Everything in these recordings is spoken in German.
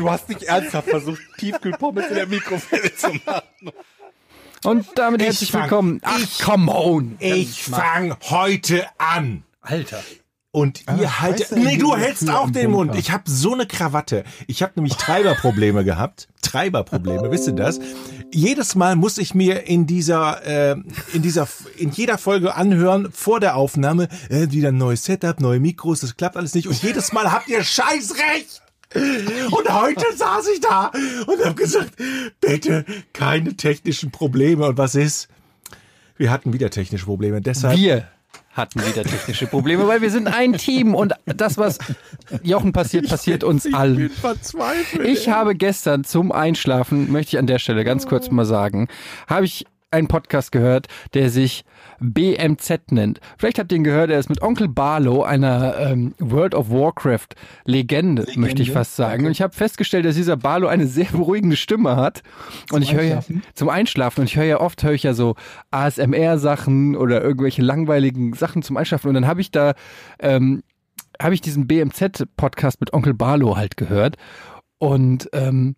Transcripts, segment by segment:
Du hast nicht ernsthaft versucht, Tiefkühlpommes in der Mikrowelle zu machen. Und damit Ich herzlich fang- willkommen. Ach, ich- come on. Ich fang heute an. Alter. Und ihr Ah, haltet. Nee, du hältst auch den Mund. Ich habe so eine Krawatte. Ich habe nämlich Treiberprobleme gehabt. Treiberprobleme, wisst ihr das? Jedes Mal muss ich mir in dieser, äh, in dieser, in jeder Folge anhören vor der Aufnahme, äh, wieder ein neues Setup, neue Mikros, das klappt alles nicht. Und jedes Mal habt ihr scheiß recht. Und heute saß ich da und habe gesagt, bitte keine technischen Probleme. Und was ist? Wir hatten wieder technische Probleme. Deshalb Wir hatten wieder technische Probleme, weil wir sind ein Team und das, was Jochen passiert, passiert uns allen. verzweifelt. Ich habe gestern zum Einschlafen, möchte ich an der Stelle ganz kurz mal sagen, habe ich einen Podcast gehört, der sich BMZ nennt. Vielleicht habt ihr ihn gehört, er ist mit Onkel Barlow, einer ähm, World of Warcraft Legende, möchte ich fast sagen. Und ich habe festgestellt, dass dieser Barlow eine sehr beruhigende Stimme hat. und ich höre ja zum Einschlafen und ich höre ja oft höre ich ja so ASMR-Sachen oder irgendwelche langweiligen Sachen zum Einschlafen. Und dann habe ich da ähm, habe ich diesen BMZ-Podcast mit Onkel Barlow halt gehört. Und ähm,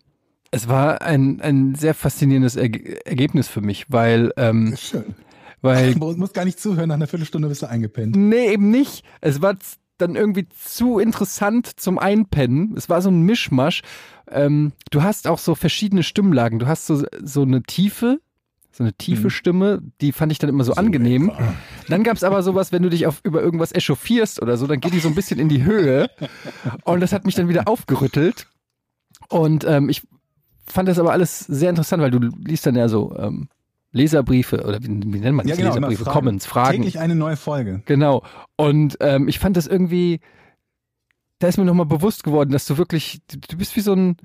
es war ein, ein sehr faszinierendes Erge Ergebnis für mich, weil, ähm, Schön. Weil, Du musst gar nicht zuhören, nach einer Viertelstunde bist du eingepennt. nee, eben nicht. Es war dann irgendwie zu interessant zum Einpennen. Es war so ein Mischmasch. Ähm, du hast auch so verschiedene Stimmlagen. Du hast so, so eine tiefe, so eine tiefe Stimme, die fand ich dann immer so, angenehm. Dann gab's aber sowas, wenn du dich auf, über irgendwas echauffierst oder so, dann geht die so ein bisschen in die Höhe. Und das hat mich dann wieder aufgerüttelt. Und ähm, ich fand das aber alles sehr interessant, weil du liest dann ja so ähm, Leserbriefe oder wie, wie nennt man das? immer Leserbriefe, Fragen. Comments, Fragen. Täglich eine neue Folge. Genau. Und ähm, ich fand das irgendwie, da ist mir nochmal bewusst geworden, dass du wirklich, du, du bist wie so ein,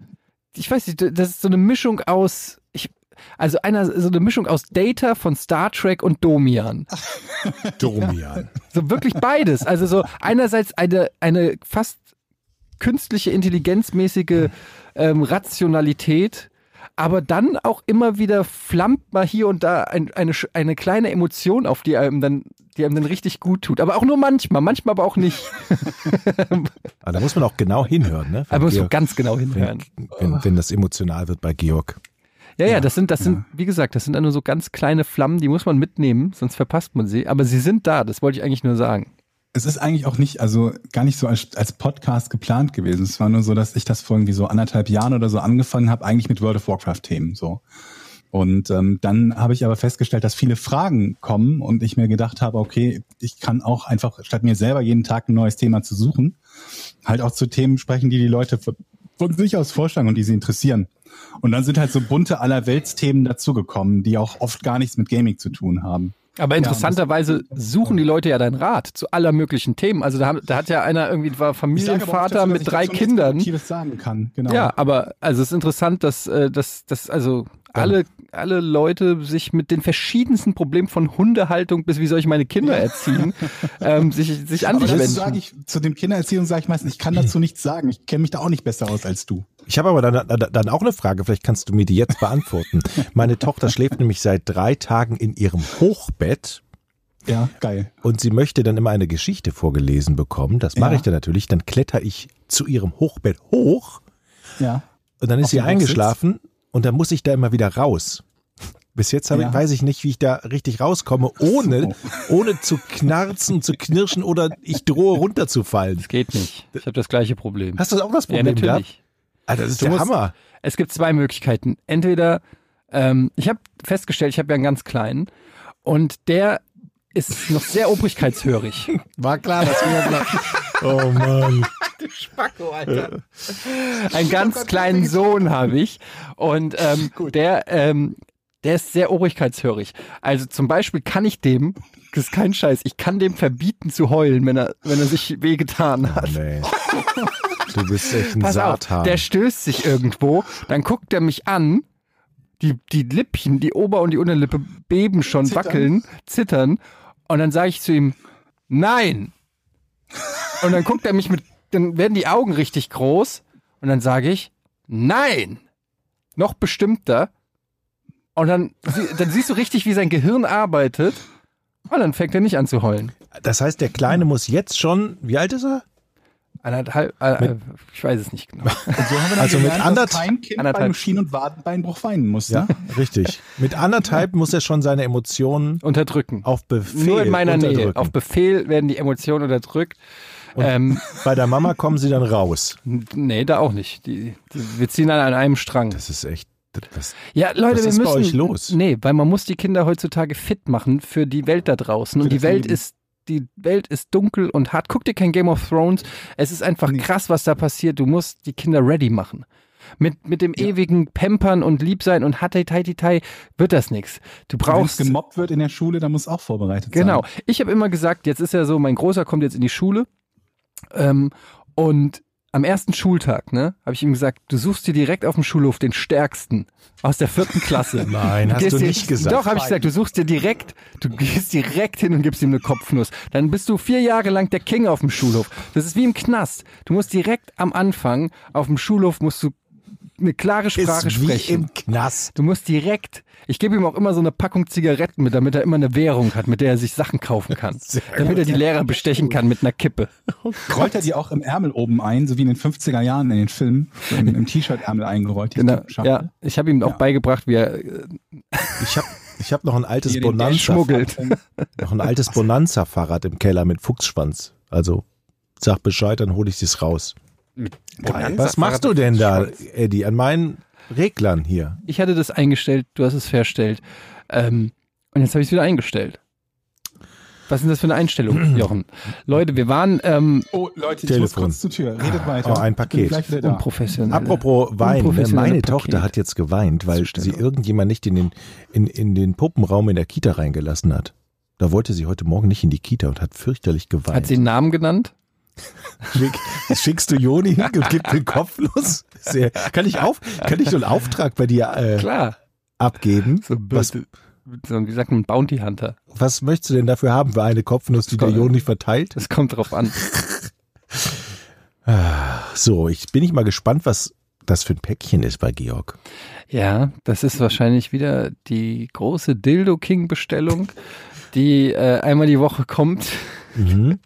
ich weiß nicht, das ist so eine Mischung aus, ich, also einer, so eine Mischung aus Data von Star Trek und Domian. Domian. So wirklich beides. Also so einerseits eine, eine fast künstliche, intelligenzmäßige ähm, Rationalität, aber dann auch immer wieder flammt mal hier und da ein, eine, eine kleine Emotion auf, die einem dann, die einem dann richtig gut tut. Aber auch nur manchmal, manchmal aber auch nicht. Aber da muss man auch genau hinhören, ne? Wenn, Aber du Georg- ganz genau hinhören. wenn, wenn, wenn das emotional wird bei Georg. Ja, ja, das sind, das sind, wie gesagt, das sind dann nur so ganz kleine Flammen, die muss man mitnehmen, sonst verpasst man sie. Aber sie sind da, das wollte ich eigentlich nur sagen. Es ist eigentlich auch nicht, also gar nicht so als, als Podcast geplant gewesen. Es war nur so, dass ich das vor irgendwie so anderthalb Jahren oder so angefangen habe, eigentlich mit World of Warcraft-Themen so. Und ähm, dann habe ich aber festgestellt, dass viele Fragen kommen und ich mir gedacht habe, okay, ich kann auch einfach, statt mir selber jeden Tag ein neues Thema zu suchen, halt auch zu Themen sprechen, die die Leute von, sich aus vorschlagen und die sie interessieren. Und dann sind halt so bunte Allerweltsthemen dazugekommen, die auch oft gar nichts mit Gaming zu tun haben. Aber interessanterweise suchen die Leute ja deinen Rat zu aller möglichen Themen. Also da, haben- da hat ja einer irgendwie war Familienvater dazu, mit drei Kindern. Sagen kann. Genau. Ja, aber also es ist interessant, dass, äh, dass, dass also alle, alle Leute sich mit den verschiedensten Problemen von Hundehaltung bis wie soll ich meine Kinder erziehen, ähm, sich, sich an dich wenden. ich zu dem Kindererziehung sage ich meistens, ich kann dazu nichts sagen. Ich kenne mich da auch nicht besser aus als du. Ich habe aber dann, dann- auch eine Frage, vielleicht kannst du mir die jetzt beantworten. Meine Tochter schläft nämlich seit drei Tagen in ihrem Hochbett Ja, geil. und sie möchte dann immer eine Geschichte vorgelesen bekommen. Das mache Ja. ich dann natürlich. Dann kletter ich zu ihrem Hochbett hoch Ja. und dann ist Auf sie eingeschlafen und dann muss ich da immer wieder raus. Bis jetzt habe Ja. weiß ich nicht, wie ich da richtig rauskomme, ohne, ohne zu knarzen, zu knirschen oder ich drohe runterzufallen. Das geht nicht. Ich habe das gleiche Problem. Hast du auch das ja, Problem gehabt? natürlich. Alter, das ist Du der musst- Hammer. Es gibt zwei Möglichkeiten. Entweder, ähm, ich habe festgestellt, ich habe ja einen ganz kleinen und der ist noch sehr obrigkeitshörig. War klar, dass wir klar. Oh Mann. einen ganz kleinen Sohn habe ich und ähm, der, ähm, der ist sehr obrigkeitshörig. Also zum Beispiel kann ich dem, das ist kein Scheiß, ich kann dem verbieten zu heulen, wenn er, wenn er sich wehgetan hat. Nee. Du bist echt ein Pass auf, Satan. der stößt sich irgendwo, dann guckt er mich an, die, die Lippchen, die Ober- und die Unterlippe beben schon, Zittern. wackeln, zittern. Und dann sage ich zu ihm, nein. Und dann guckt er mich mit, dann werden die Augen richtig groß. Und dann sage ich, nein. Noch bestimmter. Und dann, dann siehst du richtig, wie sein Gehirn arbeitet. Und dann fängt er nicht an zu heulen. Das heißt, der Kleine muss jetzt schon, wie alt ist er? Anderthalb, äh, ich weiß es nicht genau. Und so haben wir dann Also mit gelernt, anderth- dass kein Kind anderthalb beim Schien- und Wadenbeinbruch weinen muss. Ja, Ne? richtig. Mit anderthalb muss er schon seine Emotionen Unterdrücken. auf Befehl Nur in meiner Nähe. Auf Befehl werden die Emotionen unterdrückt. Ähm, Bei der Mama kommen sie dann raus. nee, da auch nicht. Die, die, wir ziehen alle an einem Strang. Das ist echt, das, Ja, Leute, Was wir ist müssen. bei euch los? Nee, weil man muss die Kinder heutzutage fit machen für die Welt da draußen. Und Für die das Welt Leben. ist, die Welt ist dunkel und hart. Guck dir kein Game of Thrones. Es ist einfach krass, was da passiert. Du musst die Kinder ready machen. Mit, mit dem ewigen Pampern und Liebsein und Hatei Tai Tai Tai wird das nichts. Du Wenn es brauchst. gemobbt wird in der Schule, dann muss auch vorbereitet Genau. sein. Ich habe immer gesagt, jetzt ist ja so, mein Großer kommt jetzt in die Schule ähm, und am ersten Schultag, ne, habe ich ihm gesagt, du suchst dir direkt auf dem Schulhof den stärksten aus der vierten Klasse. Nein, hast gehst du dir- nicht gesagt. Doch, habe ich gesagt, du suchst dir direkt, du gehst direkt hin und gibst ihm eine Kopfnuss. Dann bist du vier Jahre lang der King auf dem Schulhof. Das ist wie im Knast. Du musst direkt am Anfang auf dem Schulhof musst du eine klare Sprache ist wie sprechen. im Knast. Du musst direkt, ich gebe ihm auch immer so eine Packung Zigaretten mit, damit er immer eine Währung hat, mit der er sich Sachen kaufen kann. damit er die Lehrer bestechen kann mit einer Kippe. Rollt er die auch im Ärmel oben ein, so wie in den 50er Jahren in den Filmen, so im, im T-Shirt-Ärmel eingerollt. die Genau. Ja, ich habe ihm auch Ja. beigebracht, wie er äh, Ich habe ich hab noch ein altes Bonanza, noch ein altes Bonanza-Fahrrad im Keller mit Fuchsschwanz. Also sag Bescheid, dann hole ich es raus. Was machst du denn da, Eddie, an meinen Reglern hier? Ich hatte das eingestellt, du hast es verstellt. Ähm, und jetzt habe ich es wieder eingestellt. Was ist denn das für eine Einstellung, Jochen? Leute, wir waren ähm, Oh, Leute, ich Telefon. muss kurz zur Tür. Redet weiter. Oh, ein Ich bin Paket. unprofessionell. Apropos Wein, ne? Unprofessionelle meine Paket. Tochter hat jetzt geweint, weil sie irgendjemand nicht in den, in, in den Puppenraum in der Kita reingelassen hat. Da wollte sie heute Morgen nicht in die Kita und hat fürchterlich geweint. Hat sie einen Namen genannt? Schick, schickst du Joni hin und gib den kopflos? Sehr, kann ich auf, kann ich so einen Auftrag bei dir äh, Klar. abgeben? So, Was, so wie sagt man, Bounty Hunter. was möchtest du denn dafür haben für eine Kopfnuss, die der kommt- Joni verteilt? Das kommt drauf an. So, ich bin ich mal gespannt, was das für ein Päckchen ist bei Georg. Ja, das ist wahrscheinlich wieder die große Dildo King Bestellung, die äh, einmal die Woche kommt. Mhm.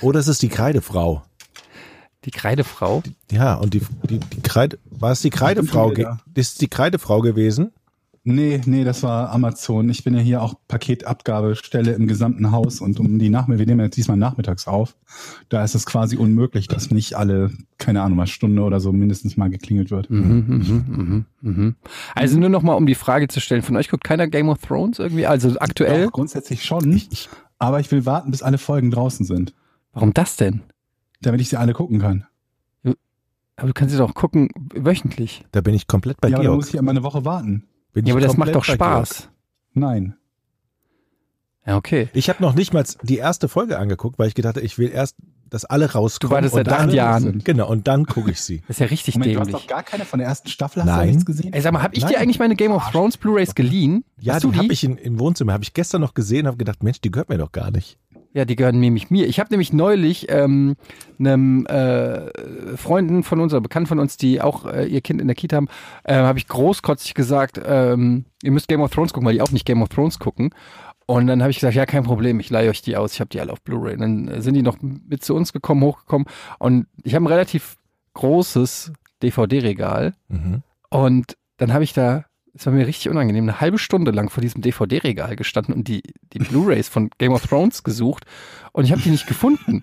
Oder es ist die Kreidefrau. Die Kreidefrau. Ja, und die, die, die Kreide, war es die Kreidefrau? Ist die Kreidefrau gewesen? Nee, nee, das war Amazon. Ich bin ja hier auch Paketabgabestelle im gesamten Haus und um die Nachmittag, wir nehmen jetzt diesmal nachmittags auf. Da ist es quasi unmöglich, dass nicht alle, keine Ahnung, was Stunde oder so mindestens mal geklingelt wird. Mhm, mhm, mhm, mhm. Also nur noch mal, um die Frage zu stellen, von euch guckt keiner Game of Thrones irgendwie? Also aktuell? Doch, grundsätzlich schon. Aber ich will warten, bis alle Folgen draußen sind, Warum das denn? damit ich sie alle gucken kann. Aber du kannst sie doch gucken wöchentlich. Da bin ich komplett bei ja, Georg. muss ich immer eine Woche warten. Bin Ja, ich aber das macht doch Georg. Spaß. Nein. Ja, okay. Ich habe noch nicht mal die erste Folge angeguckt, weil ich gedacht habe, ich will erst, dass alle rauskommen. Du wartest und seit acht Jahren. Genau, und dann gucke ich sie. Das ist ja richtig Moment, du hast dämlich. doch gar keine von der ersten Staffel, hast du Nein. da nichts gesehen? Ey, sag mal, hab ich Nein. dir eigentlich meine Game of Thrones Blu-rays geliehen? Ja, Hast du die habe ich in, im Wohnzimmer, habe ich gestern noch gesehen, habe gedacht, Mensch, die gehört mir doch gar nicht. Ja, die gehören nämlich mir. Ich habe nämlich neulich ähm, einem äh, Freunden von uns, oder Bekannten von uns, die auch äh, ihr Kind in der Kita haben, äh, habe ich großkotzig gesagt, ähm, ihr müsst Game of Thrones gucken, weil die auch nicht Game of Thrones gucken. Und dann habe ich gesagt, ja, kein Problem, ich leihe euch die aus, ich habe die alle auf Blu-ray. Und dann sind die noch mit zu uns gekommen, hochgekommen. Und ich habe ein relativ großes DVD-Regal. Mhm. Und dann habe ich da, es war mir richtig unangenehm, eine halbe Stunde lang vor diesem DVD-Regal gestanden und die, die Blu-Rays von Game of Thrones gesucht und ich habe die nicht gefunden.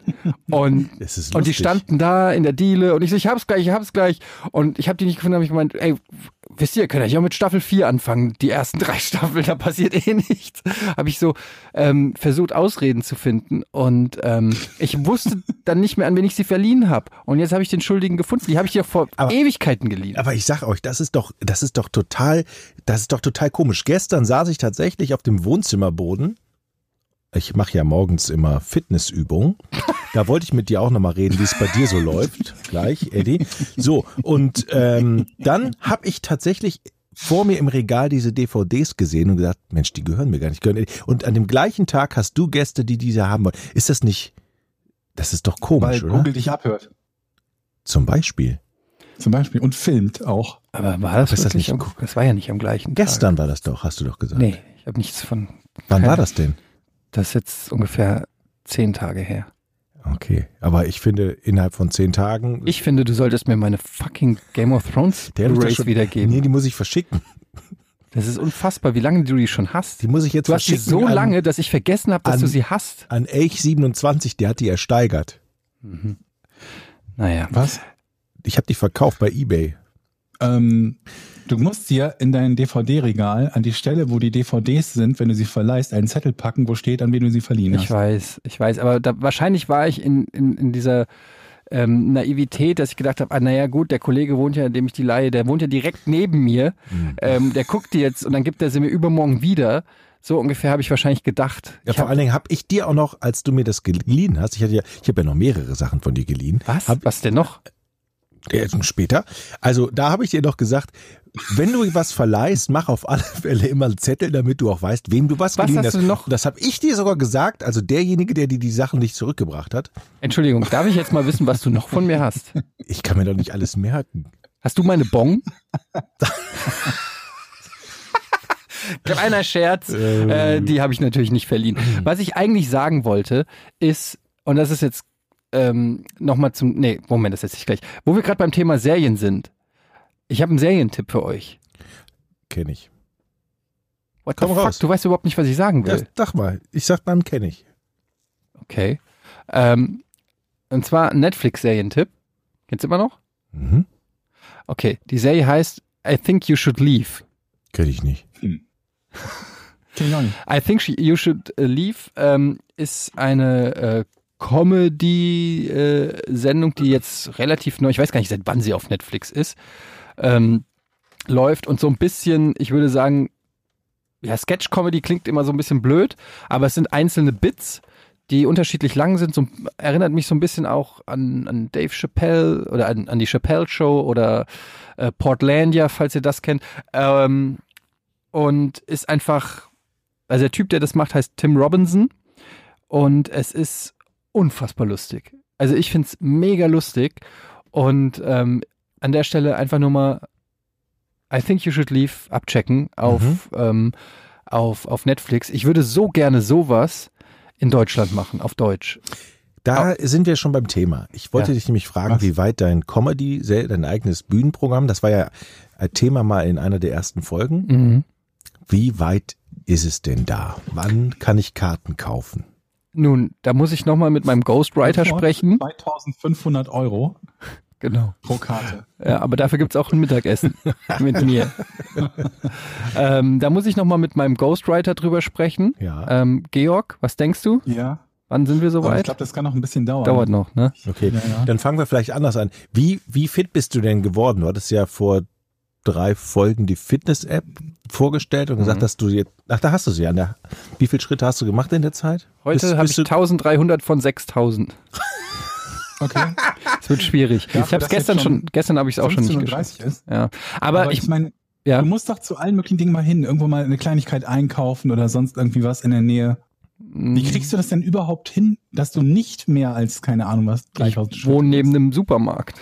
Und, und die standen da in der Diele und ich so, ich hab's gleich, ich hab's gleich. Und ich habe die nicht gefunden, habe ich gemeint, ey, wisst ihr, könnt ihr ja auch mit Staffel 4 anfangen. Die ersten drei Staffeln, da passiert eh nichts. Habe ich so ähm, versucht, Ausreden zu finden. Und ähm, ich wusste dann nicht mehr, an wen ich sie verliehen habe. Und jetzt habe ich den Schuldigen gefunden. Die habe ich dir vor Aber- Ewigkeiten geliehen. Aber ich sag euch, das ist doch, das ist doch total, das ist doch total komisch. Gestern saß ich tatsächlich auf dem Wohnzimmerboden. Ich mache ja morgens immer Fitnessübungen. Da wollte ich mit dir auch nochmal reden, wie es bei dir so läuft. Gleich, Eddie. So, und ähm, dann habe ich tatsächlich vor mir im Regal diese DVDs gesehen und gesagt, Mensch, die gehören mir gar nicht. Gehören. Und an dem gleichen Tag hast du Gäste, die diese haben wollen. Ist das nicht, das ist doch Weil komisch, oder? Google dich abhört. Zum Beispiel. Zum Beispiel. Und filmt auch. Aber war das, ist das nicht am, das war ja nicht am gleichen Gestern war das doch, hast du doch Tag. gesagt. Nee, ich habe nichts von. Wann war das denn? Das ist jetzt ungefähr zehn Tage her. Okay, aber ich finde, innerhalb von zehn Tagen. Ich finde, du solltest mir meine fucking Game of Thrones Blu-rays schon- wiedergeben. Nee, die muss ich verschicken. Das ist unfassbar, wie lange du die schon hast. Die muss ich jetzt Du hast die verschicken so an, lange, dass ich vergessen habe, dass an- du sie hast. an Elch 27, der hat die ersteigert. Naja. Was? Ich habe die verkauft bei eBay. Ähm, du musst dir in dein DVD-Regal an die Stelle, wo die DVDs sind, wenn du sie verleihst, einen Zettel packen, wo steht, an wen du sie verliehen Ich hast. weiß, ich weiß, aber da, wahrscheinlich war ich in, in, in dieser ähm, Naivität, dass ich gedacht habe, ah, naja gut, der Kollege wohnt ja, in dem ich die leihe, der wohnt ja direkt neben mir, Mhm. ähm, der guckt die jetzt und dann gibt er sie mir übermorgen wieder. So ungefähr habe ich wahrscheinlich gedacht. Ja, ich vor hab, allen Dingen habe ich dir auch noch, als du mir das geliehen hast, ich hatte ja, ich habe ja noch mehrere Sachen von dir geliehen. was? Hab, was denn noch? Später. Also da habe ich dir noch gesagt, wenn du was verleihst, mach auf alle Fälle immer einen Zettel, damit du auch weißt, wem du was, Was geliehen hast hast. du noch? Das habe ich dir sogar gesagt, also derjenige, der dir die Sachen nicht zurückgebracht hat. Entschuldigung, darf ich jetzt mal wissen, was du noch von mir hast? Ich kann mir doch nicht alles merken. Hast du meine Bon? Kleiner Scherz, äh, die habe ich natürlich nicht verliehen. Was ich eigentlich sagen wollte, ist, und das ist jetzt ähm, nochmal zum, nee, Moment, das setze ich gleich. Wo wir gerade beim Thema Serien sind, ich habe einen Serientipp für euch. Kenne ich. What Komm the fuck, raus. du weißt überhaupt nicht, was ich sagen will. Ja, sag mal, ich sag dann kenne ich. Okay. Ähm, und zwar ein Netflix-Serientipp. Kennst du immer noch? Mhm. Okay, die Serie heißt I Think You Should Leave. Kenne ich nicht. Kenn ich auch nicht. I Think You Should äh, Leave ähm, ist eine äh, Comedy-Sendung, die jetzt relativ neu, ich weiß gar nicht, seit wann sie auf Netflix ist, ähm, läuft und so ein bisschen, ich würde sagen, ja, Sketch-Comedy klingt immer so ein bisschen blöd, aber es sind einzelne Bits, die unterschiedlich lang sind. So, erinnert mich so ein bisschen auch an, an Dave Chappelle oder an, an die Chappelle Show oder äh, Portlandia, falls ihr das kennt. Ähm, und ist einfach, also der Typ, der das macht, heißt Tim Robinson und es ist unfassbar lustig. Also ich finde es mega lustig und ähm, an der Stelle einfach nur mal I think you should leave abchecken auf, ähm, auf, auf Netflix. Ich würde so gerne sowas in Deutschland machen, auf Deutsch. Da sind wir schon beim Thema. Ich wollte Ja. dich nämlich fragen, Was? wie weit dein Comedy, dein eigenes Bühnenprogramm, das war ja ein Thema mal in einer der ersten Folgen. Mhm. Wie weit ist es denn da? Wann kann ich Karten kaufen? Nun, da muss ich nochmal mit meinem Ghostwriter sprechen. 2500 Euro Genau. pro Karte. Ja, aber dafür gibt's auch ein Mittagessen mit mir. ähm, da muss ich nochmal mit meinem Ghostwriter drüber sprechen. Ja. Ähm, Georg, was denkst du? Ja. Wann sind wir Aber ich soweit? glaube, das kann noch ein bisschen dauern. Dauert noch, ne? Okay, Ja, ja. dann fangen wir vielleicht anders an. Wie, wie fit bist du denn geworden? Du hattest ja vor drei Folgen die Fitness-App vorgestellt und gesagt, Mhm. dass du jetzt, ach, da hast du sie ja. Na, Wie viele Schritte hast du gemacht in der Zeit? Heute habe ich du- 1300 von 6000. Okay. Es wird schwierig. Dafür, ich habe es gestern schon, schon gestern habe ich es auch schon nicht geschafft. 15.30 ist. Ja. Aber, Aber, ich, ich meine, ja. du musst doch zu allen möglichen Dingen mal hin. Irgendwo mal eine Kleinigkeit einkaufen oder sonst irgendwie was in der Nähe. Wie kriegst du das denn überhaupt hin, dass du nicht mehr als, keine Ahnung was, 3000 ich wohne neben einem Supermarkt.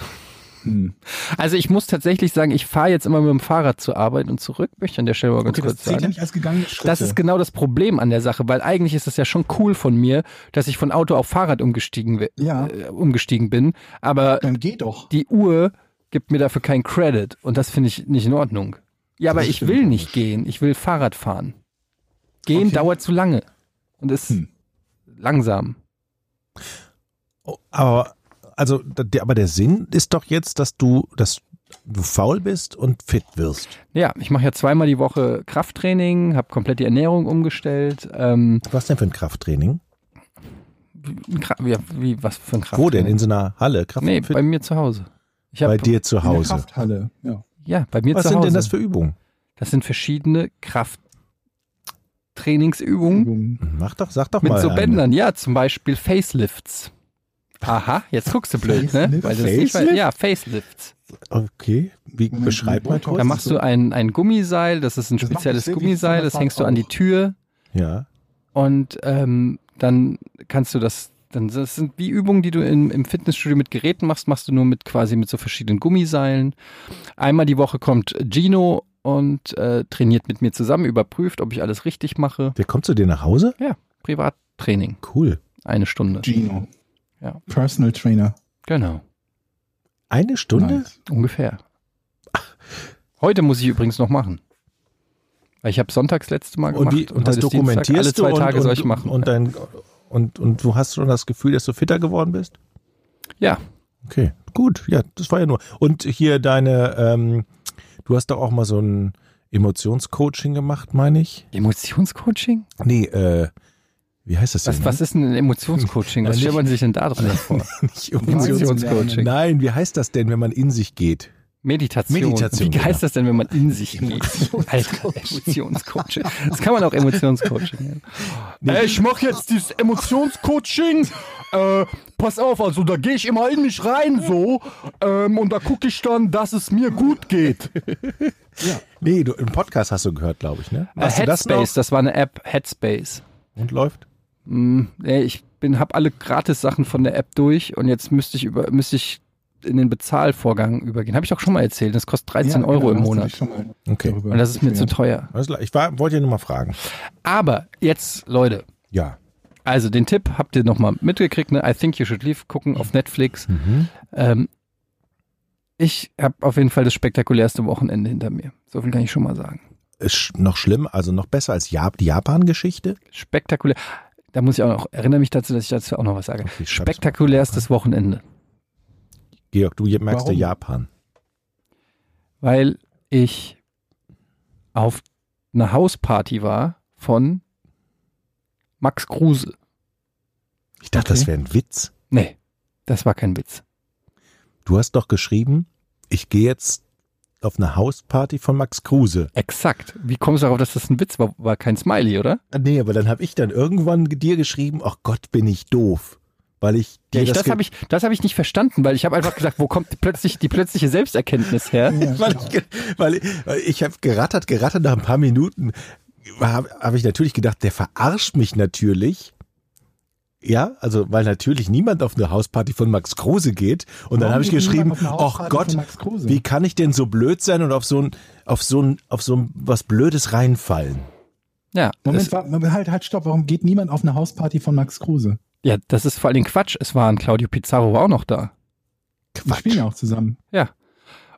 Hm. Also ich muss tatsächlich sagen, ich fahre jetzt immer mit dem Fahrrad zur Arbeit und zurück. Möchte ich an der Stelle mal ganz Okay, das kurz ja sagen. nicht als gegangene Schritte. Das ist genau das Problem an der Sache, weil eigentlich ist es ja schon cool von mir, dass ich von Auto auf Fahrrad umgestiegen, Ja. äh, umgestiegen bin. Aber Dann geh doch. die Uhr gibt mir dafür keinen Credit und das finde ich nicht in Ordnung. Ja, aber Das ich will nicht. gehen, ich will Fahrrad fahren. Gehen Okay. dauert zu lange und ist Hm. langsam. Oh, aber, also, aber der Sinn ist doch jetzt, dass du, dass du faul bist und fit wirst. Ja, ich mache ja zweimal die Woche Krafttraining, habe komplett die Ernährung umgestellt. Ähm, Was denn für ein Krafttraining? ja, wie, was für ein Krafttraining? Wo denn? In so einer Halle? Kraft Nee, fit? bei mir zu Hause. Bei dir zu In der Hause. Krafthalle. Ja. Ja, bei mir Was zu sind Hause. denn das für Übungen? Das sind verschiedene Krafttrainingsübungen Übungen. Mach doch, sag doch mit mal. so eine. Bändern. Ja, zum Beispiel Facelifts. Aha, jetzt guckst du blöd, ne? Facelift? Weil das nicht. Facelift? Ja, Facelifts. Okay, wie Moment, beschreib mal Moment, kurz. Da machst du ein, ein Gummiseil, das ist ein Das spezielles das Gummiseil, das hängst du an die. Tür Ja. und ähm, dann kannst du das, dann das sind wie Übungen, die du in, im Fitnessstudio mit Geräten machst, machst du nur mit quasi mit so verschiedenen Gummiseilen. Einmal die Woche kommt Gino und äh, trainiert mit mir zusammen, überprüft, ob ich alles richtig mache. Der kommt zu dir nach Hause? Privattraining, Cool. eine Stunde. Gino. Ja. Personal Trainer. Genau, Eine Stunde? Nice. ungefähr. Heute muss ich übrigens noch machen. Ich habe sonntags letzte Mal gemacht Und, wie, und das heute ist Dienstag. dokumentierst Alle zwei Tage und, soll und, ich machen. Und, dein, und, und du hast schon das Gefühl, dass du fitter geworden bist? ja, Okay, gut. Ja, das war ja nur. Und hier deine, ähm, du hast doch auch mal so ein Emotionscoaching gemacht, meine ich? Emotionscoaching? Nee, äh, wie heißt das denn? Was, was ist denn ein Emotionscoaching? Was Ja, stellt man sich denn da drin vor? Nicht Emotions Emotionscoaching. Nein, wie heißt das denn, wenn man in sich geht? Meditation. Meditation, Wie heißt genau. das denn, wenn man in sich geht? Alter, Emotionscoaching. Das kann man auch Emotionscoaching nennen. Ich mache jetzt dieses Emotionscoaching. Äh, pass auf, also da gehe ich immer in mich rein so ähm, und da gucke ich dann, dass es mir gut geht. Nee, du, im Podcast hast du gehört, glaube ich, ne? Äh, das Headspace, noch? das war eine App, Headspace. Und läuft? Mm, nee, ich bin, hab alle Gratis-Sachen von der App durch und jetzt müsste ich über, müsste ich in den Bezahlvorgang übergehen. Habe ich doch schon mal erzählt. Das kostet 13 Ja, Euro genau, im Monat. dich schon mal Okay. Und das ist mir zu teuer. Ich war, wollte ja nur mal fragen. Aber jetzt, Leute, Ja. Also den Tipp habt ihr nochmal mitgekriegt, ne? I Think You Should Leave, gucken auf Netflix. Mhm. Ähm, ich habe auf jeden Fall das spektakulärste Wochenende hinter mir. So viel kann ich schon mal sagen. Ist noch schlimm, also noch besser als Jap die Japan-Geschichte? Spektakulär. Da muss ich auch noch, erinnere mich dazu, dass ich dazu auch noch was sage. Okay, Spektakulärstes Wochenende. Georg, du merkst ja Warum? Japan. Weil ich auf einer Hausparty war von Max Kruse. Ich dachte, Okay. das wäre ein Witz. Nee, das war kein Witz. Du hast doch geschrieben, ich gehe jetzt auf eine Hausparty von Max Kruse. Exakt. Wie kommst du darauf, dass das ein Witz war? War kein Smiley, oder? Nee, aber dann habe ich dann irgendwann dir geschrieben, ach Gott, bin ich doof. Weil ich dir Ja, ich, das, das habe ich, das hab ich nicht verstanden, weil ich habe einfach gesagt, wo kommt plötzlich die plötzliche Selbsterkenntnis her? weil ich, weil ich, ich habe gerattert, gerattert nach ein paar Minuten habe hab ich natürlich gedacht, der verarscht mich natürlich. Ja, also weil natürlich niemand auf eine Hausparty von Max Kruse geht und dann Warum habe ich geschrieben, ach Gott, wie kann ich denn so blöd sein und auf so ein auf so ein auf so ein was blödes reinfallen? Ja, Moment, das, wa- halt, halt, stopp. Warum geht niemand auf eine Hausparty von Max Kruse? ja, das ist vor allen Dingen Quatsch. Es war ein Claudio Pizarro war auch noch da. Wir spielen ja auch zusammen.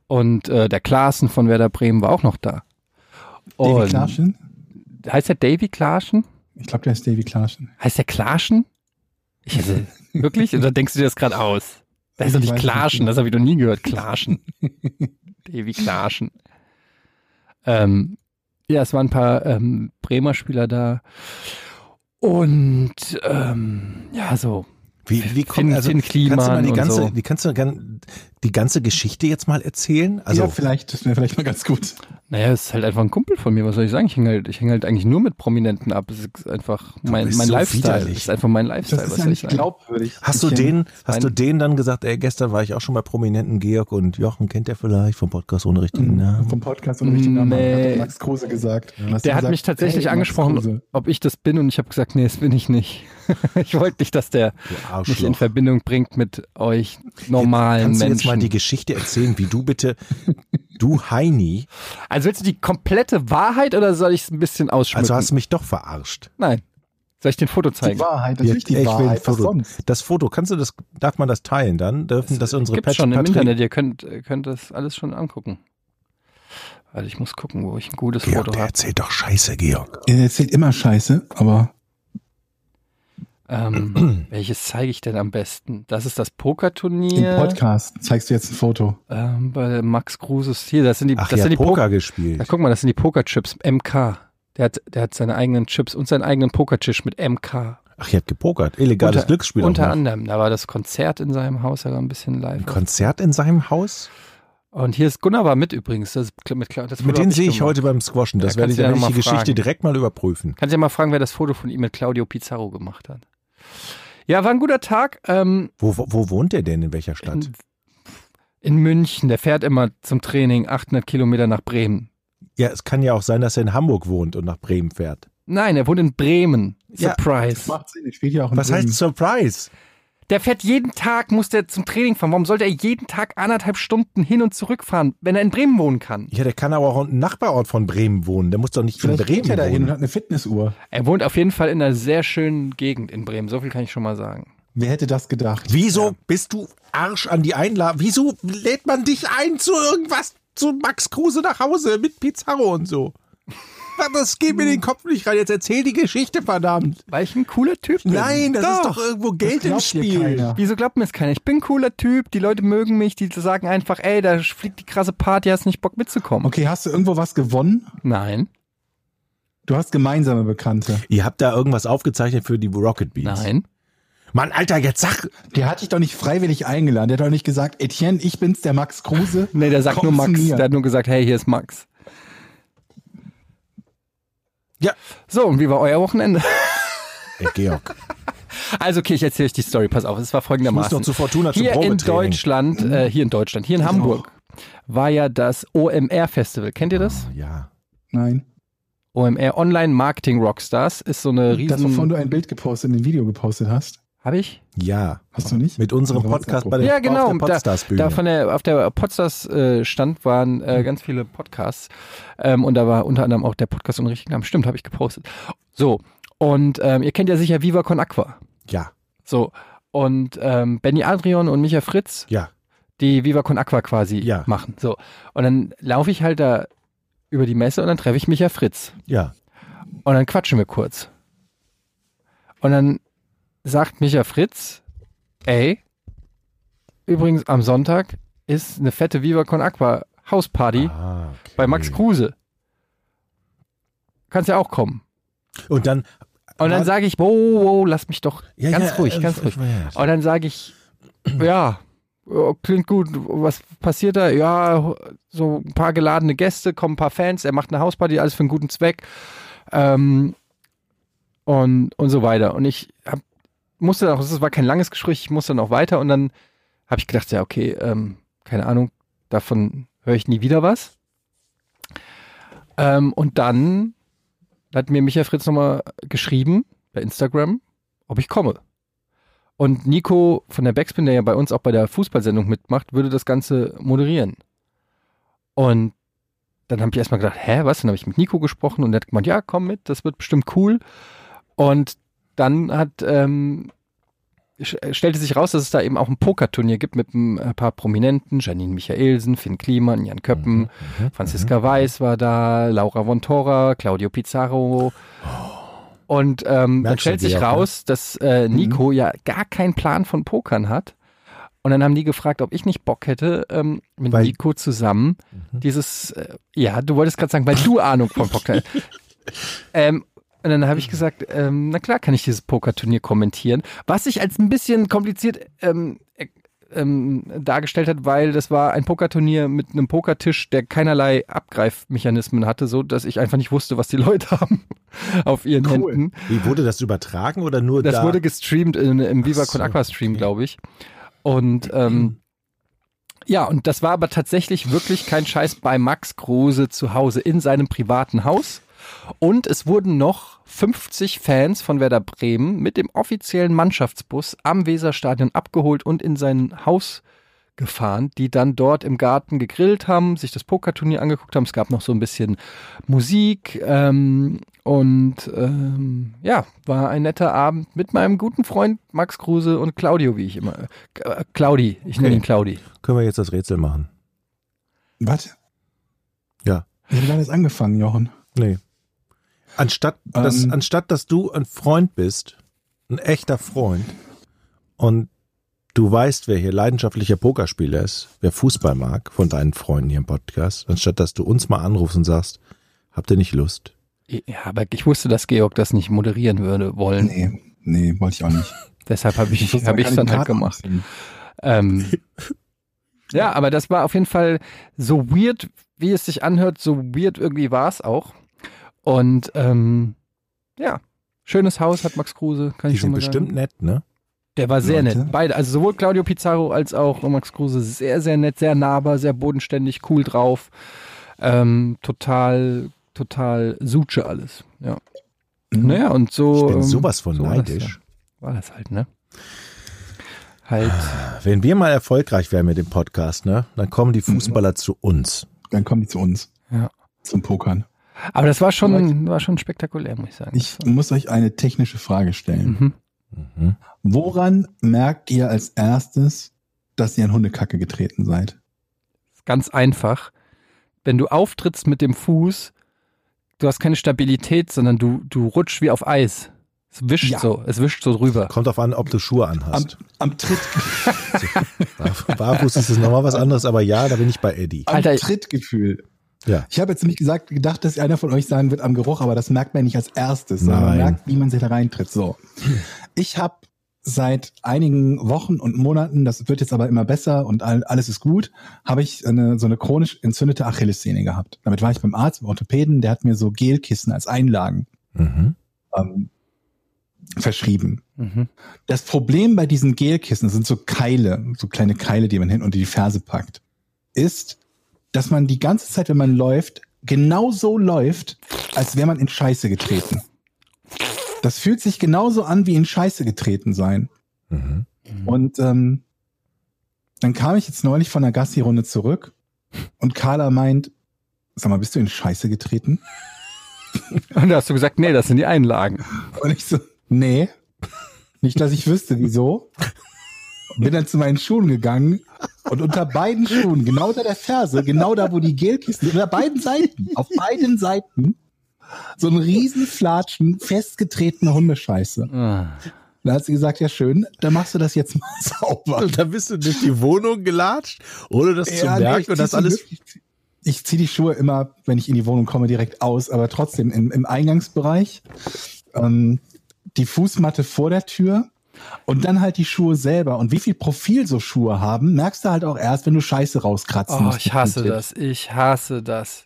Und äh, der Klaassen von Werder Bremen war auch noch da. Davy Und- Klarschen? Heißt der Davy Klarschen? Ich glaube, der ist Davy Klarschen. Heißt der Klarschen? Ich hätte, wirklich? Oder denkst du dir das gerade aus? Das ist doch Ich nicht Klarschen, das habe ich noch nie gehört. Klarschen. Davy Klarschen. Ähm, ja, es waren ein paar ähm, Bremer Spieler da. Und ähm, ja, so. Wie, wie kommt also Finn kannst du mal die und ganze so. die kannst du die ganze Geschichte jetzt mal erzählen? Also ja, vielleicht, das wäre vielleicht mal ganz gut. Naja, es ist halt einfach ein Kumpel von mir, was soll ich sagen? Ich hänge halt, ich häng halt eigentlich nur mit Prominenten ab. Es ist einfach mein, mein so Lifestyle. widerlich. Es ist einfach mein Das Lifestyle, ist was ja soll ich glaubwürdig. Hast du den, hast du denen dann gesagt, ey, gestern war ich auch schon bei prominenten Georg und Jochen kennt der vielleicht vom Podcast ohne richtigen ähm, Namen? Vom Podcast und richtigen Namen Nee. hat Max Kruse gesagt. Der hat gesagt, mich tatsächlich hey, angesprochen, ob ich das bin und ich habe gesagt, nee, das bin ich nicht. ich wollte nicht, dass der Du mich in. Verbindung bringt mit euch normalen Kannst du Menschen. jetzt mal die Geschichte erzählen, wie du bitte, du Heini, also willst du die komplette Wahrheit oder soll ich es ein bisschen ausschmücken? also hast du mich doch verarscht. Nein. Soll ich den Foto Die zeigen? Wahrheit, natürlich die Ja, ich will ein Wahrheit. Was Foto. sonst? Das Foto, kannst du das, darf man das teilen dann? Dürfen das unsere Gibt's schon im Patri- Internet. Ihr könnt, ihr könnt das alles schon angucken. Weil ich muss gucken, wo ich ein gutes Georg, Foto der habe. erzählt doch Scheiße, Georg. Er erzählt immer Scheiße, aber Ähm, welches zeige ich denn am besten? Das ist das im Pokerturnier. Podcast zeigst du jetzt ein Foto. Ähm, bei Max Kruses hier, das sind die, Ach das ja, sind die Poker. Ja, gespielt. guck mal, das sind die Pokerchips MK. Der hat, der hat seine eigenen Chips und seinen eigenen Pokertisch mit MK. Ach, ihr habt gepokert. Illegales unter, Glücksspiel. Unter anderem. Da war das Konzert in seinem Haus, er war ein bisschen live. Ein Konzert in seinem Haus? Und hier ist Gunnar war mit übrigens. Das, mit, das Mit denen sehe ich gemacht. heute beim Squashen. Das Ja, werde ich du ja die Geschichte fragen. direkt mal überprüfen. Kannst ja mal fragen, wer das Foto von ihm mit Claudio Pizarro gemacht hat. Ja, war ein guter Tag. Ähm, Wo, wo, wo wohnt der denn? In welcher Stadt? in, In München, der fährt immer zum Training 800 Kilometer nach Bremen. Ja, es kann ja auch sein, dass er in Hamburg wohnt und nach Bremen fährt. Nein, er wohnt in Bremen. Ja. Surprise. Macht Sinn, ich spiele ja auch in Was Bremen. heißt Surprise? Der fährt jeden Tag, muss der zum Training fahren. Warum sollte er jeden Tag anderthalb Stunden hin und zurück fahren, wenn er in Bremen wohnen kann? Ja, der kann aber auch im Nachbarort von Bremen wohnen. Der muss doch nicht Vielleicht in Bremen geht er dahin und wohnen. hat eine Fitnessuhr. Er wohnt auf jeden Fall in einer sehr schönen Gegend in Bremen. So viel kann ich schon mal sagen. Wer hätte das gedacht? Wieso bist du Arsch an die Einladung? Wieso lädt man dich ein zu irgendwas, zu Max Kruse nach Hause mit Pizarro und so? Das geht mir in den Kopf nicht rein. Jetzt erzähl die Geschichte, verdammt. Weil ich ein cooler Typ bin. Nein, das ist doch irgendwo Geld im Spiel. Wieso glaubt mir das keiner? Ich bin ein cooler Typ, die Leute mögen mich, die sagen einfach, ey, da fliegt die krasse Party, hast nicht Bock mitzukommen. Okay, hast du irgendwo was gewonnen? Nein, Du hast gemeinsame Bekannte. Ihr habt da irgendwas aufgezeichnet für die Rocket Beans. nein. Mann, Alter, jetzt sag. Der hat dich doch nicht freiwillig eingeladen. Der hat doch nicht gesagt, Etienne, ich bin's, der Max Kruse. Nee, der sagt Komm nur Max. mir. Der hat nur gesagt, hey, hier ist Max. Ja. So, und wie war euer Wochenende? Ey, Georg. Also, okay, ich erzähle euch die Story. Pass auf, es war Ich muss folgendermaßen. noch zu Fortuna zum hier in. Deutschland, äh, hier in Deutschland, hier in Hamburg, war ja das OMR-Festival. Kennt ihr das? Ja. Nein. OMR Online Marketing Rockstars ist so eine Das, wovon riesen. du ein Bild gepostet, ein Video gepostet hast. Habe ich? Ja. Hast du nicht? Mit unserem? Podcast bei der, Ja, genau. auf der Da, Podstars-Bühne. da von der, auf der Podstars äh, stand waren äh, ganz viele Podcasts ähm, und da war unter anderem auch der Podcast und richtigen Namen. Stimmt, habe ich gepostet. So und ähm, ihr kennt ja sicher Viva Con Aqua. ja, So und ähm, Benny Adrian und Micha Fritz, ja. die Viva Con Aqua quasi Ja. machen. So und dann laufe ich halt da über die Messe und dann treffe ich Micha Fritz Ja. und dann quatschen wir kurz. Und dann sagt Micha Fritz, ey, übrigens am Sonntag ist eine fette Viva Con Aqua Hausparty Ah, okay. bei Max Kruse. Kannst ja auch kommen. Und dann. Und dann sage ich, wow, wow, lass mich doch Ja, ganz ja, ruhig, äh, ganz ruhig. ja. Und dann sage ich, ja, ja, klingt gut. Was passiert da? Ja, so ein paar geladene Gäste, kommen ein paar Fans, er macht eine Hausparty, alles für einen guten Zweck. Ähm, und, und so weiter. Und ich hab, musste dann auch, es war kein langes Gespräch, ich musste dann auch weiter und dann habe ich gedacht, ja, okay, ähm, keine Ahnung, davon höre ich nie wieder was. Ähm, und dann hat mir Michael Fritz nochmal geschrieben bei Instagram, ob ich komme. Und Nico von der Backspin, der ja bei uns auch bei der Fußballsendung mitmacht, würde das Ganze moderieren. Und dann habe ich erstmal gedacht, hä, was? Dann habe ich mit Nico gesprochen und er hat gemeint, ja, komm mit, das wird bestimmt cool. Und dann hat ähm, sch- stellte sich raus, dass es da eben auch ein Pokerturnier gibt mit ein äh, paar Prominenten, Janine Michaelsen, Finn Kliman, Jan Köppen, Mhm. Franziska Weiß war da, Laura von Tora, Claudio Pizarro. Und ähm, dann stellt sich ne? raus, dass äh, Nico ja gar keinen Plan von Pokern hat. Und dann haben die gefragt, ob ich nicht Bock hätte, ähm, mit Weil- Nico zusammen dieses, äh, ja, du wolltest gerade sagen, weil du Ahnung von Poker. ähm, und dann habe ich gesagt, ähm, na klar kann ich dieses Pokerturnier kommentieren, was sich als ein bisschen kompliziert ähm, äh, ähm, dargestellt hat, weil das war ein Pokerturnier mit einem Pokertisch, der keinerlei Abgreifmechanismen hatte, so dass ich einfach nicht wusste, was die Leute haben auf ihren Cool. Händen. Wie wurde das übertragen oder nur Das da? wurde gestreamt in, im Viva Con so, Aqua Stream, okay. glaube ich. Und ähm, ja, und das war aber tatsächlich wirklich kein Scheiß bei Max Kruse zu Hause in seinem privaten Haus. Und es wurden noch 50 Fans von Werder Bremen mit dem offiziellen Mannschaftsbus am Weserstadion abgeholt und in sein Haus gefahren, die dann dort im Garten gegrillt haben, sich das Pokerturnier angeguckt haben. Es gab noch so ein bisschen Musik ähm, und ähm, ja, war ein netter Abend mit meinem guten Freund Max Kruse und Claudio, wie ich immer. Äh, Claudi, ich nenne Okay. ihn Claudi. Können wir jetzt das Rätsel machen? Was? Ja. Wie lange ist angefangen, Jochen? Nee. Anstatt, dass, Ähm. anstatt dass du ein Freund bist, ein echter Freund, und du weißt, wer hier leidenschaftlicher Pokerspieler ist, wer Fußball mag, von deinen Freunden hier im Podcast, anstatt dass du uns mal anrufst und sagst, habt ihr nicht Lust? Ja, aber ich wusste, dass Georg das nicht moderieren würde wollen. Nee, nee, wollte ich auch nicht. Deshalb habe ich wusste, hab dann halt gemacht. Ähm, ja, aber das war auf jeden Fall so weird, wie es sich anhört, so weird irgendwie war es auch. Und ähm, ja, schönes Haus hat Max Kruse, kann Die ich schon sind mal bestimmt sagen. nett, ne? Der war sehr Leute. nett. Beide, also sowohl Claudio Pizarro als auch Max Kruse, sehr, sehr nett, sehr nahbar, sehr bodenständig, cool drauf. Ähm, total, total Suche alles. Ja. Naja, und so. Ich bin ähm, sowas von so war das, neidisch. ja. War das halt, ne? Halt. Wenn wir mal erfolgreich werden mit dem Podcast, ne, dann kommen die Fußballer zu uns. Dann kommen die zu uns. Ja. Zum Pokern. Aber das war schon, war schon spektakulär, muss ich sagen. Ich muss euch eine technische Frage stellen. Mhm. Mhm. Woran merkt ihr als erstes, dass ihr in Hundekacke getreten seid? Ganz einfach. Wenn du auftrittst mit dem Fuß, du hast keine Stabilität, sondern du, du rutschst wie auf Eis. Es wischt Ja. so, es wischt so drüber. Kommt auf an, ob du Schuhe Am, anhast. am, Tritt, Barf- Barfuß ist es nochmal was anderes, aber ja, da bin ich bei Eddie. am Alter, Trittgefühl. Ja. Ich habe jetzt nämlich gesagt, gedacht, dass einer von euch sagen wird am Geruch, aber das merkt man nicht als erstes, sondern man merkt, wie man sich da reintritt. So. Ich habe seit einigen Wochen und Monaten, das wird jetzt aber immer besser und all, alles ist gut, habe ich eine, so eine chronisch entzündete Achillessehne gehabt. Damit war ich beim Arzt, beim Orthopäden, der hat mir so Gelkissen als Einlagen Mhm. ähm, verschrieben. Mhm. Das Problem bei diesen Gelkissen, das sind so Keile, so kleine Keile, die man hin unter die Ferse packt, ist, dass man die ganze Zeit, wenn man läuft, genau so läuft, als wäre man in Scheiße getreten. Das fühlt sich genauso an wie in Scheiße getreten sein. Mhm. Und ähm, dann kam ich jetzt neulich von der Gassi-Runde zurück und Carla meint, sag mal, bist du in Scheiße getreten? Und da hast du gesagt, nee, das sind die Einlagen. Und ich so, nee, nicht, dass ich wüsste, wieso. Bin dann zu meinen Schuhen gegangen und unter beiden Schuhen, genau unter der Ferse, genau da, wo die Gelkissen, unter beiden Seiten, auf beiden Seiten, so ein riesen Flatschen, festgetretene Hundescheiße. Ah. Da hat sie gesagt, ja schön, dann machst du das jetzt mal sauber. Und da bist du durch die Wohnung gelatscht, ohne das zu Ja, nee, merken ich und das alles. wirklich- Ich ziehe die Schuhe immer, wenn ich in die Wohnung komme, direkt aus, aber trotzdem im, im Eingangsbereich. Ähm, die Fußmatte vor der Tür und dann halt die Schuhe selber. Und wie viel Profil so Schuhe haben, merkst du halt auch erst, wenn du Scheiße rauskratzen Oh, musst. ich hasse das. Ich hasse das.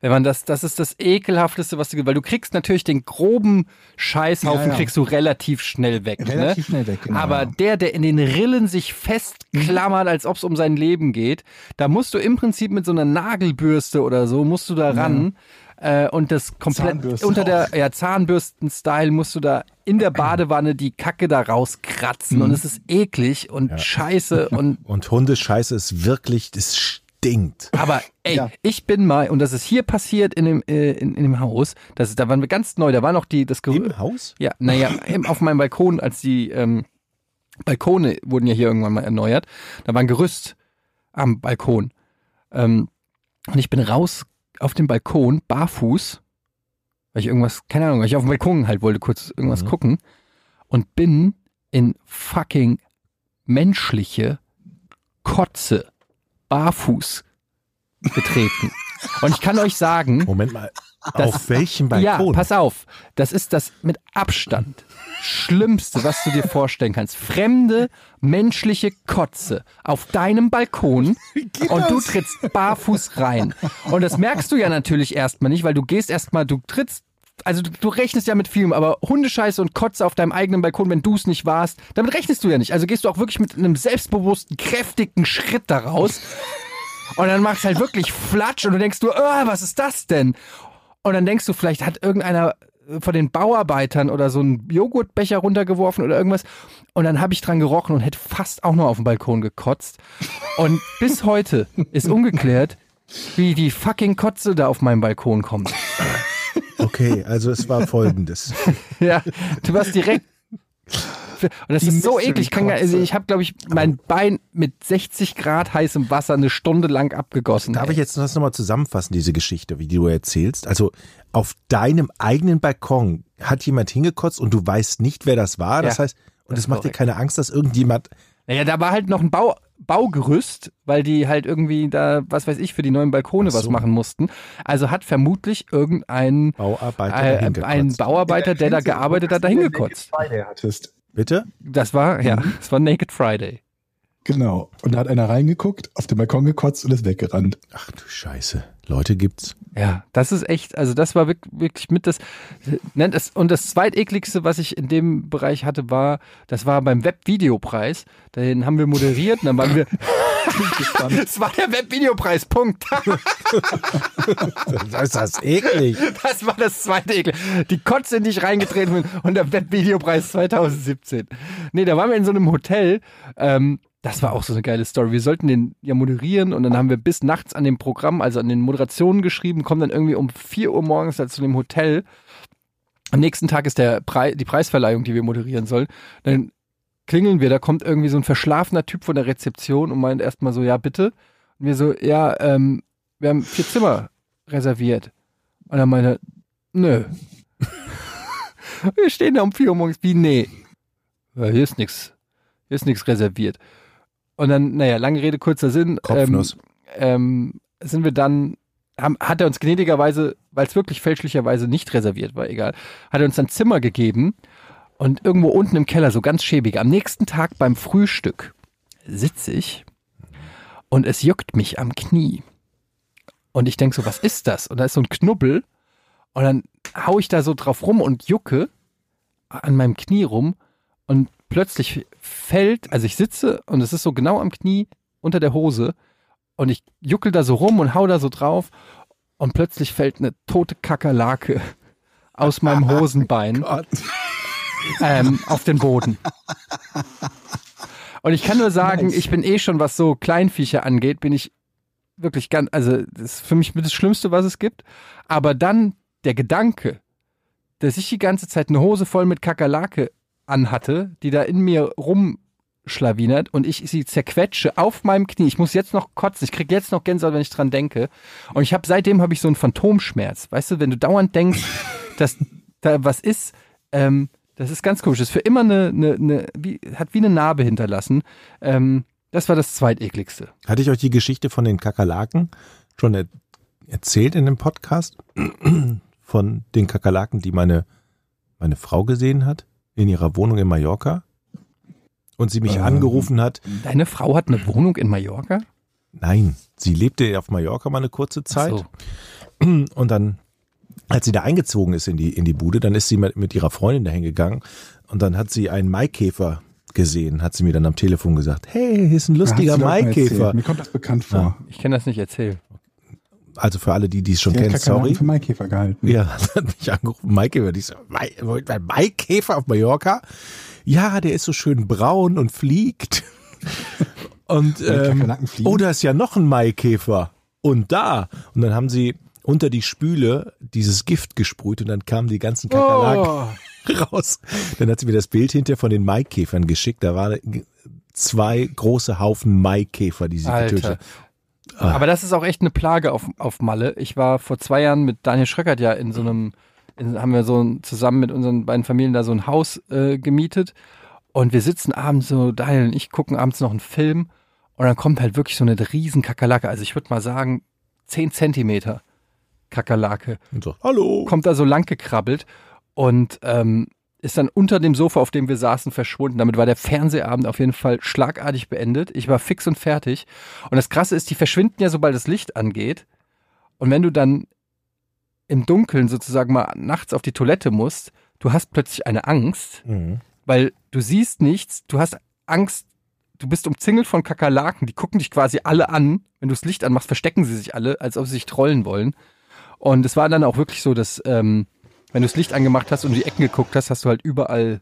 Wenn man das, das ist das ekelhafteste, was du, weil du kriegst natürlich den groben Scheißhaufen, Ja, ja. kriegst du relativ schnell weg. Relativ ne? schnell weg, genau. Aber der, der in den Rillen sich festklammert, als ob es um sein Leben geht, da musst du im Prinzip mit so einer Nagelbürste oder so, musst du da ran. Äh, und das komplett unter der ja, Zahnbürsten-Style musst du da in der Badewanne die Kacke da rauskratzen. Mhm. Und es ist eklig und scheiße und Und Hundescheiße ist wirklich, das stinkt. aber ey, Ja. ich bin mal, und das ist hier passiert in dem, äh, in, in dem Haus, das ist, da waren wir ganz neu, da war noch die, das Gerüst. Im Haus? Ja, naja, auf meinem Balkon, als die ähm, Balkone wurden ja hier irgendwann mal erneuert, da war ein Gerüst am Balkon. Ähm, und ich bin raus auf den Balkon, barfuß, weil ich irgendwas, keine Ahnung, weil ich auf dem Balkon halt wollte kurz irgendwas Mhm. gucken und bin in fucking menschliche Kotze barfuß getreten. und ich kann euch sagen, Moment mal. Das- auf welchem ja, Balkon? pass auf. Das ist das mit Abstand Schlimmste, was du dir vorstellen kannst. Fremde menschliche Kotze auf deinem Balkon und du trittst barfuß rein. Und das merkst du ja natürlich erstmal nicht, weil du gehst erstmal, du trittst also du, du rechnest ja mit vielem, aber Hundescheiße und Kotze auf deinem eigenen Balkon, wenn du es nicht warst, damit rechnest du ja nicht. Also gehst du auch wirklich mit einem selbstbewussten, kräftigen Schritt da raus. Und dann machst du halt wirklich Flatsch und du denkst du, oh, was ist das denn? Und dann denkst du, vielleicht hat irgendeiner von den Bauarbeitern oder so einen Joghurtbecher runtergeworfen oder irgendwas. Und dann habe ich dran gerochen und hätte fast auch noch auf dem Balkon gekotzt. Und bis heute ist ungeklärt, wie die fucking Kotze da auf meinem Balkon kommt. Okay, also es war folgendes. Ja, du warst direkt. Und das Die ist so eklig. Ich, kann also ich habe, glaube ich, mein Bein mit 60 Grad heißem Wasser eine Stunde lang abgegossen. Darf ey. ich jetzt das nochmal zusammenfassen, diese Geschichte, wie die du erzählst? Also auf deinem eigenen Balkon hat jemand hingekotzt und du weißt nicht, wer das war. Das Ja, heißt, und das es macht dir keine Angst, dass irgendjemand. Naja, da war halt noch ein Bau, Baugerüst, weil die halt irgendwie da, was weiß ich, für die neuen Balkone Ach was so. machen mussten. Also hat vermutlich irgendein Bauarbeiter äh, ein. Bauarbeiter, der da gearbeitet hat, dahin gekotzt. Friday hattest. Bitte? Das war, ja, das war Naked Friday. Genau. Und da hat einer reingeguckt, auf den Balkon gekotzt und ist weggerannt. Ach du Scheiße. Leute gibt's. Ja, das ist echt, also das war wirk- wirklich mit das, ne, das und das zweitekligste, was ich in dem Bereich hatte, war, das war beim Webvideopreis. Den haben wir moderiert und dann waren wir, das war der Webvideopreis, Punkt. Das ist das eklig. Das war das zweite Ekel. Die Kotze, in die ich reingetreten bin und der Webvideopreis 2017. Nee, da waren wir in so einem Hotel. Ähm, das war auch so eine geile Story. Wir sollten den ja moderieren und dann haben wir bis nachts an dem Programm, also an den Moderationen geschrieben, kommen dann irgendwie um 4 Uhr morgens da zu dem Hotel. Am nächsten Tag ist der Pre die Preisverleihung, die wir moderieren sollen. Dann klingeln wir, da kommt irgendwie so ein verschlafener Typ von der Rezeption und meint erstmal so, ja, bitte. Und wir so, ja, ähm, wir haben vier Zimmer reserviert. Und er meinte, nö. wir stehen da um vier Uhr morgens, wie, nee. Ja, hier ist nichts, hier ist nichts reserviert. Und dann, naja, lange Rede, kurzer Sinn. Kopfnuss. Ähm, ähm, sind wir dann, haben, hat er uns gnädigerweise, weil es wirklich fälschlicherweise nicht reserviert war, egal, hat er uns ein Zimmer gegeben und irgendwo unten im Keller, so ganz schäbig. Am nächsten Tag beim Frühstück sitze ich und es juckt mich am Knie. Und ich denke so, was ist das? Und da ist so ein Knubbel und dann hau ich da so drauf rum und jucke an meinem Knie rum und plötzlich fällt, also ich sitze und es ist so genau am Knie unter der Hose und ich juckel da so rum und hau da so drauf und plötzlich fällt eine tote Kakerlake aus meinem Hosenbein ähm, auf den Boden. Und ich kann nur sagen, Nice. ich bin eh schon, was so Kleinviecher angeht, bin ich wirklich ganz, also das ist für mich mit das Schlimmste, was es gibt. Aber dann der Gedanke, dass ich die ganze Zeit eine Hose voll mit Kakerlake anhatte, die da in mir rumschlawinert und ich sie zerquetsche auf meinem Knie. Ich muss jetzt noch kotzen. Ich krieg jetzt noch Gänsehaut, wenn ich dran denke. Und ich habe seitdem habe ich so einen Phantomschmerz. Weißt du, wenn du dauernd denkst, dass da was ist, ähm, das ist ganz komisch. Das ist für immer eine, eine, eine wie, hat wie eine Narbe hinterlassen. Ähm, das war das zweitekligste. Hatte ich euch die Geschichte von den Kakerlaken schon er erzählt in dem Podcast? Von den Kakerlaken, die meine, meine Frau gesehen hat in ihrer Wohnung in Mallorca? Und sie mich Ähm. angerufen hat. Deine Frau hat eine Wohnung in Mallorca? Nein, sie lebte auf Mallorca mal eine kurze Zeit. Ach Und dann, als sie da eingezogen ist in die, in die Bude, dann ist sie mit, mit ihrer Freundin dahin gegangen und dann hat sie einen Maikäfer gesehen, hat sie mir dann am Telefon gesagt, hey, hier ist ein lustiger Maikäfer. Mir kommt das bekannt vor. Ich kann das nicht erzählen. Also für alle, die die es schon kennen, sorry. für Maikäfer gehalten. Ja, hat mich angerufen, Maikäfer. Die so, Mai, Mai- Maikäfer auf Mallorca? Ja, der ist so schön braun und fliegt. Und ähm, oh, da ist ja noch ein Maikäfer. Und da. Und dann haben sie unter die Spüle dieses Gift gesprüht und dann kamen die ganzen Kakerlaken raus. Dann hat sie mir das Bild hinter von den Maikäfern geschickt. Da waren zwei große Haufen Maikäfer, die sie getötet. Aber das ist auch echt eine Plage auf, auf Malle. Ich war vor zwei Jahren mit Daniel Schröckert ja in so einem, in, haben wir so ein, zusammen mit unseren beiden Familien da so ein Haus äh, gemietet. Und wir sitzen abends so, Daniel und ich gucken abends noch einen Film. Und dann kommt halt wirklich so eine riesen Kakerlake. Also ich würde mal sagen, 10 Zentimeter Kakerlake. Und so, hallo. Kommt da so lang gekrabbelt und ähm, ist dann unter dem Sofa, auf dem wir saßen, verschwunden. Damit war der Fernsehabend auf jeden Fall schlagartig beendet. Ich war fix und fertig. Und das Krasse ist, die verschwinden ja, sobald das Licht angeht. Und wenn du dann im Dunkeln sozusagen mal nachts auf die Toilette musst, du hast plötzlich eine Angst, Mhm. weil du siehst nichts, du hast Angst, du bist umzingelt von Kakerlaken, die gucken dich quasi alle an. Wenn du das Licht anmachst, verstecken sie sich alle, als ob sie sich trollen wollen. Und es war dann auch wirklich so, dass ähm, wenn du das Licht angemacht hast und die Ecken geguckt hast, hast du halt überall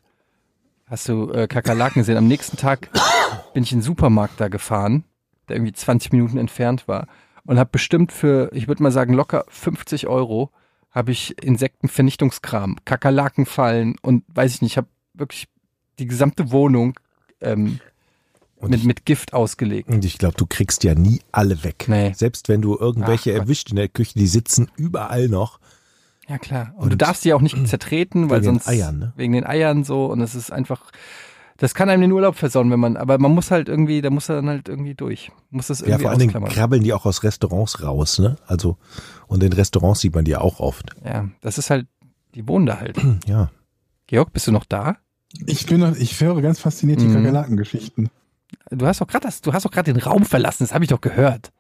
hast du äh, Kakerlaken gesehen. Am nächsten Tag bin ich in den Supermarkt da gefahren, der irgendwie 20 Minuten entfernt war und habe bestimmt für, ich würde mal sagen, locker 50 Euro habe ich Insektenvernichtungskram, Kakerlakenfallen und weiß ich nicht, ich habe wirklich die gesamte Wohnung ähm, mit, ich- mit Gift ausgelegt. Und ich glaube, du kriegst ja nie alle weg. Nee. Selbst wenn du irgendwelche Ach erwischt in der Küche, die sitzen überall noch. Ja, klar. Und, du Und- darfst die auch nicht zertreten, weil Wegen den sonst Eiern, ne? wegen den Eiern so und es ist einfach das kann einem den Urlaub versauen, wenn man aber man muss halt irgendwie, da muss er dann halt irgendwie durch. Muss das Ja, irgendwie vor allen Dingen krabbeln die auch aus Restaurants raus, ne? Also, und in Restaurants sieht man die auch oft. Ja, das ist halt die wohnen da halt. Ja. Georg, bist du noch da? Ich bin noch, ich höre ganz fasziniert die Mhm. Kakerlaken-Geschichten. du hast doch gerade das, du hast doch gerade den Raum verlassen, das habe ich doch gehört.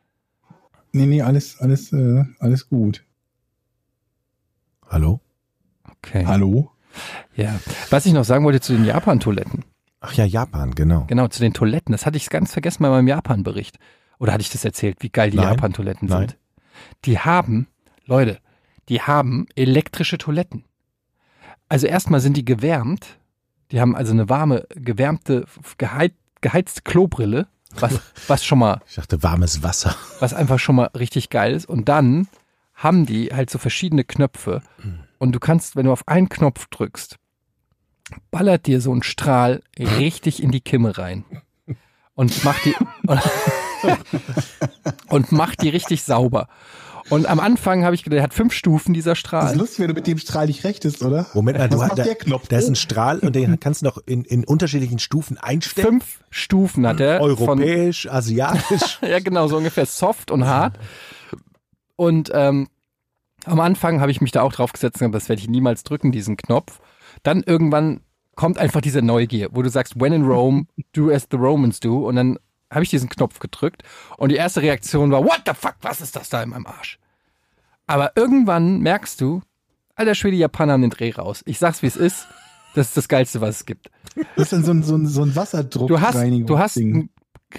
Nee, nee, alles, alles, äh, alles gut. Hallo? Okay. Hallo? Ja. Was ich noch sagen wollte zu den Japan-Toiletten. Ach ja, Japan, genau. Genau, zu den Toiletten. Das hatte ich ganz vergessen bei meinem Japan-Bericht. Oder hatte ich das erzählt, wie geil die Nein. Japan-Toiletten Nein. sind? Die haben, Leute, die haben elektrische Toiletten. Also erstmal sind die gewärmt. Die haben also eine warme, gewärmte, geheiz, geheizte Klobrille, was, was schon mal Ich dachte, warmes Wasser. was einfach schon mal richtig geil ist. Und dann haben die halt so verschiedene Knöpfe. Und du kannst, wenn du auf einen Knopf drückst, ballert dir so ein Strahl richtig in die Kimme rein. Und macht die, und macht die richtig sauber. Und am Anfang habe ich gedacht, der hat fünf Stufen, dieser Das ist Strahl. lustig, wenn du mit dem Strahl nicht rechtest, oder? Moment mal, du, da, der Knopf? da ist ein Strahl und den kannst du noch in, in unterschiedlichen Stufen einstellen. Fünf Stufen hat er. Von, Europäisch, asiatisch. ja, genau, so ungefähr soft und hart. Und ähm, am Anfang habe ich mich da auch drauf gesetzt und gesagt, das werde ich niemals drücken, diesen Knopf. Dann irgendwann kommt einfach diese Neugier, wo du sagst, when in Rome, do as the Romans do. Und dann habe ich diesen Knopf gedrückt und die erste Reaktion war, what the fuck, was ist das da in meinem Arsch? Aber irgendwann merkst du, alter Schwede, Japaner haben den Dreh raus. Ich sag's, wie es ist. Das ist das Geilste, was es gibt. Das ist dann so ein, so ein, so ein Wasserdruck. Du hast, du hast einen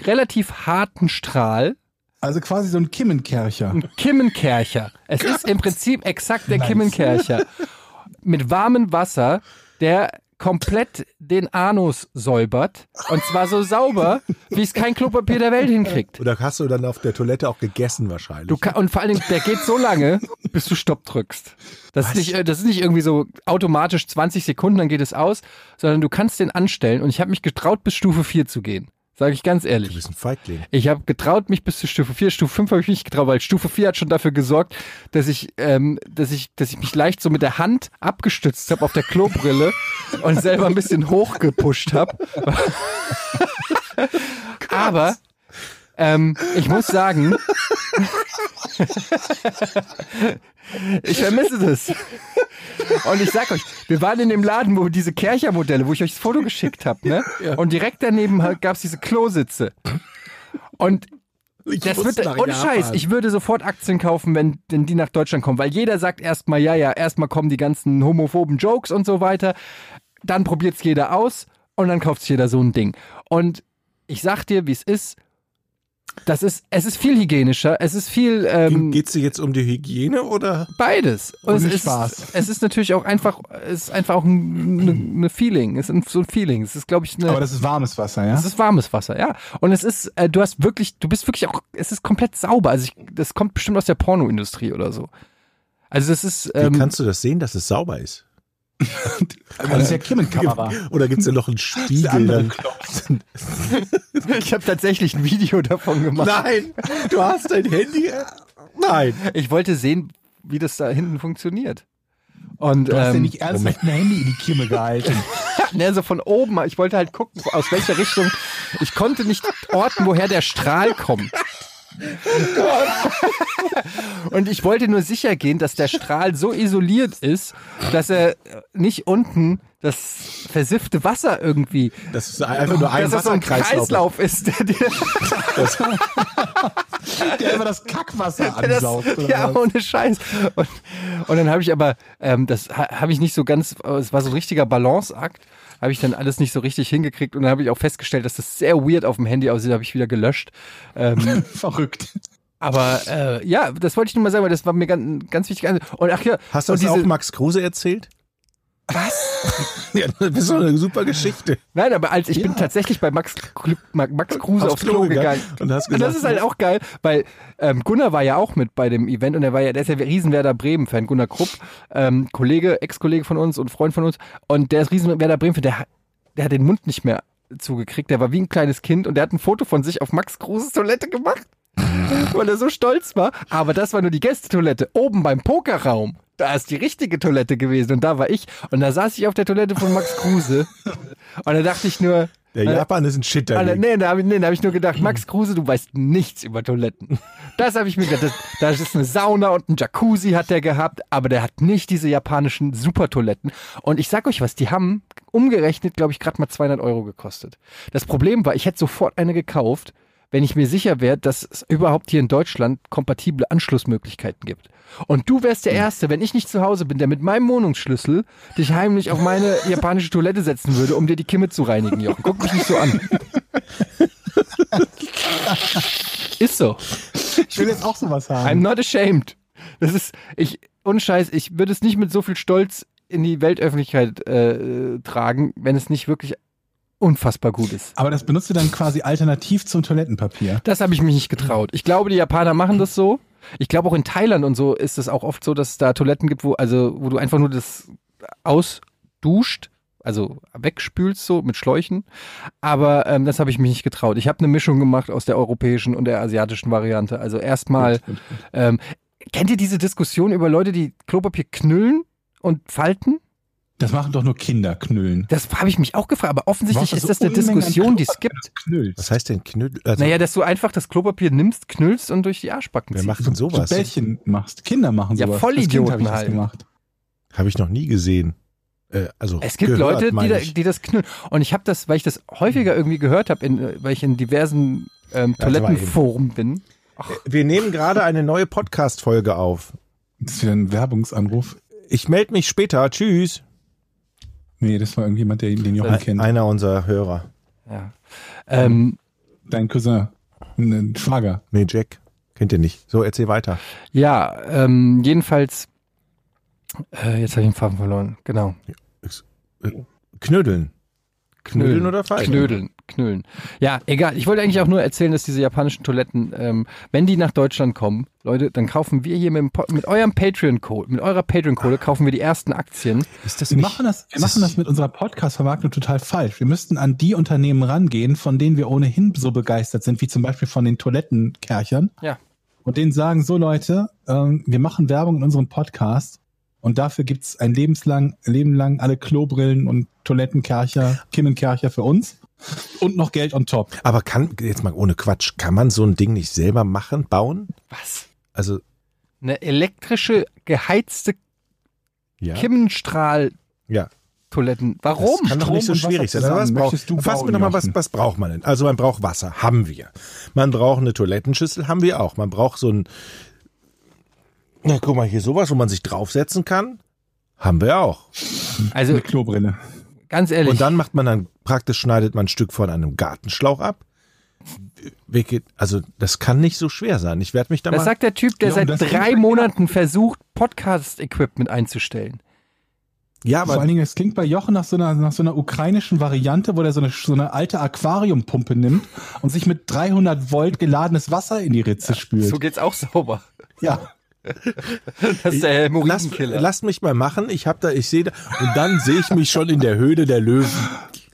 relativ harten Strahl, also quasi so ein Kimmenkercher. ein Kimmenkercher. Es ist im Prinzip exakt der Kimmenkercher. Mit warmem Wasser, der komplett den Anus säubert. Und zwar so sauber, wie es kein Klopapier der Welt hinkriegt. Oder hast du dann auf der Toilette auch gegessen wahrscheinlich? Du kann, und vor allen Dingen, der geht so lange, bis du Stopp drückst. Das ist, nicht, äh, das ist nicht irgendwie so automatisch 20 Sekunden, dann geht es aus, sondern du kannst den anstellen. Und ich habe mich getraut, bis Stufe 4 zu gehen. Sage ich ganz du ehrlich. bist ein Feigling. Ich habe getraut, mich bis zu Stufe 4. Stufe 5 habe ich mich nicht getraut, weil Stufe 4 hat schon dafür gesorgt, dass ich, ähm, dass ich, dass ich mich leicht so mit der Hand abgestützt habe auf der Klobrille und selber ein bisschen hochgepusht habe. Aber ähm, ich muss sagen, ich vermisse das. Und ich sag euch, wir waren in dem Laden, wo diese Kercher-Modelle, wo ich euch das Foto geschickt habe, ne? Und direkt daneben gab es diese Klositze. Und das muss wird, Japan. Scheiß, ich würde sofort Aktien kaufen, wenn, wenn die nach Deutschland kommen, weil jeder sagt erstmal, ja, ja, erstmal kommen die ganzen homophoben Jokes und so weiter, dann probiert's jeder aus und dann kauft jeder so ein Ding. Und ich sag dir, wie es ist, das ist, es ist viel hygienischer, es ist viel, ähm, Geht es dir jetzt um die Hygiene oder? Beides. Und es ist, Spaß. es ist natürlich auch einfach, es ist einfach auch ein eine, eine Feeling. Es ist so ein Feeling. Es ist, glaube ich, eine, Aber das ist warmes Wasser, ja? es ist warmes Wasser, ja. Und es ist, äh, du hast wirklich, du bist wirklich auch, es ist komplett sauber. Also ich, das kommt bestimmt aus der Pornoindustrie oder so. Also das ist, Wie ähm, kannst du das sehen, dass es sauber ist? Das ist ja Kimmenkamera. Oder gibt es da noch einen Spiegel? Dann? ich habe tatsächlich ein Video davon gemacht. Nein, du hast dein Handy. Nein. Ich wollte sehen, wie das da hinten funktioniert. Und Du hast ja ähm, nicht ernsthaft ein Handy in die Kimme gehalten. Ne, so von oben. Ich wollte halt gucken, aus welcher Richtung. Ich konnte nicht orten, woher der Strahl kommt. Und ich wollte nur sicher gehen, dass der Strahl so isoliert ist, dass er nicht unten das versiffte Wasser irgendwie, Das ist einfach nur ein dass das so ein. Kreislauf ist, der dir Der immer das Kackwasser das, ansaugt. oder ja, was? ohne Scheiß. Und, und dann habe ich aber, ähm, das ha, habe ich nicht so ganz, es war so ein richtiger Balanceakt, habe ich dann alles nicht so richtig hingekriegt und dann habe ich auch festgestellt, dass das sehr weird auf dem Handy aussieht, habe ich wieder gelöscht. Ähm, Verrückt. aber äh, ja, das wollte ich nur mal sagen, weil das war mir ganz, ganz wichtig. Und ach ja, Hast du das auch Max Kruse erzählt? Was? ja, das ist doch eine super Geschichte. Nein, aber als ich bin tatsächlich bei Max, Max Kruse aufs, Aufs Klo Klo gegangen. und hast und das gesagt, ist halt auch geil, weil ähm, Gunnar war ja auch mit bei dem Event und er war ja, der ist ja riesen Werder Bremen-Fan, Gunnar Krupp, ähm, Kollege, Ex-Kollege von uns und Freund von uns. Und der ist riesen Werder Bremen-Fan, der, hat- der hat den Mund nicht mehr zugekriegt, der war wie ein kleines Kind und der hat ein Foto von sich auf Max Kruses Toilette gemacht. weil er so stolz war. Aber das war nur die Gästetoilette. Oben beim Pokerraum. Da ist die richtige Toilette gewesen und da war ich. Und da saß ich auf der Toilette von Max Kruse. Und da dachte ich nur, Der Japan ist ein Shit Alter, nee, da habe ich, nee, da hab ich nur gedacht, Max Kruse, du weißt nichts über Toiletten. Das habe ich mir gedacht. Das, das ist eine Sauna und ein Jacuzzi hat der gehabt, aber der hat nicht diese japanischen Supertoiletten. Und ich sag euch was, die haben umgerechnet, glaube ich, gerade mal 200 Euro gekostet. Das Problem war, ich hätte sofort eine gekauft, wenn ich mir sicher wäre, dass es überhaupt hier in Deutschland kompatible Anschlussmöglichkeiten gibt. Und du wärst der Erste, wenn ich nicht zu Hause bin, der mit meinem Wohnungsschlüssel dich heimlich auf meine japanische Toilette setzen würde, um dir die Kimme zu reinigen, Jochen. Guck mich nicht so an. Ist so. Ich will jetzt auch sowas haben. I'm not ashamed. Das ist, ich, unscheiß, ich würde es nicht mit so viel Stolz in die Weltöffentlichkeit äh, tragen, wenn es nicht wirklich unfassbar gut ist. Aber das benutzt du dann quasi alternativ zum Toilettenpapier. Das habe ich mich nicht getraut. Ich glaube, die Japaner machen das so. Ich glaube auch in Thailand und so ist es auch oft so, dass es da Toiletten gibt, wo also wo du einfach nur das ausduscht, also wegspülst so mit Schläuchen. Aber ähm, das habe ich mich nicht getraut. Ich habe eine Mischung gemacht aus der europäischen und der asiatischen Variante. Also erstmal ähm, kennt ihr diese Diskussion über Leute, die Klopapier knüllen und falten? Das machen doch nur Kinder, knüllen. Das habe ich mich auch gefragt, aber offensichtlich ist das eine Diskussion, die es gibt. Was heißt denn Knüll? Also, Naja, dass du einfach das Klopapier nimmst, knüllst und durch die Arschbacken wer ziehst. macht denn So sowas? Bällchen machst. Kinder machen Ja, sowas. Ich das halt. gemacht. Habe ich noch nie gesehen. Äh, also Es gibt gehört, Leute, die, da, die das knüllen. Und ich habe das, weil ich das häufiger irgendwie gehört habe, äh, weil ich in diversen ähm, Ja. Toilettenforen bin. Wir nehmen gerade eine neue Podcast-Folge auf. Das ist wieder ein Werbungsanruf. Ich melde mich später. Tschüss. Nee, das war irgendjemand, der den Jochen kennt. einer unserer Hörer. Ja. Ähm, Dein Cousin. Ein Schwager. Nee, Jack. Kennt ihr nicht. So, erzähl weiter. ja, ähm, jedenfalls, äh, jetzt habe ich den Faden verloren. Genau. Knödeln. Knödeln oder falten? Knödeln, knüllen. Ja, egal. Ich wollte eigentlich auch nur erzählen, dass diese japanischen Toiletten, ähm, wenn die nach Deutschland kommen, Leute, dann kaufen wir hier mit, mit eurem Patreon-Code, mit eurer Patreon-Code kaufen wir die ersten Aktien. Ist das Wir nicht? machen das, wir ist machen das- das mit unserer Podcast-Vermarktung total falsch. Wir müssten an die Unternehmen rangehen, von denen wir ohnehin so begeistert sind, wie zum Beispiel von den Toilettenkerchern. Ja. Und denen sagen, so Leute, ähm, wir machen Werbung in unserem Podcast und dafür gibt's ein lebenslang, Leben lang alle Klobrillen und Toilettenkercher, Kimmenkercher für uns und noch Geld on top. Aber kann, jetzt mal ohne Quatsch, kann man so ein Ding nicht selber machen, bauen? Was? Also, Eine elektrische, geheizte ja. Kimmenstrahl-Toiletten. Ja. Warum? Das kann doch nicht so Strom schwierig sein. Aber was Möchtest du fassen wir bauen, doch mal, was, was braucht man denn? Also man braucht Wasser, haben wir. Man braucht eine Toilettenschüssel, haben wir auch. Man braucht so ein, na guck mal hier sowas, wo man sich draufsetzen kann, haben wir auch. Also, Eine Klobrille. ganz ehrlich, Und dann macht man dann praktisch schneidet man ein Stück von einem Gartenschlauch ab. Also das kann nicht so schwer sein. Ich werde mich da das mal. sagt der Typ, der Ja, seit das drei Monaten versucht, Podcast-Equipment einzustellen. Ja, Vor allen aber Dingen, es klingt bei Jochen nach so einer, nach so einer ukrainischen Variante, wo der so eine, so eine alte Aquariumpumpe nimmt und sich mit 300 Volt geladenes Wasser in die Ritze spült. So geht's auch sauber. ja. Das ist der lass, Hämorrhoidenkiller. lasst mich mal machen. Ich habe da, ich sehe da und dann sehe ich mich schon in der Höhle der Löwen.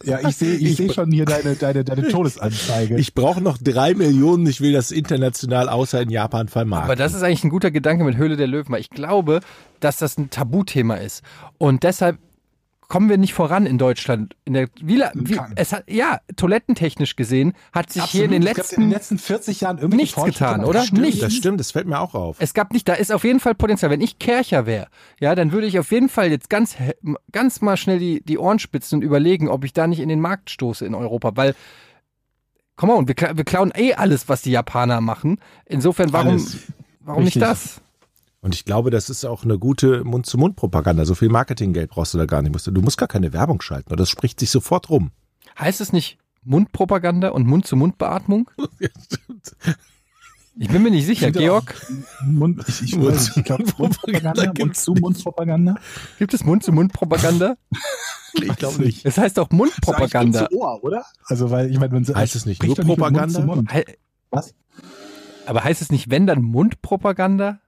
Ja, ich sehe ich seh schon hier deine, deine, deine Todesanzeige. Ich brauche noch drei Millionen. Ich will das international außer in Japan vermarkten. Aber das ist eigentlich ein guter Gedanke mit Höhle der Löwen, weil ich glaube, dass das ein Tabuthema ist. Und deshalb kommen wir nicht voran in Deutschland. In der, wie, wie, es hat, ja, toilettentechnisch gesehen hat sich hier in den Es gab in letzten, den letzten 40 Jahren irgendwie nichts getan, oder? stimmt, Nichts. das stimmt, das fällt mir auch auf. es gab nicht, da ist auf jeden Fall Potenzial. Wenn ich Kercher wäre, ja, dann würde ich auf jeden Fall jetzt ganz, ganz mal schnell die, die Ohren spitzen und überlegen, ob ich da nicht in den Markt stoße in Europa, weil, komm on, wir, kla- wir klauen eh alles, was die Japaner machen. Insofern, warum, Alles. warum nicht das? Und ich glaube, das ist auch eine gute Mund-zu-Mund-Propaganda. So viel Marketinggeld brauchst du da gar nicht. Du musst gar keine Werbung schalten. Das spricht sich sofort rum. Heißt es nicht Mundpropaganda und Mund-zu-Mund-Beatmung? Ich bin mir nicht sicher. Georg, Mund, ich, ich, weiß nicht, ich glaube, Mundpropaganda, Mund gibt's zu Mundpropaganda. gibt es Mund-zu-Mund-Propaganda? Ich glaube nicht. Es heißt doch Mundpropaganda. Zu Ohr, oder? Also, weil ich meine, man Heißt es nicht nur Propaganda? Mund Mund. Was? Aber heißt es nicht, wenn dann Mundpropaganda?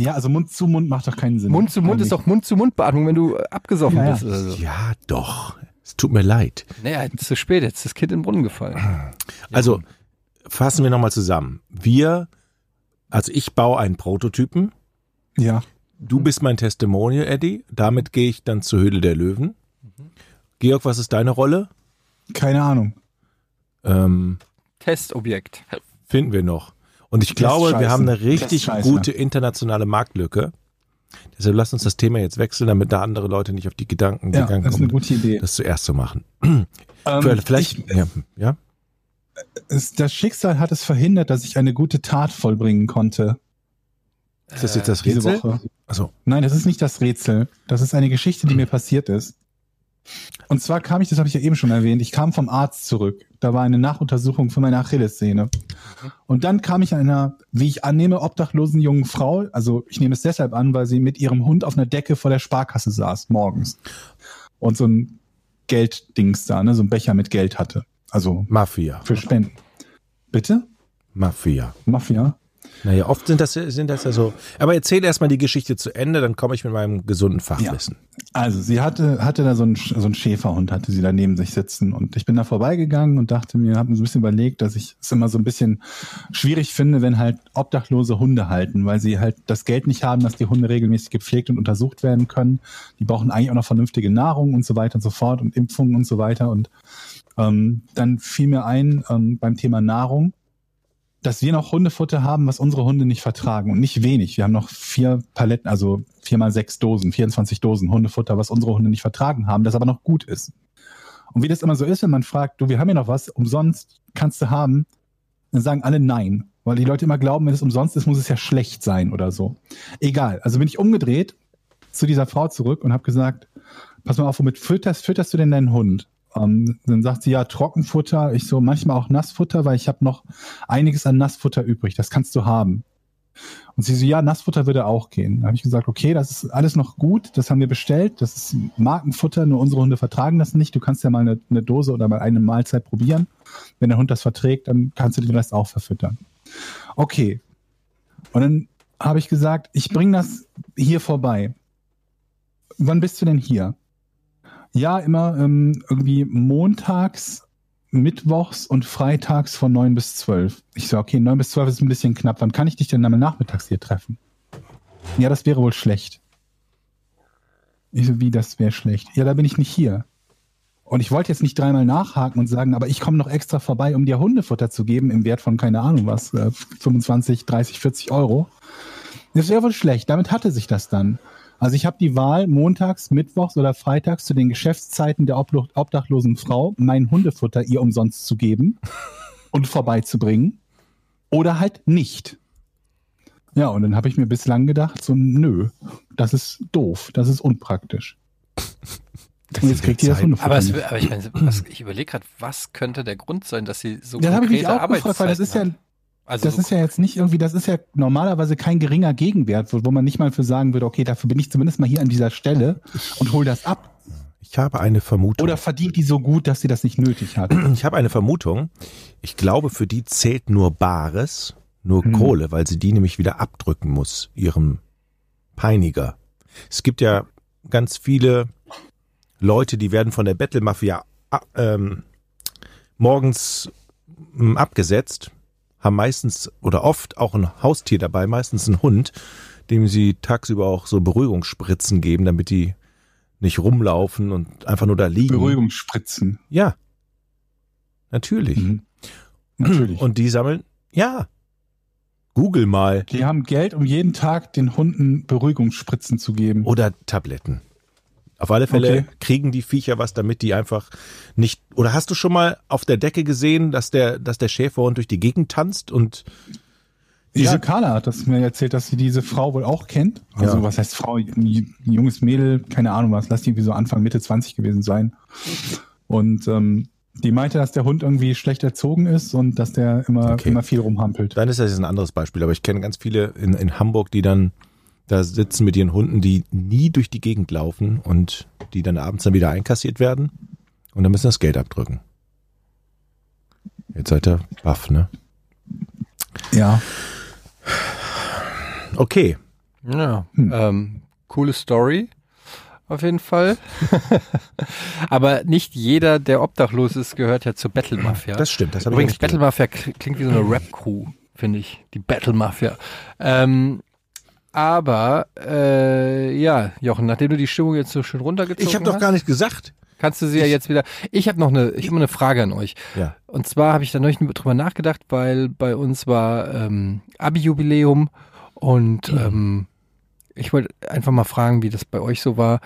Ja, also Mund zu Mund macht doch keinen Sinn. Mund zu Mund ist doch Mund-zu-Mund-Beatmung, wenn du abgesoffen Ja, ja. bist oder so. Ja, doch. Es tut mir leid. Naja, ist zu spät, jetzt ist das Kind in den Brunnen gefallen. Also, fassen wir nochmal zusammen. Wir, also ich baue einen Prototypen. Ja. Du bist mein Testimonial, Eddie. Damit gehe ich dann zur Höhle der Löwen. Georg, was ist deine Rolle? Keine Ahnung. Ähm, Testobjekt. finden wir noch. Und ich glaube, wir haben eine richtig gute internationale Marktlücke. Deshalb lasst uns das Thema jetzt wechseln, damit da andere Leute nicht auf die Gedanken Ja, gegangen das ist eine gute Idee. das zuerst zu machen. Ähm, Vielleicht, ich, ja, ja. es, das Schicksal hat es verhindert, dass ich eine gute Tat vollbringen konnte Ist das jetzt das diese Rätsel? Woche. Also, Nein, das ist nicht das Rätsel. Das ist eine Geschichte, die mir passiert ist. Und zwar kam ich, das habe ich ja eben schon erwähnt, ich kam vom Arzt zurück. Da war eine Nachuntersuchung für meine Achillessehne. Und dann kam ich einer, wie ich annehme, obdachlosen jungen Frau, also ich nehme es deshalb an, weil sie mit ihrem Hund auf einer Decke vor der Sparkasse saß, morgens. Und so ein Gelddings da, ne, so ein Becher mit Geld hatte. Also Mafia. für Spenden. Bitte? Mafia. Mafia? Naja, oft sind das, sind das ja so. Aber erzähl erstmal die Geschichte zu Ende, dann komme ich mit meinem gesunden Fachwissen. Also sie hatte, hatte da so einen, so einen Schäferhund, hatte sie da neben sich sitzen und ich bin da vorbeigegangen und dachte mir, habe mir so ein bisschen überlegt, dass ich es immer so ein bisschen schwierig finde, wenn halt obdachlose Hunde halten, weil sie halt das Geld nicht haben, dass die Hunde regelmäßig gepflegt und untersucht werden können. Die brauchen eigentlich auch noch vernünftige Nahrung und so weiter und so fort und Impfungen und so weiter und ähm, dann fiel mir ein ähm, beim Thema Nahrung, dass wir noch Hundefutter haben, was unsere Hunde nicht vertragen. Und nicht wenig. Wir haben noch vier Paletten, also vier mal sechs Dosen, 24 Dosen Hundefutter, was unsere Hunde nicht vertragen haben, das aber noch gut ist. Und wie das immer so ist, wenn man fragt, du, wir haben ja noch was, umsonst kannst du haben, dann sagen alle nein. Weil die Leute immer glauben, wenn es umsonst ist, muss es ja schlecht sein oder so. Egal. Also bin ich umgedreht zu dieser Frau zurück und habe gesagt, pass mal auf, womit fütterst, fütterst du denn deinen Hund? Ähm, dann sagt sie ja Trockenfutter, ich so manchmal auch Nassfutter, weil ich habe noch einiges an Nassfutter übrig, das kannst du haben. Und sie so, ja, Nassfutter würde auch gehen. Da habe ich gesagt, okay, das ist alles noch gut, das haben wir bestellt, das ist Markenfutter, nur unsere Hunde vertragen das nicht. Du kannst ja mal eine, eine Dose oder mal eine Mahlzeit probieren. Wenn der Hund das verträgt, dann kannst du den Rest auch verfüttern. Okay. Und dann habe ich gesagt, ich bringe das hier vorbei. Wann bist du denn hier? Ja, immer ähm, irgendwie montags, mittwochs und freitags von neun bis zwölf. Ich so, okay, neun bis zwölf ist ein bisschen knapp. Wann kann ich dich denn einmal nachmittags hier treffen? Ja, das wäre wohl schlecht. Ich so, wie, das wäre schlecht? Ja, da bin ich nicht hier. Und ich wollte jetzt nicht dreimal nachhaken und sagen, aber ich komme noch extra vorbei, um dir Hundefutter zu geben im Wert von, keine Ahnung was, äh, 25, 30, 40 Euro. Das wäre wohl schlecht. Damit hatte sich das dann. Also ich habe die Wahl, montags, mittwochs oder freitags zu den Geschäftszeiten der Oblo- obdachlosen Frau mein Hundefutter ihr umsonst zu geben und vorbeizubringen oder halt nicht. Ja, und dann habe ich mir bislang gedacht, so nö, das ist doof, das ist unpraktisch. und jetzt kriegt ihr das Hundefutter. Aber, es, aber ich, meine, was, ich überlege gerade, was könnte der Grund sein, dass sie so Das habe ich mich konkrete auch gefragt, weil das ist ja? Also das so, ist ja jetzt nicht irgendwie, das ist ja normalerweise kein geringer Gegenwert, wo, wo man nicht mal für sagen würde, okay, dafür bin ich zumindest mal hier an dieser Stelle und hol das ab. Ich habe eine Vermutung. Oder verdient die so gut, dass sie das nicht nötig hat? ich habe eine Vermutung. Ich glaube, für die zählt nur Bares, nur Hm. Kohle, weil sie die nämlich wieder abdrücken muss, ihrem Peiniger. Es gibt ja ganz viele Leute, die werden von der Battle Mafia a- ähm, morgens ähm, abgesetzt, haben meistens oder oft auch ein Haustier dabei, meistens ein Hund, dem sie tagsüber auch so Beruhigungsspritzen geben, damit die nicht rumlaufen und einfach nur da liegen. Beruhigungsspritzen. Ja. Natürlich. Mhm. Natürlich. Und die sammeln, ja. Google mal. die haben Geld, um jeden Tag den Hunden Beruhigungsspritzen zu geben. Oder Tabletten. Auf alle Fälle Okay. kriegen die Viecher was, damit die einfach nicht. Oder hast du schon mal auf der Decke gesehen, dass der, dass der Schäferhund durch die Gegend tanzt und Diese Ja. Carla hat das mir erzählt, dass sie diese Frau wohl auch kennt. Also Ja. was heißt Frau? Ein junges Mädel, keine Ahnung was, lass die irgendwie so Anfang, Mitte 20 gewesen sein. Und ähm, die meinte, dass der Hund irgendwie schlecht erzogen ist und dass der immer, Okay. immer viel rumhampelt. dann ist das jetzt ein anderes Beispiel. Aber ich kenne ganz viele in, in Hamburg, die dann da sitzen mit ihren Hunden, die nie durch die Gegend laufen und die dann abends dann wieder einkassiert werden und dann müssen das Geld abdrücken. Jetzt seid ihr baff, ne? Ja. Okay. Ja, Hm. ähm, coole Story. Auf jeden Fall. Aber nicht jeder, der obdachlos ist, gehört ja zur Battle Mafia. Das stimmt. Das habe ich Übrigens, Battle. Mafia kl- klingt wie so eine Rap-Crew, finde ich. Die Battle Mafia. Ähm, aber, äh, ja, Jochen, nachdem du die Stimmung jetzt so schön runtergezogen Ich habe doch hast, gar nicht gesagt. kannst du sie ja jetzt wieder. Ich habe noch eine, ich habe eine Frage an euch. Ja. Und zwar habe ich da neulich drüber nachgedacht, weil bei uns war ähm, Abi-Jubiläum und ähm, ich wollte einfach mal fragen, wie das bei euch so war.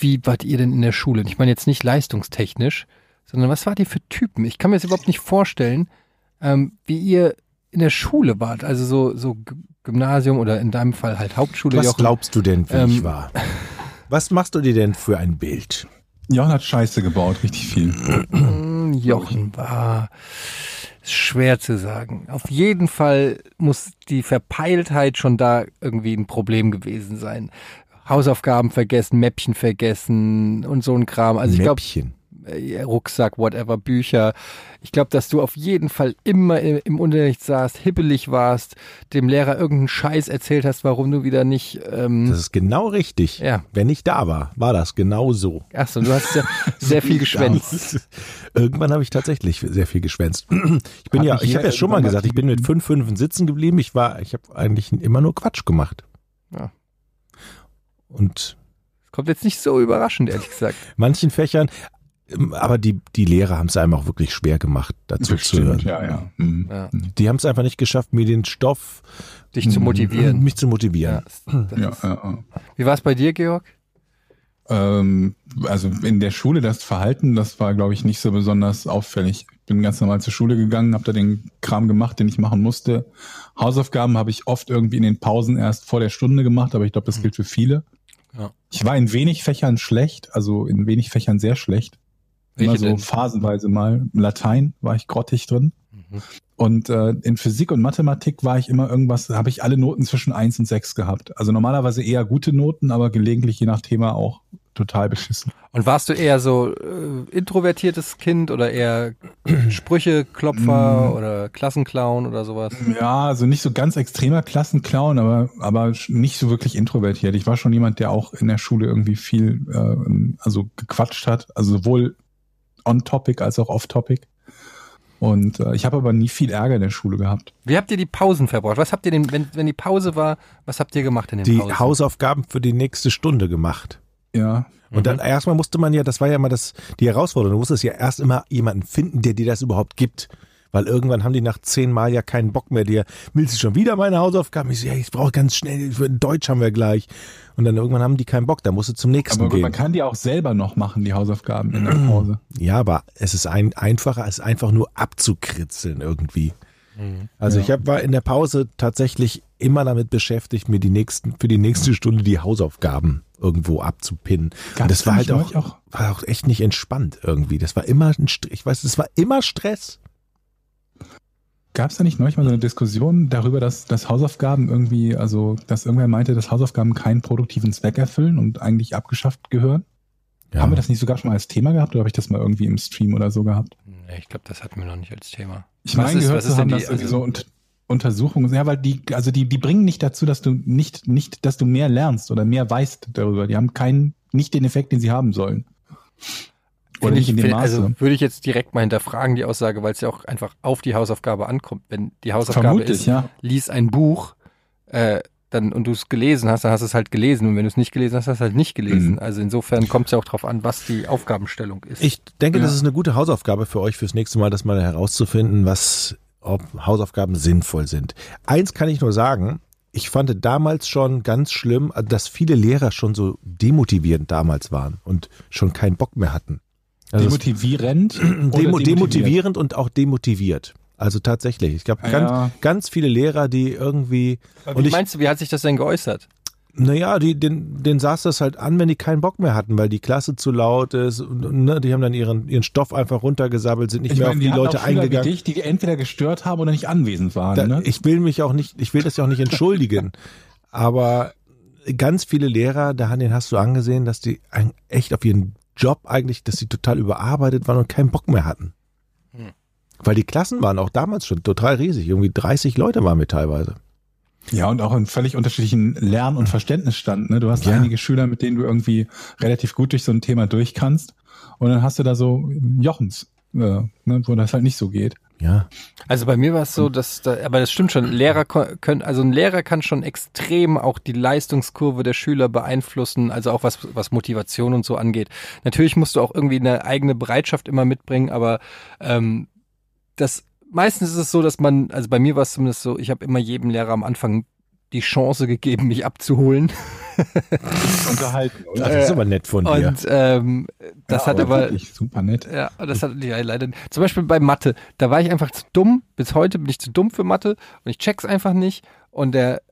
Wie wart ihr denn in der Schule? Und Ich meine jetzt nicht leistungstechnisch, sondern was wart ihr für Typen? Ich kann mir das überhaupt nicht vorstellen, ähm, wie ihr in der Schule wart. Also so, so Gymnasium oder in deinem Fall halt Hauptschule. Was Jochen. glaubst du denn, wie Ähm, ich war? Was machst du dir denn für ein Bild? Jochen hat Scheiße gebaut, richtig viel. Hm, Jochen war schwer zu sagen. Auf jeden Fall muss die Verpeiltheit schon da irgendwie ein Problem gewesen sein. Hausaufgaben vergessen, Mäppchen vergessen und so ein Kram. Also ich glaube, Mäppchen. Rucksack, whatever, Bücher. Ich glaube, dass du auf jeden Fall immer im, Unterricht saßt, hibbelig warst, dem Lehrer irgendeinen Scheiß erzählt hast, warum du wieder nicht. Ähm, Das ist genau richtig. Ja. Wenn ich da war, war das genau so. Achso, du hast ja sehr viel geschwänzt. Irgendwann habe ich tatsächlich sehr viel geschwänzt. Ich bin Hat ja, ich habe ja schon mal gesagt, ich bin mit fünf Fünfen sitzen geblieben. Ich war, ich habe eigentlich immer nur Quatsch gemacht. Ja. Und Kommt jetzt nicht so überraschend, ehrlich gesagt. manchen Fächern, aber die, die Lehrer haben es einem auch wirklich schwer gemacht, dazu zu hören. Ja, ja. Mhm. Ja. Die haben es einfach nicht geschafft, mir den Stoff Dich zu motivieren. mich zu motivieren. Ja, das ist, ja, ja. Wie war es bei dir, Georg? Ähm, also in der Schule das Verhalten, das war, glaube ich, nicht so besonders auffällig. Ich bin ganz normal zur Schule gegangen, habe da den Kram gemacht, den ich machen musste. Hausaufgaben habe ich oft irgendwie in den Pausen erst vor der Stunde gemacht, aber ich glaube, das gilt für viele. Ja. Ich war in wenig Fächern schlecht, also in wenig Fächern sehr schlecht. Immer Welche so denn? phasenweise mal. Latein war ich grottig drin. Mhm. Und äh, in Physik und Mathematik war ich immer irgendwas, habe ich alle Noten zwischen eins und sechs gehabt. Also normalerweise eher gute Noten, aber gelegentlich je nach Thema auch total beschissen. Und warst du eher so äh, introvertiertes Kind oder eher Sprücheklopfer Mm. oder Klassenclown oder sowas? Ja, also nicht so ganz extremer Klassenclown, aber, aber nicht so wirklich introvertiert. Ich war schon jemand, der auch in der Schule irgendwie viel äh, also gequatscht hat, also sowohl on topic als auch off topic. Und äh, ich habe aber nie viel Ärger in der Schule gehabt. Wie habt ihr die Pausen verbracht? Was habt ihr denn, wenn, wenn die Pause war, was habt ihr gemacht in den Die Pausen? Hausaufgaben für die nächste Stunde gemacht. Ja, Und dann erstmal musste man ja, das war ja mal das, die Herausforderung, du musstest ja erst immer jemanden finden, der dir das überhaupt gibt. Weil irgendwann haben die nach zehn Mal ja keinen Bock mehr. dir willst du schon wieder meine Hausaufgaben? Ich so, ja, ich brauche ganz schnell, für Deutsch haben wir gleich. Und dann irgendwann haben die keinen Bock, da musst du zum nächsten aber gut, gehen. man kann die auch selber noch machen, die Hausaufgaben in der Pause. Ja, aber es ist ein, einfacher, als einfach nur abzukritzeln irgendwie. Also Ja. ich hab, war in der Pause tatsächlich immer damit beschäftigt, mir die nächsten, für die nächste Stunde die Hausaufgaben irgendwo abzupinnen. Gab's Und das war halt auch, auch- war auch echt nicht entspannt irgendwie. Das war immer ein Stress. Ich weiß, das war immer Stress. Gab es da nicht neulich mal so eine Diskussion darüber, dass, dass Hausaufgaben irgendwie, also dass irgendwer meinte, dass Hausaufgaben keinen produktiven Zweck erfüllen und eigentlich abgeschafft gehören? Haben wir das nicht sogar schon mal als Thema gehabt oder habe ich das mal irgendwie im Stream oder so gehabt? Nee, ich glaube, das hatten wir noch nicht als Thema. Ich meine gehört was ist zu haben, denn die- dass also- so und Untersuchungen, ja, weil die, also die, die bringen nicht dazu, dass du nicht, nicht, dass du mehr lernst oder mehr weißt darüber. Die haben keinen, nicht den Effekt, den sie haben sollen. Finde ich, in dem Maße. also würde ich jetzt direkt mal hinterfragen, die Aussage, weil es ja auch einfach auf die Hausaufgabe ankommt. Wenn die Hausaufgabe Vermutlich, ist, ja. lies ein Buch, äh, dann, und du es gelesen hast, dann hast du es halt gelesen. Und wenn du es nicht gelesen hast, hast du es halt nicht gelesen. Mhm. Also insofern kommt es ja auch drauf an, was die Aufgabenstellung ist. Ich denke, das Ja. ist eine gute Hausaufgabe für euch fürs nächste Mal, das mal herauszufinden, was, ob Hausaufgaben sinnvoll sind. Eins kann ich nur sagen, ich fand damals schon ganz schlimm, dass viele Lehrer schon so demotivierend damals waren und schon keinen Bock mehr hatten. Also Demotivierend. Demo demotiviert? demotivierend und auch demotiviert. Also tatsächlich. Ich glaube, Ja. ganz, ganz viele Lehrer, die irgendwie, Aber und wie ich, meinst du, wie hat sich das denn geäußert? naja, die, den, den saß das halt an, wenn die keinen Bock mehr hatten, weil die Klasse zu laut ist. Und, ne, die haben dann ihren, ihren Stoff einfach runtergesabbelt, sind nicht Ich mehr meine, auf die, die Leute auch Schüler eingegangen. Wie dich, die entweder gestört haben oder nicht anwesend waren. Da, ne? Ich will mich auch nicht, ich will das ja auch nicht entschuldigen. aber ganz viele Lehrer, da den hast du angesehen, dass die echt auf ihren Job eigentlich, dass sie total überarbeitet waren und keinen Bock mehr hatten. Hm. Weil die Klassen waren auch damals schon total riesig. Irgendwie 30 Leute waren wir teilweise. Ja, und auch in völlig unterschiedlichen Lern- und Verständnisstand. Ne? Du hast Ja. einige Schüler, mit denen du irgendwie relativ gut durch so ein Thema durch kannst. Und dann hast du da so Jochens, äh, ne, wo das halt nicht so geht. Ja. Also bei mir war es so, dass da, aber das stimmt schon, Lehrer können, also ein Lehrer kann schon extrem auch die Leistungskurve der Schüler beeinflussen, also auch was, was Motivation und so angeht. Natürlich musst du auch irgendwie eine eigene Bereitschaft immer mitbringen, aber ähm, das meistens ist es so, dass man, also bei mir war es zumindest so, ich habe immer jedem Lehrer am Anfang die Chance gegeben, mich abzuholen. Unterhalten, oder? Das ist aber nett von dir. Und ähm, das Ja, hat aber wirklich super nett. Ja, das hat ja leider. Zum Beispiel bei Mathe, da war ich einfach zu dumm. Bis heute bin ich zu dumm für Mathe und ich check's einfach nicht. Und der,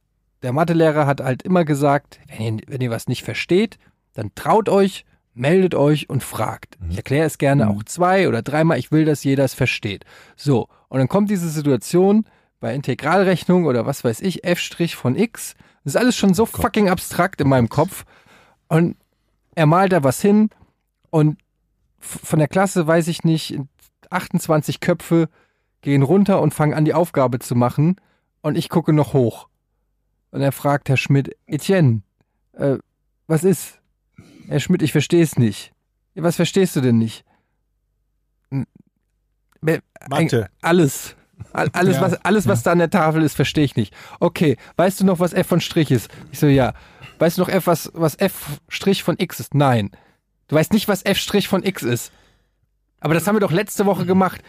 der Mathelehrer hat halt immer gesagt, wenn ihr, wenn ihr was nicht versteht, dann traut euch, meldet euch und fragt. Ich erkläre es gerne auch zwei oder dreimal. Ich will, dass jeder es versteht. So. Und dann kommt diese Situation bei Integralrechnung oder was weiß ich, f' von x. Das ist alles schon so fucking abstrakt in meinem Kopf. Und er malt da was hin und von der Klasse weiß ich nicht, 28 Köpfe gehen runter und fangen an, die Aufgabe zu machen. Und ich gucke noch hoch. Und er fragt Herr Schmidt, Etienne, äh, was ist? Herr Schmidt, ich verstehe es nicht. "Ja, Was verstehst du denn nicht? Mathe. Alles. All- Alles, Ja, was, alles, was da an der Tafel ist, verstehe ich nicht. Okay, weißt du noch, was f von Strich ist? Ich so, ja. Weißt du noch, f, was, was f Strich von x ist? Nein. Du weißt nicht, was f Strich von x ist. Aber das haben wir doch letzte Woche gemacht.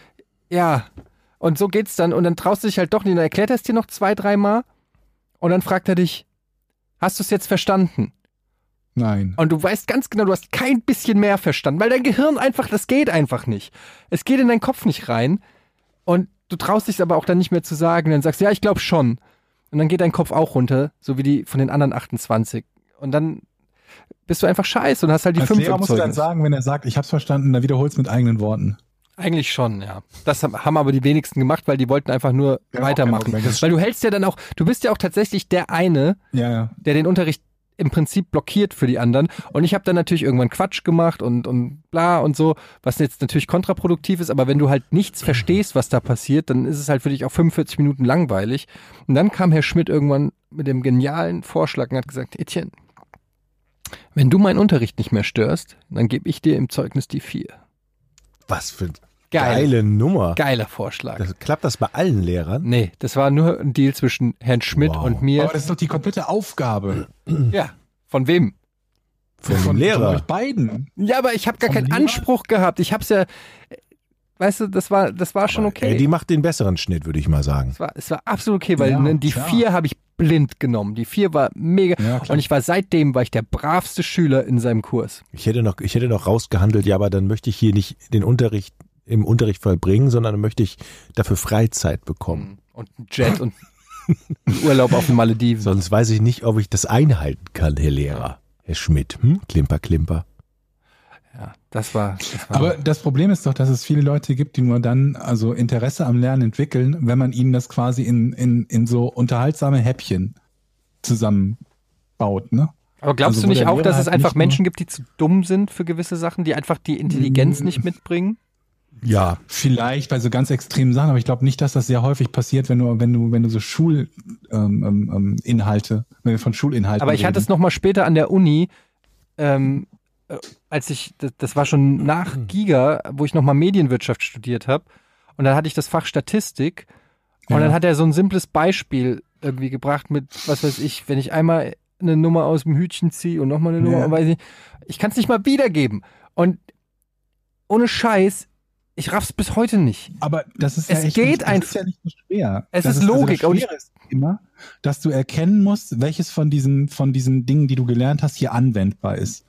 Ja. Und so geht's dann. Und dann traust du dich halt doch nicht. Dann erklärt er es dir noch zwei, dreimal. Und dann fragt er dich, hast du es jetzt verstanden? Nein. Und du weißt ganz genau, du hast kein bisschen mehr verstanden, weil dein Gehirn einfach, das geht einfach nicht. Es geht in deinen Kopf nicht rein. Und du traust dich aber auch dann nicht mehr zu sagen. Dann sagst du, ja, ich glaube schon. Und dann geht dein Kopf auch runter, so wie die von den anderen 28. Und dann bist du einfach scheiße und hast halt die Als fünf Lehrer musst du dann sagen, wenn er sagt, ich hab's verstanden, dann wiederholst mit eigenen Worten. Eigentlich schon, ja. Das haben aber die wenigsten gemacht, weil die wollten einfach nur Ja, weitermachen. kein Problem. Das Weil du hältst ja dann auch, du bist ja auch tatsächlich der eine, Ja, ja. der den Unterricht im Prinzip blockiert für die anderen. Und ich habe dann natürlich irgendwann Quatsch gemacht und, und bla und so, was jetzt natürlich kontraproduktiv ist, aber wenn du halt nichts verstehst, was da passiert, dann ist es halt für dich auch 45 Minuten langweilig. Und dann kam Herr Schmidt irgendwann mit dem genialen Vorschlag und hat gesagt, Etienne, wenn du meinen Unterricht nicht mehr störst, dann gebe ich dir im Zeugnis die vier. Was für Geil. geile Nummer. Geiler Vorschlag. Das, klappt das bei allen Lehrern? Nee, das war nur ein Deal zwischen Herrn Schmidt Wow. und mir. Aber das ist doch die komplette Aufgabe. Ja, von wem? Von Von Lehrer. euch beiden. Ja, aber ich habe gar keinen Lehrer? Anspruch gehabt. Ich hab's ja, weißt du, das war, das war schon okay. Ey, die macht den besseren Schnitt, würde ich mal sagen. es, war, es war absolut okay, weil Ja, ne, die klar. vier habe ich blind genommen. Die vier war mega. Ja, und ich war seitdem war ich der bravste Schüler in seinem Kurs. Ich hätte noch, ich hätte noch rausgehandelt, ja, aber dann möchte ich hier nicht den Unterricht im Unterricht vollbringen, sondern dann möchte ich dafür Freizeit bekommen. Und ein Jet und einen Urlaub auf den Malediven. Sonst weiß ich nicht, ob ich das einhalten kann, Herr Lehrer. Herr Schmidt, hm? Klimper, Klimper. Ja, das war. Das war Aber das Problem ist doch, dass es viele Leute gibt, die nur dann also Interesse am Lernen entwickeln, wenn man ihnen das quasi in, in, in so unterhaltsame Häppchen zusammenbaut, ne? Aber glaubst Also, du nicht auch, Lehrer dass es halt einfach Menschen gibt, die zu dumm sind für gewisse Sachen, die einfach die Intelligenz Mm. nicht mitbringen? Ja, Vielleicht bei so ganz extremen Sachen, aber ich glaube nicht, dass das sehr häufig passiert, wenn du, wenn du, wenn du so Schulinhalte, ähm, ähm, ähm, wenn wir von Schulinhalten Aber ich hatte es reden. noch mal später an der Uni, ähm, äh, als ich, das, das war schon nach Giga, wo ich noch mal Medienwirtschaft studiert habe. Und dann hatte ich das Fach Statistik. Und Ja. dann hat er so ein simples Beispiel irgendwie gebracht mit, was weiß ich, wenn ich einmal eine Nummer aus dem Hütchen ziehe und nochmal eine Nummer, Ja. und weiß ich, ich kann es nicht mal wiedergeben. Und ohne Scheiß, ich raff's bis heute nicht. Aber das ist Es ja echt geht nicht, das einfach. ist ja nicht so schwer. Es das ist Logik, Also und das Schwere ist immer, dass du erkennen musst, welches von diesen, von diesen Dingen, die du gelernt hast, hier anwendbar ist.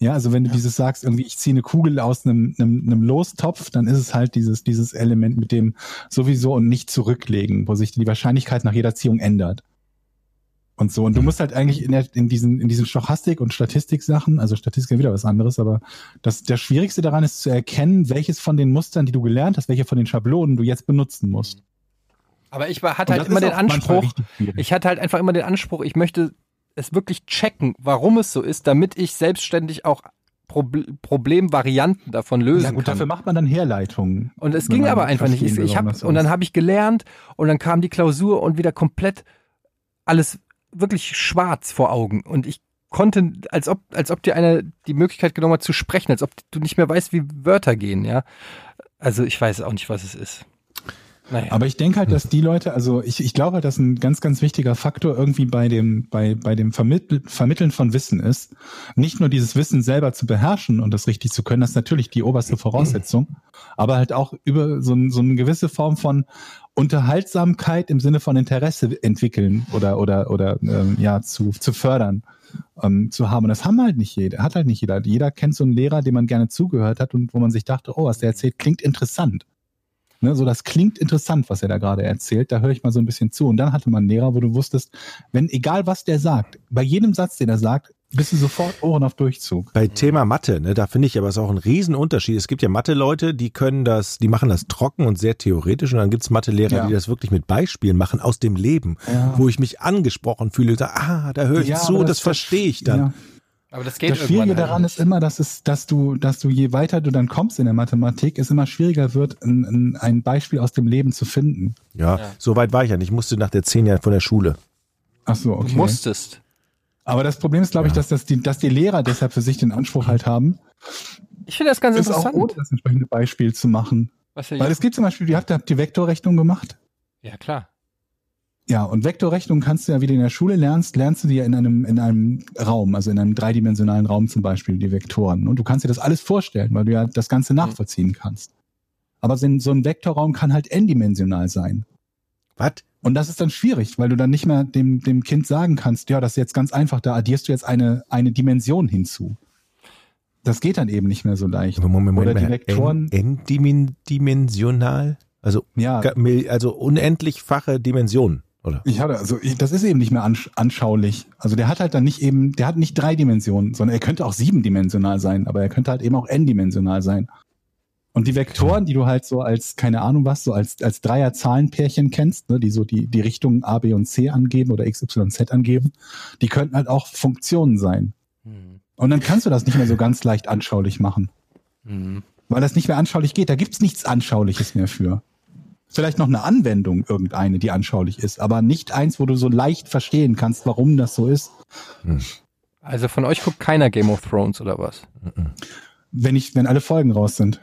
Ja, also wenn du dieses sagst, irgendwie, ich ziehe eine Kugel aus einem, einem, einem Lostopf, dann ist es halt dieses, dieses Element mit dem sowieso und nicht zurücklegen, wo sich die Wahrscheinlichkeit nach jeder Ziehung ändert. Und so. Und du musst halt eigentlich in, der, in diesen, in diesen Stochastik- und Statistik-Sachen, also Statistik ist ja wieder was anderes, aber das, der Schwierigste daran ist zu erkennen, welches von den Mustern, die du gelernt hast, welche von den Schablonen du jetzt benutzen musst. Aber ich war, hatte Und halt das immer den Anspruch. Ich hatte halt einfach immer den Anspruch, ich möchte es wirklich checken, warum es so ist, damit ich selbstständig auch Proble Problemvarianten davon lösen ja gut, kann. dafür macht man dann Herleitungen. und es ging aber einfach nicht. Ich, ich hab, das und dann habe ich gelernt und dann kam die Klausur und wieder komplett alles wirklich schwarz vor Augen und ich konnte, als ob, als ob dir einer die Möglichkeit genommen hat zu sprechen, als ob du nicht mehr weißt, wie Wörter gehen, ja. Also ich weiß auch nicht, was es ist. Naja. Aber ich denke halt, dass die Leute, also ich, ich glaube halt, dass ein ganz, ganz wichtiger Faktor irgendwie bei dem, bei, bei dem Vermittel, Vermitteln von Wissen ist, nicht nur dieses Wissen selber zu beherrschen und das richtig zu können, das ist natürlich die oberste Voraussetzung, aber halt auch über so, so eine gewisse Form von Unterhaltsamkeit im Sinne von Interesse entwickeln oder, oder, oder ähm, ja, zu, zu fördern. Ähm, zu haben. Und das haben halt nicht jeder, hat halt nicht jeder. Jeder kennt so einen Lehrer, dem man gerne zugehört hat und wo man sich dachte, oh, was der erzählt, klingt interessant. Ne, so, das klingt interessant, was er da gerade erzählt. Da höre ich mal so ein bisschen zu. Und dann hatte man einen Lehrer, wo du wusstest, wenn, egal was der sagt, bei jedem Satz, den er sagt, bist du sofort Ohren auf Durchzug. Bei Thema Mathe, ne, da finde ich aber es ist auch ein Riesenunterschied. Es gibt ja Mathe-Leute, die können das, die machen das trocken und sehr theoretisch und dann gibt's Mathe-Lehrer, Ja. die das wirklich mit Beispielen machen aus dem Leben, Ja. wo ich mich angesprochen fühle. Da, ah, da höre ich Ja, zu, das, das- verstehe ich dann. Ja. Aber das geht Das Schwierige halt daran ist immer, dass es, dass du, dass du je weiter du dann kommst in der Mathematik, es immer schwieriger wird, ein, ein, ein Beispiel aus dem Leben zu finden. Ja, Ja. so weit war ich ja nicht. Ich musste nach der zehn Jahren von der Schule. Ach so, okay. Du musstest. Aber das Problem ist, glaube ich, dass, das die, dass die Lehrer deshalb für sich den Anspruch halt haben, Ich finde das ganz ist auch interessant. ohne das entsprechende Beispiel zu machen. was Weil es gibt zum Beispiel, ihr habt, ihr habt die Vektorrechnung gemacht. ja, klar. Ja, und Vektorrechnung kannst du ja, wie du in der Schule lernst, lernst du die ja in einem, in einem Raum, also in einem dreidimensionalen Raum zum Beispiel, die Vektoren. Und du kannst dir das alles vorstellen, weil du ja das Ganze nachvollziehen kannst. Aber so ein so ein Vektorraum kann halt n-dimensional sein. Was? Und das ist dann schwierig, weil du dann nicht mehr dem, dem Kind sagen kannst, ja, das ist jetzt ganz einfach, da addierst du jetzt eine, eine Dimension hinzu. Das geht dann eben nicht mehr so leicht. Moment, Moment, Oder die Moment. Vektoren- N- N-dimensional? Also, Ja, also unendlichfache Dimensionen, oder? ich hatte, also ich, das ist eben nicht mehr ansch anschaulich. Also der hat halt dann nicht eben, der hat nicht drei Dimensionen, sondern er könnte auch siebendimensional sein, aber er könnte halt eben auch n-dimensional sein. Und die Vektoren, die du halt so als, keine Ahnung was, so als, als Dreier-Zahlenpärchen kennst, ne, die so die, die Richtungen A, B und C angeben oder X, Y, Z angeben, die könnten halt auch Funktionen sein. Hm. Und dann kannst du das nicht mehr so ganz leicht anschaulich machen, Hm. weil das nicht mehr anschaulich geht. Da gibt's nichts Anschauliches mehr für. Vielleicht noch eine Anwendung, irgendeine, die anschaulich ist, aber nicht eins, wo du so leicht verstehen kannst, warum das so ist. Also von euch guckt keiner Game of Thrones oder was? Wenn ich, wenn alle Folgen raus sind.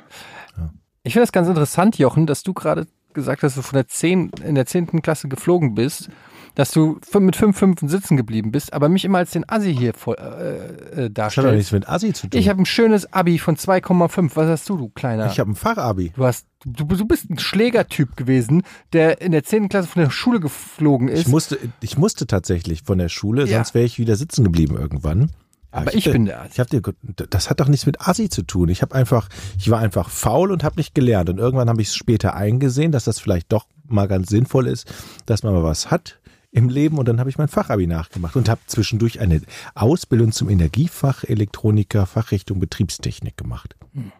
Ich finde das ganz interessant, Jochen, dass du gerade gesagt hast, dass du von der 10, in der 10. Klasse geflogen bist, dass du mit 5 Fünfen sitzen geblieben bist, aber mich immer als den Assi hier voll, äh, äh, Das hat doch nichts darstellst. mit Assi zu tun. Ich habe ein schönes Abi von 2,5. Was hast du, du kleiner? ich hab ein Fachabi. du hast, du, du bist ein Schlägertyp gewesen, der in der 10. Klasse von der Schule geflogen ist. Ich musste, ich musste tatsächlich von der Schule, Ja. sonst wäre ich wieder sitzen geblieben irgendwann. Aber ich bin der Assi. Ich hab dir, das hat doch nichts mit Assi zu tun. Ich habe einfach, ich war einfach faul und habe nicht gelernt. Und irgendwann habe ich es später eingesehen, dass das vielleicht doch mal ganz sinnvoll ist, dass man mal was hat im Leben. Und dann habe ich mein Fachabi nachgemacht und habe zwischendurch eine Ausbildung zum Energiefach, Elektroniker, Fachrichtung Betriebstechnik gemacht. Hm.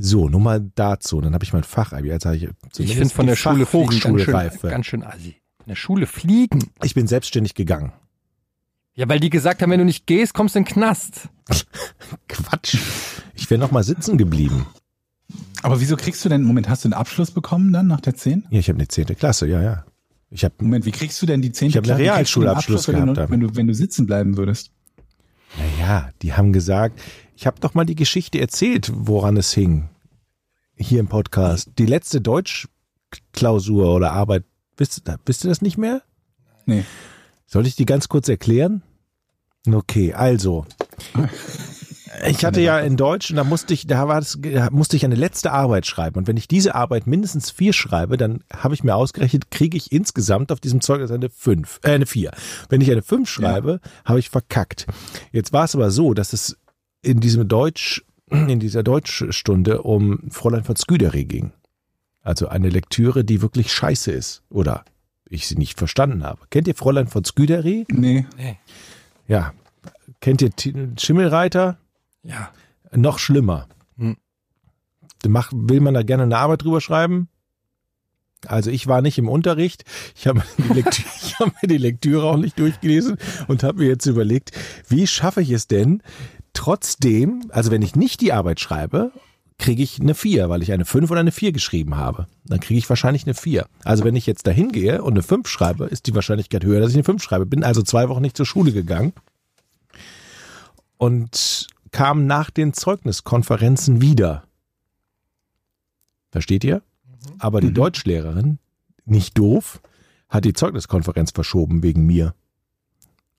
So, nur mal dazu. Dann habe ich mein Fachabi. Jetzt habe ich Ich finde von der Schule fliegen ganz schön, ganz schön Assi. Von der Schule fliegen. Ich bin selbstständig gegangen. Ja, weil die gesagt haben, wenn du nicht gehst, kommst du in den Knast. Quatsch. Ich wäre noch mal sitzen geblieben. Aber wieso kriegst du denn, Moment, hast du einen Abschluss bekommen dann nach der 10? Ja, ich habe eine zehnte Klasse, ja, ja. Ich habe Moment, wie kriegst du denn die 10. Ich hab einen Klasse? Kriegst du den Realschulabschluss Abschluss, wenn du, gehabt, wenn du, wenn du sitzen bleiben würdest? Naja, die haben gesagt, ich habe doch mal die Geschichte erzählt, woran es hing. Hier im Podcast. Die letzte Deutschklausur oder Arbeit, wisst, wisst ihr das nicht mehr? Nee. Soll ich die ganz kurz erklären? Okay, also. Ich hatte ja in Deutsch und da musste ich, da war das, da musste ich eine letzte Arbeit schreiben. Und wenn ich diese Arbeit mindestens vier schreibe, dann habe ich mir ausgerechnet, kriege ich insgesamt auf diesem Zeugnis eine fünf, äh, eine vier. Wenn ich eine fünf schreibe, habe ich verkackt. Jetzt war es aber so, dass es in diesem Deutsch, in dieser Deutschstunde um Fräulein von Sküderi ging. Also eine Lektüre, die wirklich scheiße ist. Oder ich sie nicht verstanden habe. Kennt ihr Fräulein von Sküderi? Nee. Ja. Kennt ihr Schimmelreiter? Ja. Noch schlimmer. Hm. Mach, will man da gerne eine Arbeit drüber schreiben? Also ich war nicht im Unterricht. Ich habe ich hab mir die Lektüre auch nicht durchgelesen und habe mir jetzt überlegt, wie schaffe ich es denn, trotzdem, also wenn ich nicht die Arbeit schreibe, kriege ich eine 4, weil ich eine 5 oder eine 4 geschrieben habe. Dann kriege ich wahrscheinlich eine 4. Also wenn ich jetzt dahin gehe und eine 5 schreibe, ist die Wahrscheinlichkeit höher, dass ich eine 5 schreibe. Bin also zwei Wochen nicht zur Schule gegangen und kam nach den Zeugniskonferenzen wieder. Versteht ihr? Aber die Deutschlehrerin, nicht doof, hat die Zeugniskonferenz verschoben wegen mir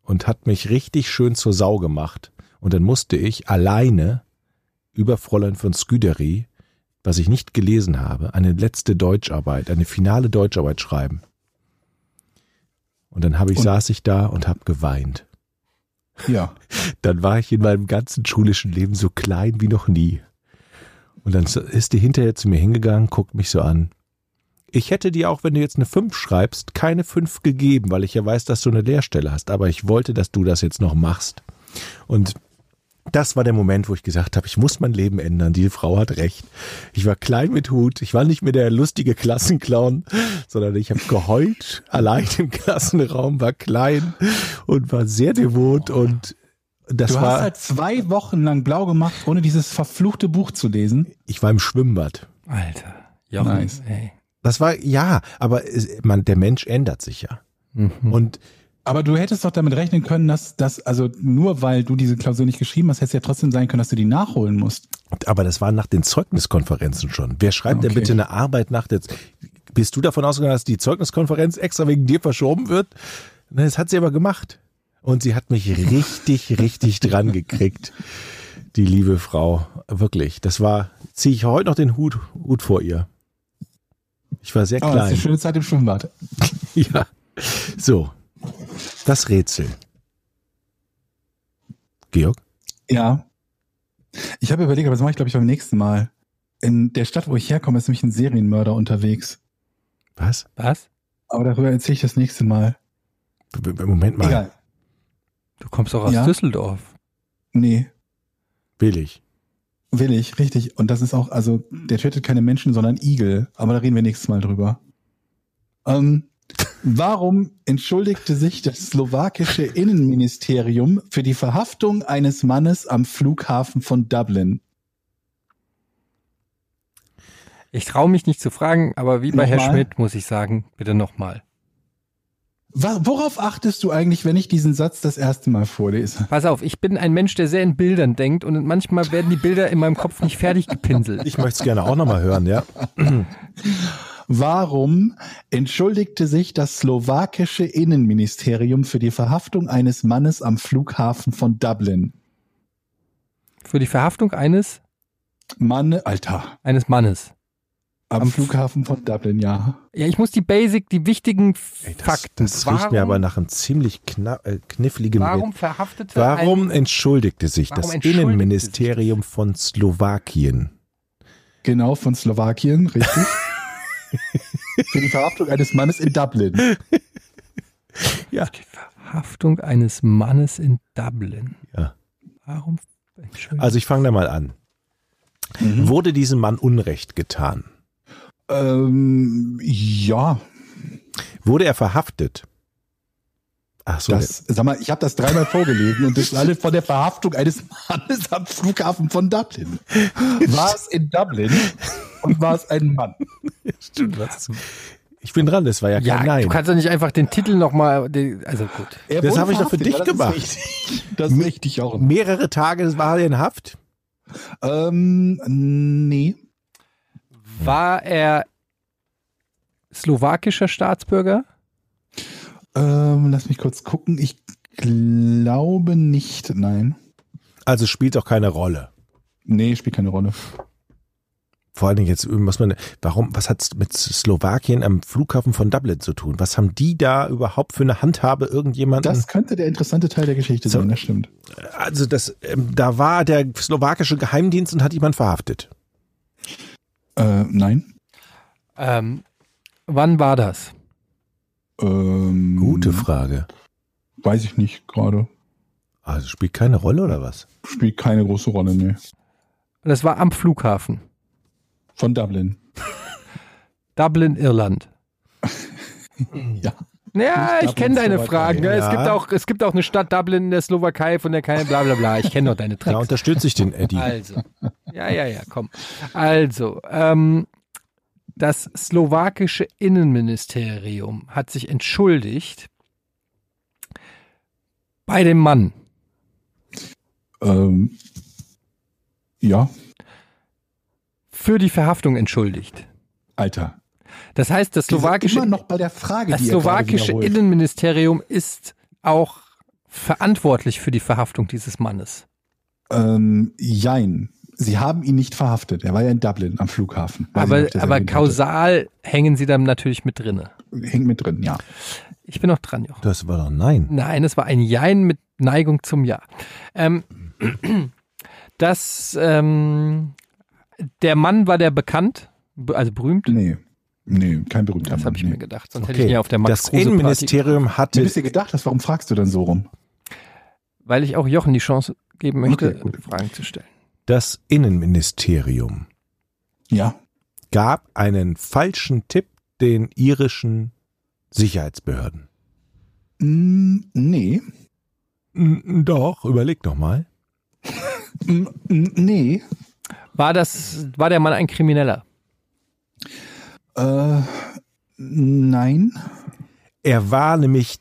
und hat mich richtig schön zur Sau gemacht. Und dann musste ich alleine über Fräulein von Sküdery, was ich nicht gelesen habe, eine letzte Deutscharbeit, eine finale Deutscharbeit schreiben. Und dann habe ich, Und- saß ich da und habe geweint. Ja. Dann war ich in meinem ganzen schulischen Leben so klein wie noch nie. Und dann ist die hinterher zu mir hingegangen, guckt mich so an. Ich hätte dir auch, wenn du jetzt eine 5 schreibst, keine 5 gegeben, weil ich ja weiß, dass du eine Lehrstelle hast. Aber ich wollte, dass du das jetzt noch machst. Und das war der Moment, wo ich gesagt habe, ich muss mein Leben ändern. Die Frau hat recht. Ich war klein mit Hut. Ich war nicht mehr der lustige Klassenclown, sondern ich habe geheult, allein im Klassenraum, war klein und war sehr devot. Und das Du war, hast halt zwei Wochen lang blau gemacht, ohne dieses verfluchte Buch zu lesen. ich war im Schwimmbad. Alter. Jochen, Nice. ey. Das war, ja, aber man, der Mensch ändert sich ja. Mhm. Und Aber du hättest doch damit rechnen können, dass das, also nur weil du diese Klausur nicht geschrieben hast, hätte es ja trotzdem sein können, dass du die nachholen musst. Aber das war nach den Zeugniskonferenzen schon. Wer schreibt denn Okay. bitte eine Arbeit nach der... Bist du davon ausgegangen, dass die Zeugniskonferenz extra wegen dir verschoben wird? Das hat sie aber gemacht. Und sie hat mich richtig, richtig dran gekriegt. Die liebe Frau. Wirklich. Das war, ziehe ich heute noch den Hut, Hut vor ihr. Ich war sehr Aber das ist klein. eine schöne Zeit im Schwimmbad. Ja. So. Das Rätsel. Georg? Ja. Ich habe überlegt, aber das mache ich, glaube ich, beim nächsten Mal. In der Stadt, wo ich herkomme, ist nämlich ein Serienmörder unterwegs. Was? Was? Aber darüber erzähle ich das nächste Mal. Moment mal. Egal. Du kommst doch aus Ja? Düsseldorf. Nee, Will ich. will ich, richtig. Und das ist auch, also, der tötet keine Menschen, sondern Igel. Aber da reden wir nächstes Mal drüber. Ähm, warum entschuldigte sich das slowakische Innenministerium für die Verhaftung eines Mannes am Flughafen von Dublin? Ich traue mich nicht zu fragen, aber wie bei Herr Nochmal? Schmidt muss ich sagen, bitte nochmal. Worauf achtest du eigentlich, wenn ich diesen Satz das erste Mal vorlese? Pass auf, ich bin ein Mensch, der sehr in Bildern denkt und manchmal werden die Bilder in meinem Kopf nicht fertig gepinselt. Ich möchte es gerne auch nochmal hören, ja. Warum entschuldigte sich das slowakische Innenministerium für die Verhaftung eines Mannes am Flughafen von Dublin? Für die Verhaftung eines, Mann, Alter, eines Mannes. am, Am Flughafen von Dublin, ja. Ja, ich muss die Basic, die wichtigen Ey, das, Fakten. das riecht mir aber nach einem ziemlich kna äh, kniffligen warum verhaftete Warum ein, entschuldigte sich Warum das entschuldigte Innenministerium von Slowakien? Genau, von Slowakien, richtig. für die Verhaftung eines Mannes in Dublin. Ja. die Verhaftung eines Mannes in Dublin? ja. Warum? Also ich fange da mal an. Wurde diesem Mann Unrecht getan? Ähm, ja, Wurde er verhaftet? Ach so, das, sag mal, ich habe das dreimal vorgelesen und das ist alles von der Verhaftung eines Mannes am Flughafen von Dublin. War es in Dublin und war es ein Mann? stimmt, was? Ich bin dran, das war ja kein ja, Nein. du kannst doch nicht einfach den Titel nochmal, also gut. Er Das habe ich doch für dich ja, das gemacht. Ist. Das ist richtig auch. Mehrere Tage war er in Haft? Ähm, nee. War er slowakischer Staatsbürger? Ähm, lass mich kurz gucken. Ich glaube nicht. Nein. Also spielt auch keine Rolle. Nee, spielt keine Rolle. Vor allen Dingen jetzt muss man, warum, was hat's mit Slowakien am Flughafen von Dublin zu tun? Was haben die da überhaupt für eine Handhabe, irgendjemanden? Das könnte der interessante Teil der Geschichte So. sein, das stimmt. also das, ähm, da war der slowakische Geheimdienst und hat jemand verhaftet. Äh, nein. Ähm, wann war das? Ähm, Gute Frage. Weiß ich nicht gerade. Also spielt keine Rolle oder was? Spielt keine große Rolle, nee. Das war am Flughafen. Von Dublin. Dublin, Irland. Ja. Ja, ich kenne deine. Fragen. Ne? Es, Ja. gibt auch, es gibt auch eine Stadt Dublin in der Slowakei, von der keine bla bla bla. Ich kenne doch deine Da Tricks. unterstütze ich den Eddie. Also, ja, ja, ja, komm. Also, ähm, das slowakische Innenministerium hat sich entschuldigt bei dem Mann. Ähm, ja. Für die Verhaftung entschuldigt. Alter. Das heißt, das slowakische, immer noch bei der Frage, das slowakische. Innenministerium ist auch verantwortlich für die Verhaftung dieses Mannes. Ähm, jein. Sie haben ihn nicht verhaftet. Er war ja in Dublin am Flughafen. Weiß Aber, nicht, aber kausal hängen sie dann natürlich mit drinne. hatte. Hängt mit drin, ja. Ich bin noch dran, Jochen. Das war doch nein. Nein, es war ein Jein mit Neigung zum Ja. Ähm, das, ähm, der Mann war der bekannt, be- also berühmt. Nee. Nee, kein berühmter Das Mann. habe ich nee. mir gedacht. Sonst hätte ich ihn ja auf der Max das Innenministerium Du hatte bist dir gedacht hast, warum fragst du dann so rum? weil ich auch Jochen die Chance geben möchte, Okay. Fragen zu stellen. Das Innenministerium Ja. gab einen falschen Tipp den irischen Sicherheitsbehörden. Mm, nee. Doch, überleg doch mal. Mm, mm, nee. War das, war der Mann ein Krimineller? Äh, nein. Er war nämlich,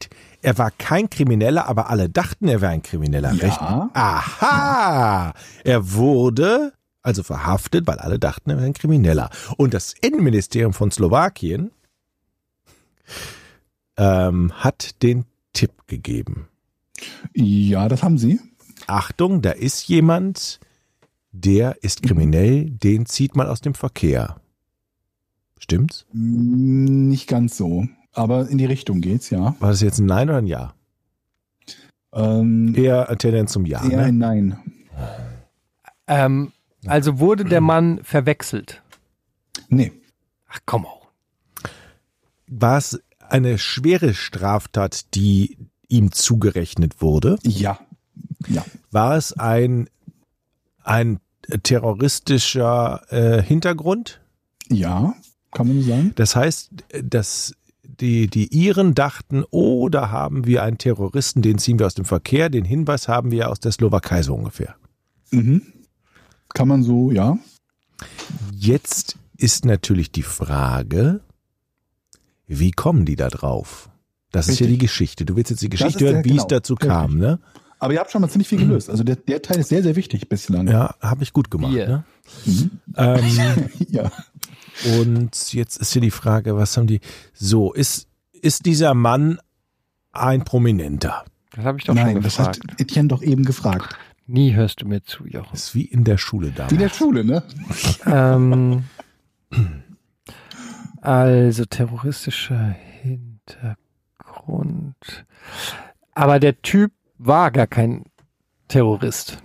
er war kein Krimineller, aber alle dachten, er wäre ein Krimineller. Ja. Recht? Aha! Er wurde also verhaftet, weil alle dachten, er wäre ein Krimineller. Und das Innenministerium von Slowakien ähm, hat den Tipp gegeben. Ja, das haben sie. Achtung, da ist jemand, der ist kriminell, den zieht man aus dem Verkehr. Stimmt's? Mm, Nicht ganz so. Aber in die Richtung geht's, ja. War das jetzt ein Nein oder ein Ja? Ähm, Eher Tendenz zum Ja. eher Ne? ein Nein. Ähm, also wurde der Mann verwechselt. Nee. Ach komm auch. War es eine schwere Straftat, die ihm zugerechnet wurde? Ja. Ja. War es ein, ein terroristischer äh, Hintergrund? Ja. Kann man so sagen? Das heißt, dass die, die Iren dachten, oh, da haben wir einen Terroristen, den ziehen wir aus dem Verkehr. Den Hinweis haben wir aus der Slowakei so ungefähr. Mhm. Kann man so, ja. Jetzt ist natürlich die Frage, wie kommen die da drauf? Das ist ja Richtig. die Geschichte. Du willst jetzt die Geschichte hören, der- wie es genau, dazu richtig. kam, ne? Aber ihr habt schon mal ziemlich viel gelöst. Also der, der Teil ist sehr, sehr wichtig bislang. Ja, habe ich gut gemacht. Wir. Ne? Mhm. Ähm, ja. und jetzt ist hier die Frage, was haben die? So, ist, ist dieser Mann ein Prominenter? Das habe ich doch Nein, schon das hat gefragt. Etienne doch eben gefragt. Nie hörst du mir zu, Jochen. Ist wie in der Schule Wie in der damals. Schule, ne? ähm, also terroristischer Hintergrund. Aber der Typ war gar kein Terrorist.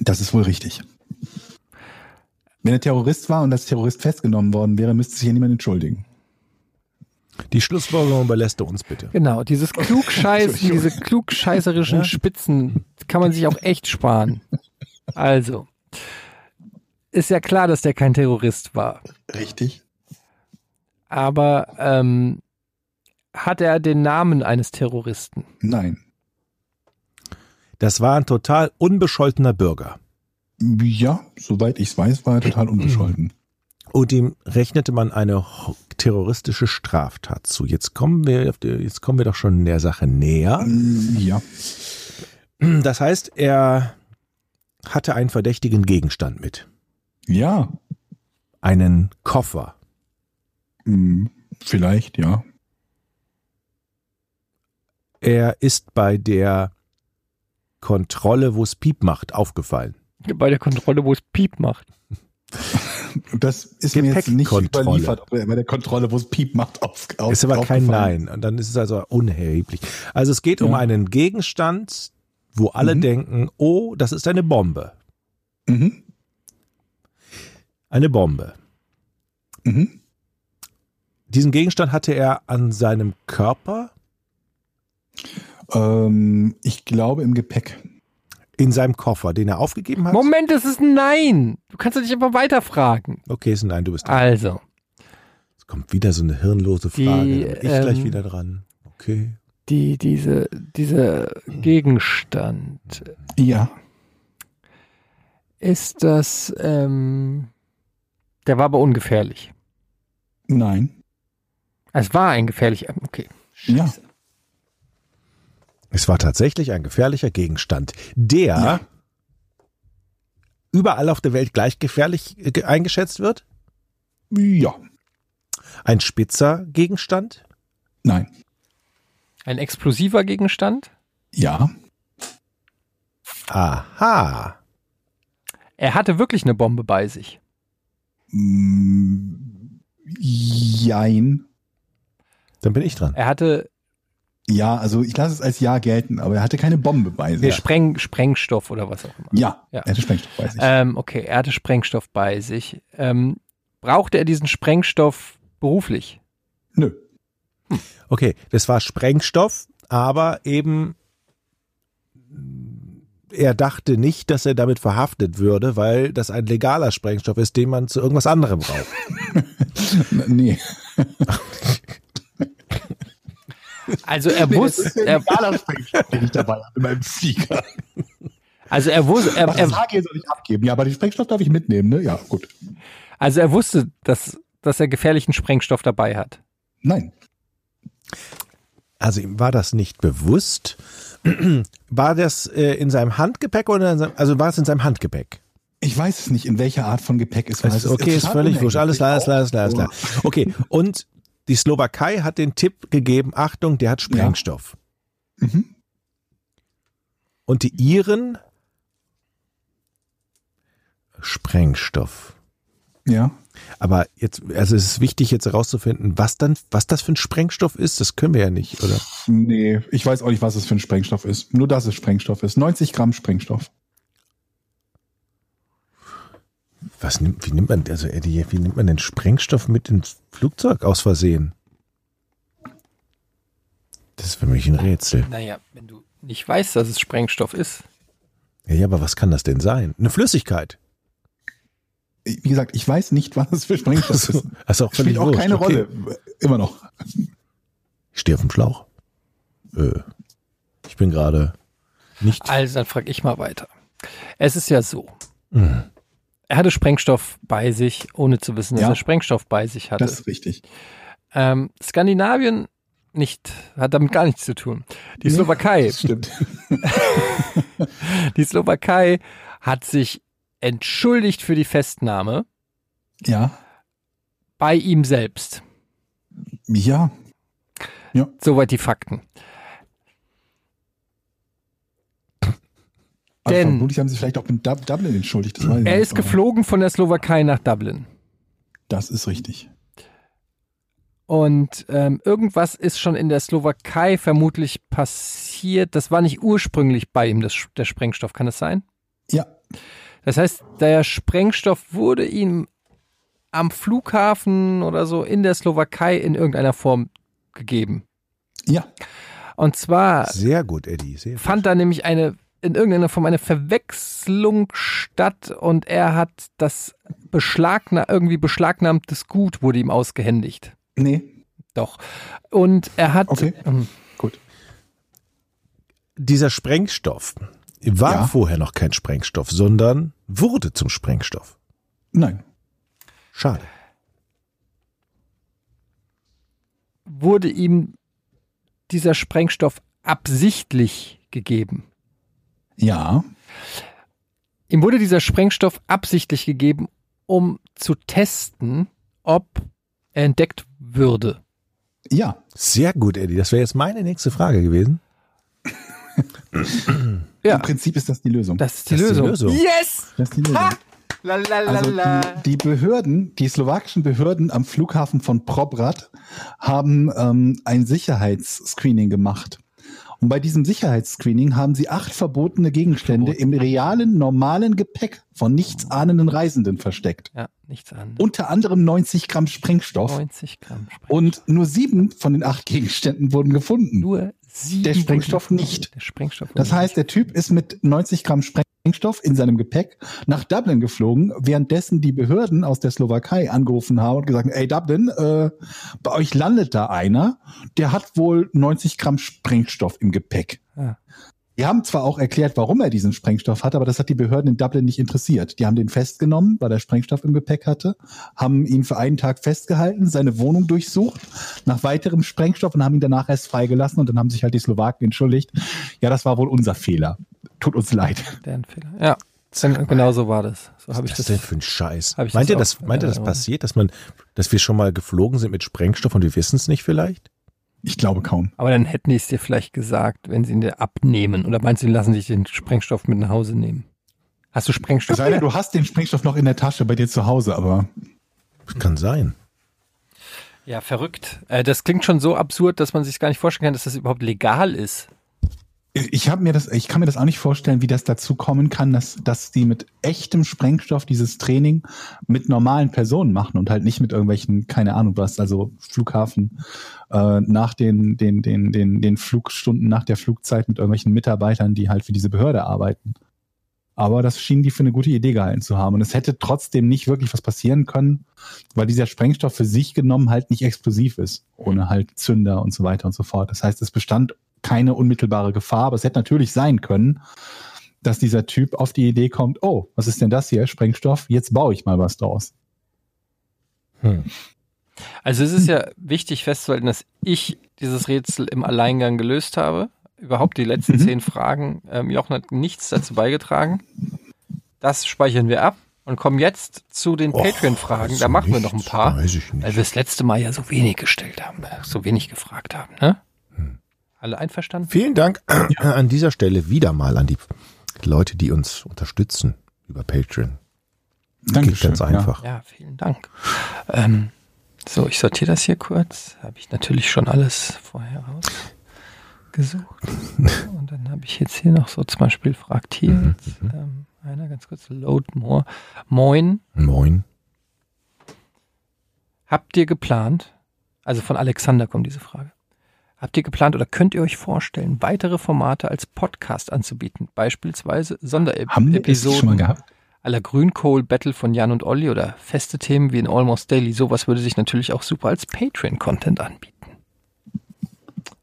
Das ist wohl richtig. Wenn er Terrorist war und als Terrorist festgenommen worden wäre, müsste sich ja niemand entschuldigen. Die Schlussfolgerung überlässt du uns bitte. Genau, dieses Klugscheiß, diese klugscheißerischen Spitzen kann man sich auch echt sparen. Also, ist ja klar, dass der kein Terrorist war. Richtig? Aber ähm, hat er den Namen eines Terroristen? Nein. Das war ein total unbescholtener Bürger. Ja, soweit ich es weiß, war er total unbescholten. Und ihm rechnete man eine terroristische Straftat zu. Jetzt kommen wir, jetzt kommen wir doch schon der Sache näher. Mm, Ja. Das heißt, er hatte einen verdächtigen Gegenstand mit. Ja. Einen Koffer. Mm, Vielleicht, ja. Er ist bei der Kontrolle, wo es Piep macht, aufgefallen. Bei der Kontrolle, wo es Piep macht. Das ist mir jetzt nicht überliefert, ob er bei der Kontrolle, wo es Piep macht, auf, auf Ist aber kein aufgefallen. Nein. Und dann ist es also unerheblich. Also es geht um Ja. einen Gegenstand, wo alle Mhm. denken, oh, das ist eine Bombe. Mhm. Eine Bombe. Mhm. Diesen Gegenstand hatte er an seinem Körper, Ähm, ich glaube im Gepäck. in seinem Koffer, den er aufgegeben hat. Moment, das ist ein Nein. Du kannst doch nicht einfach weiterfragen. Okay, ist ein Nein, du bist dran. Also, Es kommt wieder so eine hirnlose Die, Frage. Bin ich ähm, gleich wieder dran. Okay. die, diese, dieser Gegenstand, Ja. ist das, ähm, der war aber ungefährlich. Nein. Es war ein gefährlicher, okay. Ja. Es war tatsächlich ein gefährlicher Gegenstand, der Ja. überall auf der Welt gleich gefährlich äh, ge- eingeschätzt wird. Ja. Ein spitzer Gegenstand? Nein. Ein explosiver Gegenstand? Ja. Aha. Er hatte wirklich eine Bombe bei sich. Mm, Jein. Dann bin ich dran. Er hatte Ja, also ich lasse es als Ja gelten, aber er hatte keine Bombe bei sich. Spreng, Sprengstoff oder was auch immer. Ja, Ja. er hatte Sprengstoff bei sich. Ähm, okay, er hatte Sprengstoff bei sich. Ähm, brauchte er diesen Sprengstoff beruflich? Nö. Okay, das war Sprengstoff, aber eben er dachte nicht, dass er damit verhaftet würde, weil das ein legaler Sprengstoff ist, den man zu irgendwas anderem braucht. Nee. Also er wusste, er, legaler Sprengstoff, den ich dabei habe in meinem Flieger. also er wusste, er, Das er, soll ich abgeben. Ja, aber den Sprengstoff darf ich mitnehmen, ne? Ja, gut. also er wusste, dass, dass er gefährlichen Sprengstoff dabei hat. Nein. Also ihm war das nicht bewusst. War das äh, in seinem Handgepäck oder in seinem, also war es in seinem Handgepäck? Ich weiß es nicht, in welcher Art von Gepäck es war. Das Es ist, okay, ist völlig wurscht. Alles klar, alles klar, alles klar, alles klar. Oh. Okay, und die Slowakei hat den Tipp gegeben, Achtung, der hat Sprengstoff. Mhm. Und die Iren Sprengstoff. Ja. Aber jetzt, also es ist wichtig jetzt herauszufinden, was dann, was das für ein Sprengstoff ist, das können wir ja nicht, oder? Nee, ich weiß auch nicht, was es für ein Sprengstoff ist. Nur, dass es Sprengstoff ist. 90 Gramm Sprengstoff. Was nimmt, wie nimmt man, also Eddie, wie nimmt man den Sprengstoff mit ins Flugzeug aus Versehen? Das ist für mich ein Rätsel. Naja, wenn du nicht weißt, dass es Sprengstoff ist. Ja, ja, aber was kann das denn sein? Eine Flüssigkeit. Wie gesagt, ich weiß nicht, was es für Sprengstoff ist. Das auch Spielt auch wurscht. keine Okay. Rolle. Immer noch. Ich stehe auf dem Schlauch. Äh, ich bin gerade nicht. Also dann frage ich mal weiter. Es ist ja so. Mhm. Er hatte Sprengstoff bei sich, ohne zu wissen, dass Ja. er Sprengstoff bei sich hatte. Das ist richtig. Ähm, Skandinavien nicht, hat damit gar nichts zu tun. Die Slowakei, Das stimmt. die Slowakei hat sich entschuldigt für die Festnahme Ja. bei ihm selbst. Ja. Soweit die Fakten. Denn- vermutlich haben sie vielleicht auch mit Dub Dublin entschuldigt. Er ist geflogen von der Slowakei nach Dublin. Das ist richtig. Und ähm, irgendwas ist schon in der Slowakei vermutlich passiert. Das war nicht ursprünglich bei ihm, das, der Sprengstoff. Kann das sein? Ja. Das heißt, der Sprengstoff wurde ihm am Flughafen oder so in der Slowakei in irgendeiner Form gegeben. Ja. Und zwar Sehr gut, Eddie. Sehr gut. fand da nämlich eine in irgendeiner Form eine Verwechslung statt und er hat das beschlagna irgendwie beschlagnahmtes Gut wurde ihm ausgehändigt. Nee. Doch. Und er hat Okay. ähm, Gut. Dieser Sprengstoff war Ja. vorher noch kein Sprengstoff, sondern wurde zum Sprengstoff. Nein. Schade. wurde ihm dieser Sprengstoff absichtlich gegeben. Ja. Ihm wurde dieser Sprengstoff absichtlich gegeben, um zu testen, ob er entdeckt würde. Ja. Sehr gut, Eddie. Das wäre jetzt meine nächste Frage gewesen. Ja, Im Prinzip ist das die Lösung. das ist die, Das ist die Lösung. Lösung. Yes! Das ist die Lösung. La, Also die, die Behörden, die slowakischen Behörden am Flughafen von Probrad haben ähm, ein Sicherheitsscreening gemacht. Und bei diesem Sicherheitsscreening haben sie acht verbotene Gegenstände im realen, normalen Gepäck von nichtsahnenden Reisenden versteckt. Ja, nichts anderes. Unter anderem 90 Gramm Sprengstoff. 90 Gramm Sprengstoff. Und nur sieben von den acht Gegenständen wurden gefunden. Nur sieben. Der Sprengstoff nicht. Der Sprengstoff. Das heißt, der Typ ist mit 90 Gramm Sprengstoff in seinem Gepäck nach Dublin geflogen, währenddessen die Behörden aus der Slowakei angerufen haben und gesagt, ey Dublin, äh, bei euch landet da einer, der hat wohl 90 Gramm Sprengstoff im Gepäck. Ah. Die haben zwar auch erklärt, warum er diesen Sprengstoff hat, aber das hat die Behörden in Dublin nicht interessiert. Die haben den festgenommen, weil er Sprengstoff im Gepäck hatte, haben ihn für einen Tag festgehalten, seine Wohnung durchsucht, nach weiterem Sprengstoff und haben ihn danach erst freigelassen und dann haben sich halt die Slowaken entschuldigt. Ja, das war wohl unser Fehler. Tut uns leid. Deren Fehler. Ja. Gen- Genau so war das. So habe Was ich ist das denn das. für ein Scheiß? meint das ihr das, meint ihr das passiert, dass man, dass wir schon mal geflogen sind mit Sprengstoff und wir wissen es nicht vielleicht? Ich glaube kaum. Aber dann hätten die es dir vielleicht gesagt, wenn sie ihn dir abnehmen. Oder meinst du, die lassen sich den Sprengstoff mit nach Hause nehmen? Hast du Sprengstoff? Es sei denn, du hast den Sprengstoff noch in der Tasche bei dir zu Hause, aber Das kann sein. Ja, verrückt. Äh, das klingt schon so absurd, dass man sich gar nicht vorstellen kann, dass das überhaupt legal ist. Ich habe mir das, ich kann mir das auch nicht vorstellen, wie das dazu kommen kann, dass, dass die mit echtem Sprengstoff dieses Training mit normalen Personen machen und halt nicht mit irgendwelchen, keine Ahnung was, also Flughafen äh, nach den, den, den, den, den Flugstunden nach der Flugzeit mit irgendwelchen Mitarbeitern, die halt für diese Behörde arbeiten. Aber das schienen die für eine gute Idee gehalten zu haben. Und es hätte trotzdem nicht wirklich was passieren können, weil dieser Sprengstoff für sich genommen halt nicht explosiv ist, ohne halt Zünder und so weiter und so fort. Das heißt, es bestand keine unmittelbare Gefahr, aber es hätte natürlich sein können, dass dieser Typ auf die Idee kommt, oh, was ist denn das hier? Sprengstoff, jetzt baue ich mal was draus. Hm. Also es ist ja wichtig festzuhalten, dass ich dieses Rätsel im Alleingang gelöst habe. Überhaupt die letzten Mhm. zehn Fragen. Ähm, Jochen hat nichts dazu beigetragen. Das speichern wir ab und kommen jetzt zu den Patreon-Fragen. Da machen wir noch ein paar. Weil wir das letzte Mal ja so wenig gestellt haben, äh, so wenig gefragt haben. Ne? Alle einverstanden? Vielen Dank an dieser Stelle wieder mal an die Leute, die uns unterstützen über Patreon. Geht ganz einfach. Ja, vielen Dank. Ähm, so, ich sortiere das hier kurz. Habe ich natürlich schon alles vorher rausgesucht. Und dann habe ich jetzt hier noch so zum Beispiel fragt hier jetzt, ähm, einer ganz kurz, Load More. Moin, Moin. habt ihr geplant, also von Alexander kommt diese Frage, habt ihr geplant oder könnt ihr euch vorstellen, weitere Formate als Podcast anzubieten? Beispielsweise Sonderepisoden gehabt? aller Grünkohl Battle von Jan und Olli oder feste Themen wie in Almost Daily. Sowas würde sich natürlich auch super als Patreon-Content anbieten.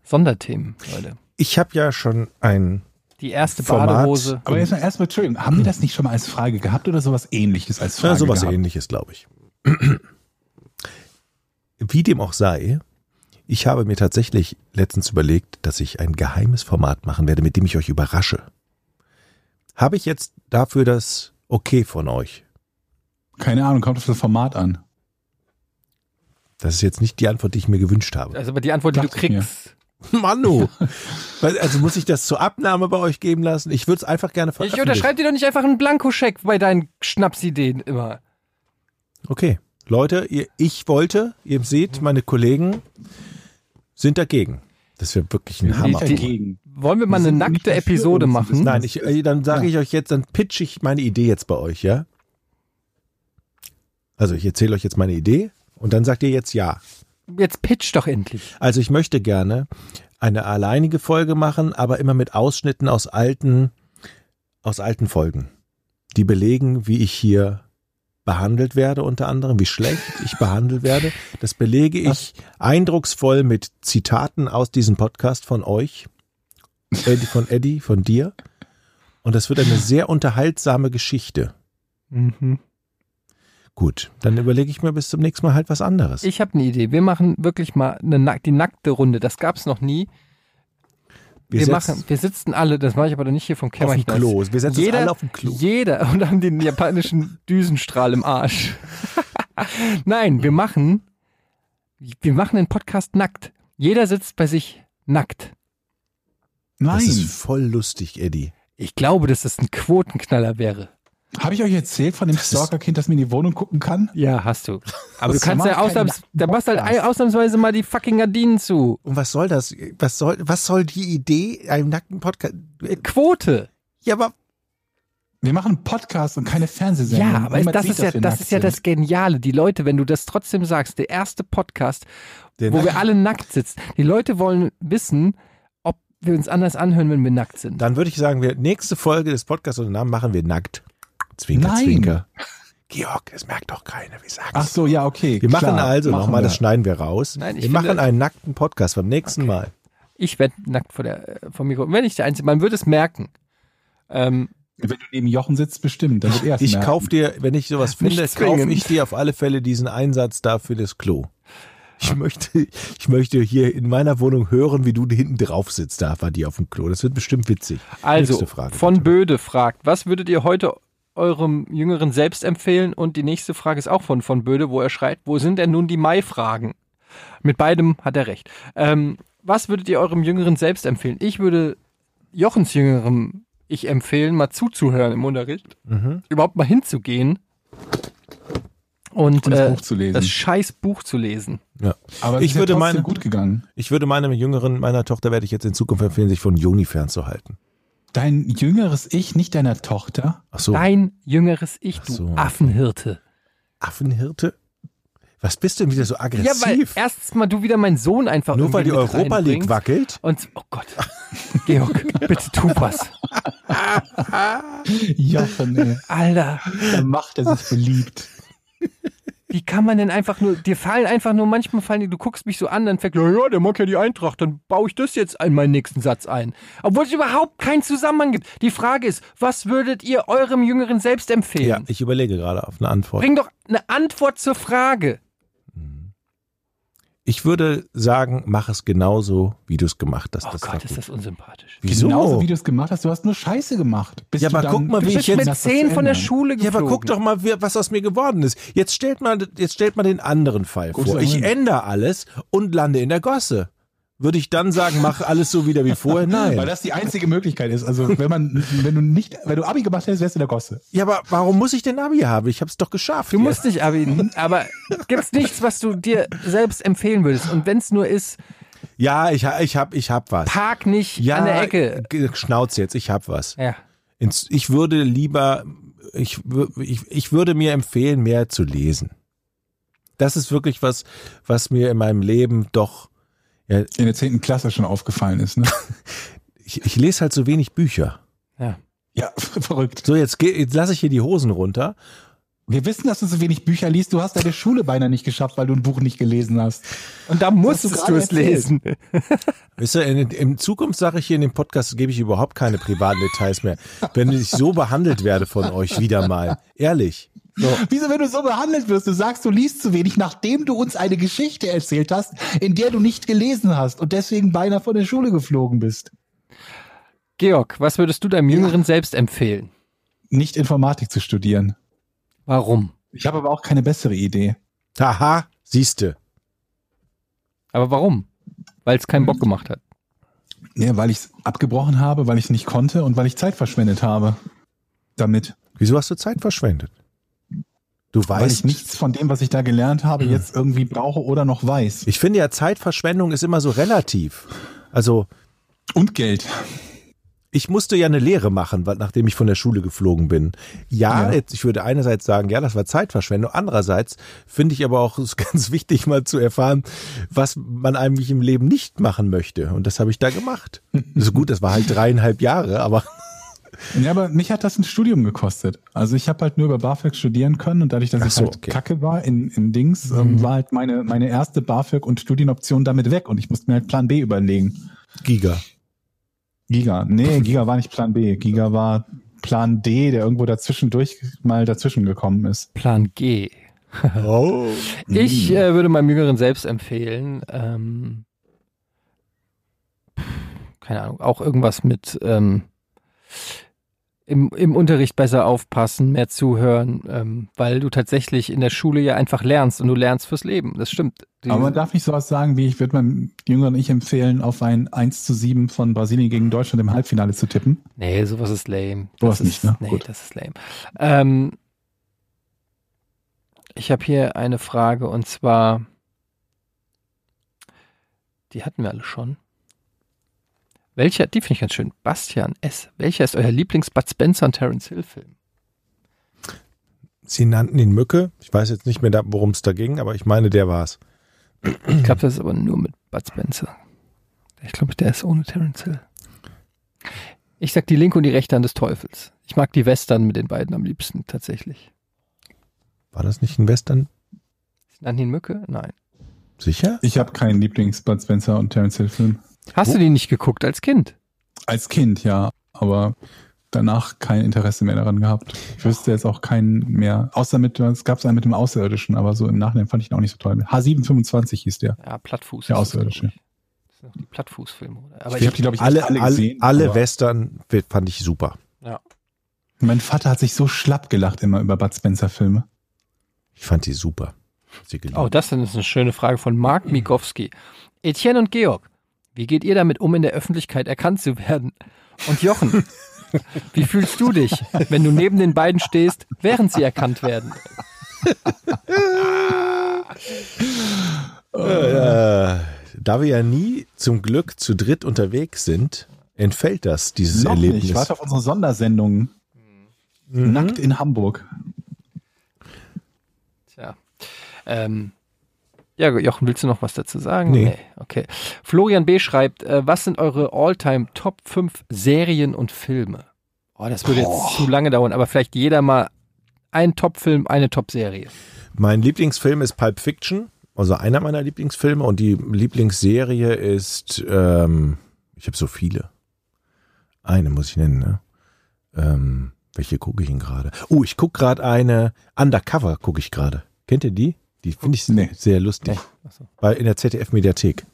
Sonderthemen, Leute. Ich habe ja schon ein Die erste Format. Badehose. Aber jetzt mal erstmal, Entschuldigung, haben wir das nicht schon mal als Frage gehabt oder sowas ähnliches als Frage Ja, sowas gehabt? ähnliches, glaube ich. Wie dem auch sei, ich habe mir tatsächlich letztens überlegt, dass ich ein geheimes Format machen werde, mit dem ich euch überrasche. Habe ich jetzt dafür das Okay von euch? Keine Ahnung, kommt auf das Format an. Das ist jetzt nicht die Antwort, die ich mir gewünscht habe. Also aber die Antwort, die du ich mir. kriegst. Manu! Also muss ich das zur Abnahme bei euch geben lassen? Ich würde es einfach gerne Ich veröffentlichen. unterschreibe dir doch nicht einfach einen Blankoscheck bei deinen Schnapsideen immer. Okay. Leute, ihr, ich wollte, ihr seht, meine Kollegen sind dagegen. Das wäre wirklich ein Hammer. Dagegen. Wollen wir mal eine nackte dafür, Episode machen? Nein, ich, äh, dann sage ich euch jetzt, dann pitch ich meine Idee jetzt bei euch, ja? Also ich erzähle euch jetzt meine Idee und dann sagt ihr jetzt ja. Jetzt pitch doch endlich. Also ich möchte gerne eine alleinige Folge machen, aber immer mit Ausschnitten aus alten, aus alten Folgen. Die belegen, wie ich hier behandelt werde, unter anderem, wie schlecht ich behandelt werde. Das belege ich eindrucksvoll mit Zitaten aus diesem Podcast von euch, Eddie, von Eddie, von dir. Und das wird eine sehr unterhaltsame Geschichte. Mhm. Gut, dann überlege ich mir bis zum nächsten Mal halt was anderes. Ich habe eine Idee. Wir machen wirklich mal eine die nackte Runde. Das gab's noch nie. Wir, setzen machen, wir sitzen alle, das mache ich aber doch nicht hier vom auf dem Kämmerchen. Klo. Wir setzen uns jeder, alle auf dem Klo. Jeder und haben den japanischen Düsenstrahl im Arsch. Nein, wir machen, wir machen den Podcast nackt. Jeder sitzt bei sich nackt. Nein. Das ist voll lustig, Eddie. Ich glaube, dass das ein Quotenknaller wäre. Habe ich euch erzählt von dem Stalker-Kind, das mir in die Wohnung gucken kann? Ja, hast du. Aber du kannst ja ausnahms, da machst halt ausnahmsweise mal die fucking Gardinen zu. Und was soll das? Was soll, was soll die Idee einem nackten Podcast? Quote. Ja, aber Wir machen einen Podcast und keine Fernsehsendung. Ja, aber das sieht, ist ja, das ist ja das Geniale. Die Leute, wenn du das trotzdem sagst, der erste Podcast, Der wo nackt- wir alle nackt sitzen. Die Leute wollen wissen, ob wir uns anders anhören, wenn wir nackt sind. dann würde ich sagen, wir nächste Folge des Podcasts und Namen machen wir nackt. Zwinker, Nein. Zwinker. Georg, das merkt doch keiner. Wie sagst Ach so, ja, okay. Wir machen klar, also machen nochmal, wir. das schneiden wir raus. Nein, ich wir finde- machen einen nackten Podcast beim nächsten Mal. Ich werde nackt vor der, äh, vom Mikro. Wenn ich der Einzige, man würde es merken. Ähm, Wenn du neben Jochen sitzt, bestimmt. Dann wird er es Ich merken. kauf dir, wenn ich sowas finde, kaufe ich dir auf alle Fälle diesen Einsatz da für das Klo. Ich möchte, ich möchte hier in meiner Wohnung hören, wie du hinten drauf sitzt, da bei dir auf dem Klo. Das wird bestimmt witzig. also, Frage, von bitte. Böde fragt, was würdet ihr heute eurem jüngeren Selbst empfehlen? Und die nächste Frage ist auch von von Böde, wo er schreit, wo sind denn nun die Mai-Fragen? Mit beidem hat er recht. Ähm, was würdet ihr eurem jüngeren Selbst empfehlen? Ich würde Jochens jüngerem Ich empfehlen, mal zuzuhören im Unterricht, Mhm. überhaupt mal hinzugehen und, Und das äh, Buch zu lesen. das scheiß Buch zu lesen. Ja. Aber es Ich ist ja würde trotzdem meine- gut gegangen. Ich würde meinem Jüngeren, meiner Tochter werde ich jetzt in Zukunft empfehlen, sich von Juni fernzuhalten. Dein jüngeres Ich, nicht deiner Tochter. Ach so, Dein jüngeres Ich, du so. Affenhirte. Affenhirte? Was bist du denn wieder so Ja, aggressiv? weil erstens mal du wieder meinen Sohn einfach Nur weil die Europa League wackelt? Und, oh Gott. Georg, bitte tu was. Jochen, ey. Alter, Da macht er sich beliebt. Wie kann man denn einfach nur, dir fallen einfach nur, manchmal fallen die, du guckst mich so an, dann fängt, ja, ja, der mag ja die Eintracht, dann baue ich das jetzt in meinen nächsten Satz ein. Obwohl es überhaupt keinen Zusammenhang gibt. Die Frage ist, was würdet ihr eurem Jüngeren selbst empfehlen? Ja, ich überlege gerade auf eine Antwort. Bring doch eine Antwort zur Frage. Ich würde sagen, mach es genauso, wie du es gemacht hast. Oh Das war Gott, ist das unsympathisch. Wieso? Genauso wie du es gemacht hast, du hast nur Scheiße gemacht. Bis Ja, du aber dann guck mal, wie ich bist jetzt- mit zehn von der. Schule ja, geflogen. aber guck doch mal, was aus mir geworden ist. Jetzt stellt mal, jetzt stellt mal den anderen Fall Gut, vor. Ich ändere alles und lande in der Gosse. Würde ich dann sagen, mach alles so wieder wie vorher? Weil Nein. das die einzige Möglichkeit ist. Also wenn man, wenn du nicht, wenn du Abi gemacht hättest, wärst du in der Gosse. Ja, aber warum muss ich denn Abi haben? Ich habe es doch geschafft. Du musst nicht Abi, aber gibt's nichts, was du dir selbst empfehlen würdest? Und wenn es nur ist, Ja, ich, ha- ich hab, ich hab was. park nicht ja, an der Ecke. Schnauz jetzt, ich hab was. Ja. Ich würde lieber, ich, ich, ich würde mir empfehlen, mehr zu lesen. Das ist wirklich was, was mir in meinem Leben doch, ja, In der zehnten Klasse schon aufgefallen ist. Ne? ich, ich lese halt so wenig Bücher. Ja. Ja, verrückt. So, jetzt, geh- jetzt lasse ich hier die Hosen runter. Wir wissen, dass du so wenig Bücher liest. Du hast deine Schule beinahe nicht geschafft, weil du ein Buch nicht gelesen hast. Und da musstest du, gerade es lesen. Weißt du, in, in Zukunft sage ich hier in dem Podcast, gebe ich überhaupt keine privaten Details mehr. Wenn ich so behandelt werde von euch wieder mal. Ehrlich. Wieso, wenn du so behandelt wirst, du sagst, du liest zu wenig, nachdem du uns eine Geschichte erzählt hast, in der du nicht gelesen hast und deswegen beinahe von der Schule geflogen bist? Georg, was würdest du deinem Jüngeren selbst empfehlen? Nicht Informatik zu studieren. Warum? Ich habe aber auch keine bessere Idee. Haha, siehste. Aber warum? Weil es keinen Bock gemacht hat. Ja, weil ich es abgebrochen habe, weil ich es nicht konnte und weil ich Zeit verschwendet habe. Damit. Wieso hast du Zeit verschwendet? Du Weil weißt ich nichts von dem, was ich da gelernt habe, jetzt irgendwie brauche oder noch weiß. Ich finde ja, Zeitverschwendung ist immer so relativ. Also, Und Geld. ich musste ja eine Lehre machen, weil, nachdem ich von der Schule geflogen bin. Ja, Ja. Ich würde einerseits sagen, ja, das war Zeitverschwendung. Andererseits finde ich aber auch es ganz wichtig, mal zu erfahren, was man eigentlich im Leben nicht machen möchte. Und das habe ich da gemacht. so gut, das war halt dreieinhalb Jahre, aber Ja, aber mich hat das ein Studium gekostet. Also ich habe halt nur über BAföG studieren können und dadurch, dass Ach ich so, halt okay. kacke war in, in Dings, ähm, war halt meine, meine erste BAföG und Studienoption damit weg und ich musste mir halt Plan B überlegen. Giga. Giga. Nee, Giga war nicht Plan B. Giga war Plan D, der irgendwo dazwischendurch mal dazwischen gekommen ist. Plan G. Oh. Ich äh, würde meinem Jüngeren selbst empfehlen, ähm, keine Ahnung, auch irgendwas mit ähm, im, im Unterricht besser aufpassen, mehr zuhören, ähm, weil du tatsächlich in der Schule ja einfach lernst und du lernst fürs Leben. Das stimmt. Die, Aber man darf nicht sowas sagen, wie ich würde meinem Jüngeren Ich empfehlen, auf ein 1 zu 7 von Brasilien gegen Deutschland im Halbfinale zu tippen. nee, sowas ist lame. Sowas nicht, ne? Nee, Gut. das ist lame. Ähm, ich habe hier eine Frage und zwar, die hatten wir alle schon. Welcher, die finde ich ganz schön. Bastian S. Welcher ist euer Lieblings-Bud Spencer und Terence Hill Film? Sie nannten ihn Mücke. Ich weiß jetzt nicht mehr, worum es da ging, aber ich meine, der war's. Ich glaube, das ist aber nur mit Bud Spencer. Ich glaube, der ist ohne Terence Hill. Ich sag die linke und die rechte Hand des Teufels. Ich mag die Western mit den beiden am liebsten, tatsächlich. War das nicht ein Western? Sie nannten ihn Mücke? Nein. Sicher? Ich habe keinen Lieblings-Bud Spencer und Terence Hill Hast du die nicht geguckt als Kind? Als Kind, ja, aber danach kein Interesse mehr daran gehabt. Ich wüsste jetzt auch keinen mehr, außer mit, es gab es einen mit dem Außerirdischen, aber so im Nachhinein fand ich ihn auch nicht so toll. H725 hieß der. Ja, Plattfuß. Der Außerirdische. ich. Das sind noch die Plattfußfilme. Oder? Aber Ich hab die, glaub ich, alle, alle alle, gesehen, alle Western fand ich super. ja. Mein Vater hat sich so schlapp gelacht immer über Bud Spencer Filme. Ich fand die super. Sie. Oh, das ist eine schöne Frage von Mark Migowski. Etienne und Georg, wie geht ihr damit um, in der Öffentlichkeit erkannt zu werden? Und Jochen, wie fühlst du dich, wenn du neben den beiden stehst, während sie erkannt werden? Äh, da wir ja nie zum Glück zu dritt unterwegs sind, entfällt das, dieses Noch Erlebnis. nicht. Ich warte auf unsere Sondersendung. Mhm. Nackt in Hamburg. Tja. Ähm, ja, Jochen, willst du noch was dazu sagen? Nee. Okay. Florian B. schreibt, äh, was sind eure All-Time Top 5 Serien und Filme? Oh, das würde jetzt zu lange dauern, aber vielleicht jeder mal ein Top-Film, eine Top-Serie. Mein Lieblingsfilm ist Pulp Fiction, also einer meiner Lieblingsfilme und die Lieblingsserie ist, ähm, ich habe so viele. Eine muss ich nennen, ne? Ähm, welche gucke ich denn gerade? Oh, ich gucke gerade eine Undercover gucke ich gerade. Kennt ihr die? Die finde ich Nee. sehr lustig. Achso. Bei, in der ZDF-Mediathek.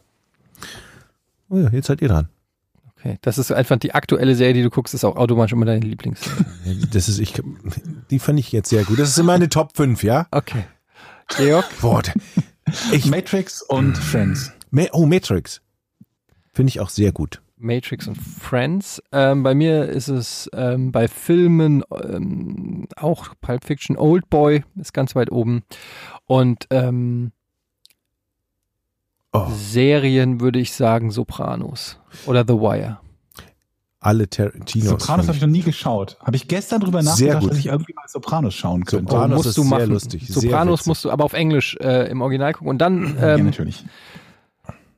Oh ja, jetzt seid ihr dran. Okay, das ist einfach die aktuelle Serie, die du guckst, ist auch automatisch immer deine Lieblingsserie. Das ist, ich, die fand ich jetzt sehr gut. Das sind meine Top 5, ja? Okay. Georg? Boah, ich, Matrix und Friends. Ma- oh, Matrix. Finde ich auch sehr gut. Matrix und Friends. Ähm, bei mir ist es ähm, bei Filmen ähm, auch Pulp Fiction, Old Boy ist ganz weit oben. Und ähm, Oh, Serien würde ich sagen Sopranos oder The Wire. alle Tarantinos. Sopranos habe ich noch nie geschaut. Habe ich gestern drüber Sehr nachgedacht, dass ich irgendwie mal Sopranos schauen könnte. Sopranos musst ist du sehr machen. lustig, sehr Sopranos witzig. musst du aber auf Englisch äh, im Original gucken und dann, ja, ähm, natürlich.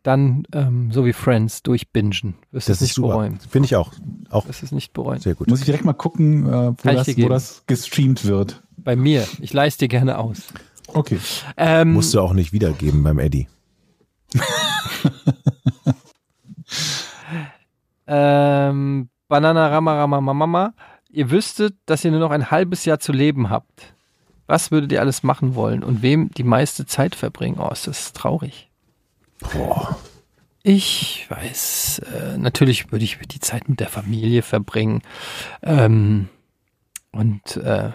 dann ähm, so wie Friends durchbingen. Wirst Das es ist nicht super. bereuen. Finde ich auch. Auch Das ist nicht bereuen. sehr gut. Muss ich direkt mal gucken, äh, wo, das, wo das gestreamt wird. Bei mir. Ich leiste dir gerne aus. Okay. Ähm, Musst du auch nicht wiedergeben beim Eddie. Ähm, Banana Rama Rama Mama. Ihr wüsstet, dass ihr nur noch ein halbes Jahr zu leben habt. Was würdet ihr alles machen wollen und wem die meiste Zeit verbringen? Oh, ist das traurig. Ich weiß, äh, natürlich würde ich die Zeit mit der Familie verbringen. Ähm, und äh,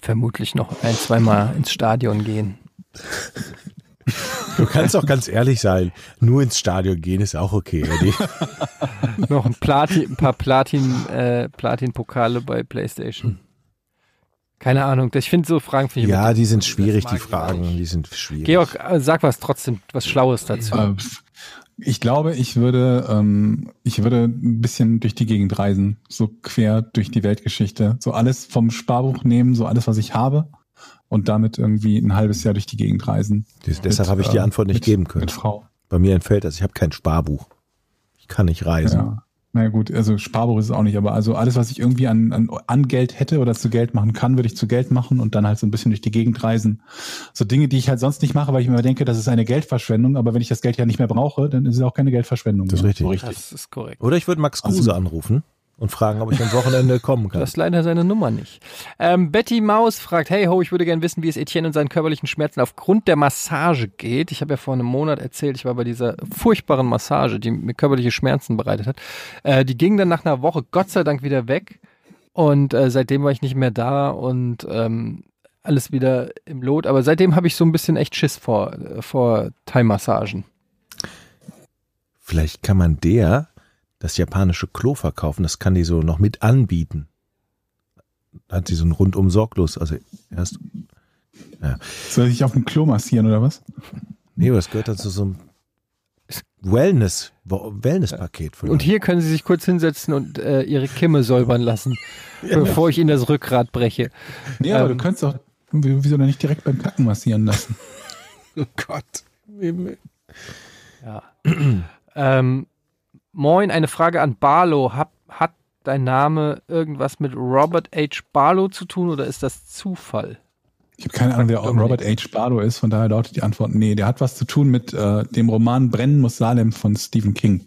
vermutlich noch ein, zweimal ins Stadion gehen. Du kannst auch ganz ehrlich sein. Nur ins Stadion gehen ist auch okay, Eddie. noch ein, Platin, ein paar Platin, äh, Platin-Pokale bei PlayStation. Keine Ahnung. Ich finde so Fragen finde ich ja, die sind schwierig, die Fragen. Die sind schwierig. Georg, äh, sag was trotzdem, was Schlaues dazu. Ich glaube, ich würde, ähm, ich würde ein bisschen durch die Gegend reisen, so quer durch die Weltgeschichte, so alles vom Sparbuch nehmen, so alles, was ich habe, und damit irgendwie ein halbes Jahr durch die Gegend reisen. Das- deshalb habe ich die äh, Antwort nicht mit, geben können. Mit Frau. Bei mir entfällt das. Ich habe kein Sparbuch. Ich kann nicht reisen. Ja. Na ja, gut, also Sparbuch ist es auch nicht, aber also alles, was ich irgendwie an, an, an Geld hätte oder zu Geld machen kann, würde ich zu Geld machen und dann halt so ein bisschen durch die Gegend reisen. So Dinge, die ich halt sonst nicht mache, weil ich mir denke, das ist eine Geldverschwendung, aber wenn ich das Geld ja nicht mehr brauche, dann ist es auch keine Geldverschwendung. Das ist richtig. So richtig. Das ist korrekt. Oder ich würde Max Kruse anrufen und fragen, ob ich am Wochenende kommen kann. Du hast leider seine Nummer nicht. Ähm, Betty Maus fragt, hey ho, ich würde gerne wissen, wie es Etienne und seinen körperlichen Schmerzen aufgrund der Massage geht. Ich habe ja vor einem Monat erzählt, ich war bei dieser furchtbaren Massage, die mir körperliche Schmerzen bereitet hat. Äh, die ging dann nach einer Woche Gott sei Dank wieder weg und äh, seitdem war ich nicht mehr da und ähm, alles wieder im Lot. Aber seitdem habe ich so ein bisschen echt Schiss vor, äh, vor Thai-Massagen. Vielleicht kann man der das japanische Klo verkaufen. Das kann die so noch mit anbieten. Hat sie so ein rundum sorglos. Also erst. Soll ich auf dem Klo massieren oder was? Nee, aber das gehört dann zu so einem Wellness, Wellness-Paket. von Und hier können Sie sich kurz hinsetzen und äh, Ihre Kimme säubern lassen, bevor ich Ihnen das Rückgrat breche. Nee, aber Ähm. du könntest doch, wieso denn nicht direkt beim Kacken massieren lassen? Oh Gott. Ja. ähm, moin, eine Frage an Barlow. Hab, hat dein Name irgendwas mit Robert H. Barlow zu tun oder ist das Zufall? Ich habe keine Ahnung, wer. Robert H. Barlow ist, von daher lautet die Antwort nee. Der hat was zu tun mit äh, dem Roman Brennen muss Salem von Stephen King.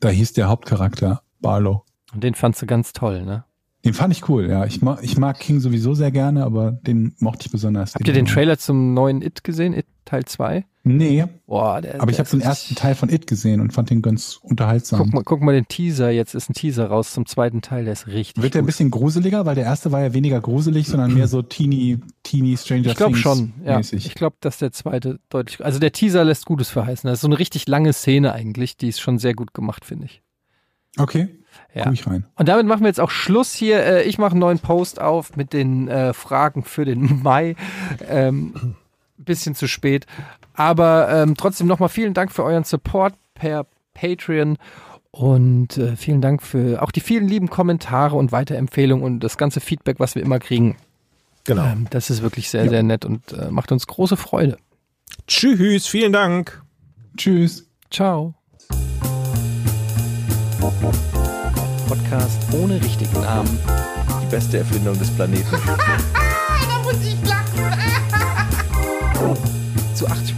Da hieß der Hauptcharakter Barlow. Und den fandst du ganz toll, ne? Den fand ich cool, ja. Ich mag, ich mag King sowieso sehr gerne, aber den mochte ich besonders. Habt ihr den Trailer zum neuen It gesehen? It Teil 2? Nee, Boah, der, aber ich habe den ersten Teil von It gesehen und fand den ganz unterhaltsam. Guck mal, guck mal den Teaser, jetzt ist ein Teaser raus zum zweiten Teil, der ist richtig Wird der ein bisschen gruseliger, weil der erste war ja weniger gruselig, sondern mehr so teeny, teeny Stranger Ich glaube Things schon, ja. mäßig. Ich glaube, dass der zweite deutlich. Also der Teaser lässt Gutes verheißen. Das ist so eine richtig lange Szene eigentlich, die ist schon sehr gut gemacht, finde ich. Okay, Ja. guck ich rein. Und damit machen wir jetzt auch Schluss hier. Äh, Ich mache einen neuen Post auf mit den äh, Fragen für den Mai. Ähm, bisschen zu spät. Aber ähm, trotzdem nochmal vielen Dank für euren Support per Patreon. Und äh, vielen Dank für auch die vielen lieben Kommentare und Weiterempfehlungen und das ganze Feedback, was wir immer kriegen. Genau. Ähm, das ist wirklich sehr, sehr nett und äh, macht uns große Freude. Tschüss, vielen Dank. Tschüss. Ciao. Podcast ohne richtigen Namen. Die beste Erfindung des Planeten. Da muss ich lachen. Zu 80%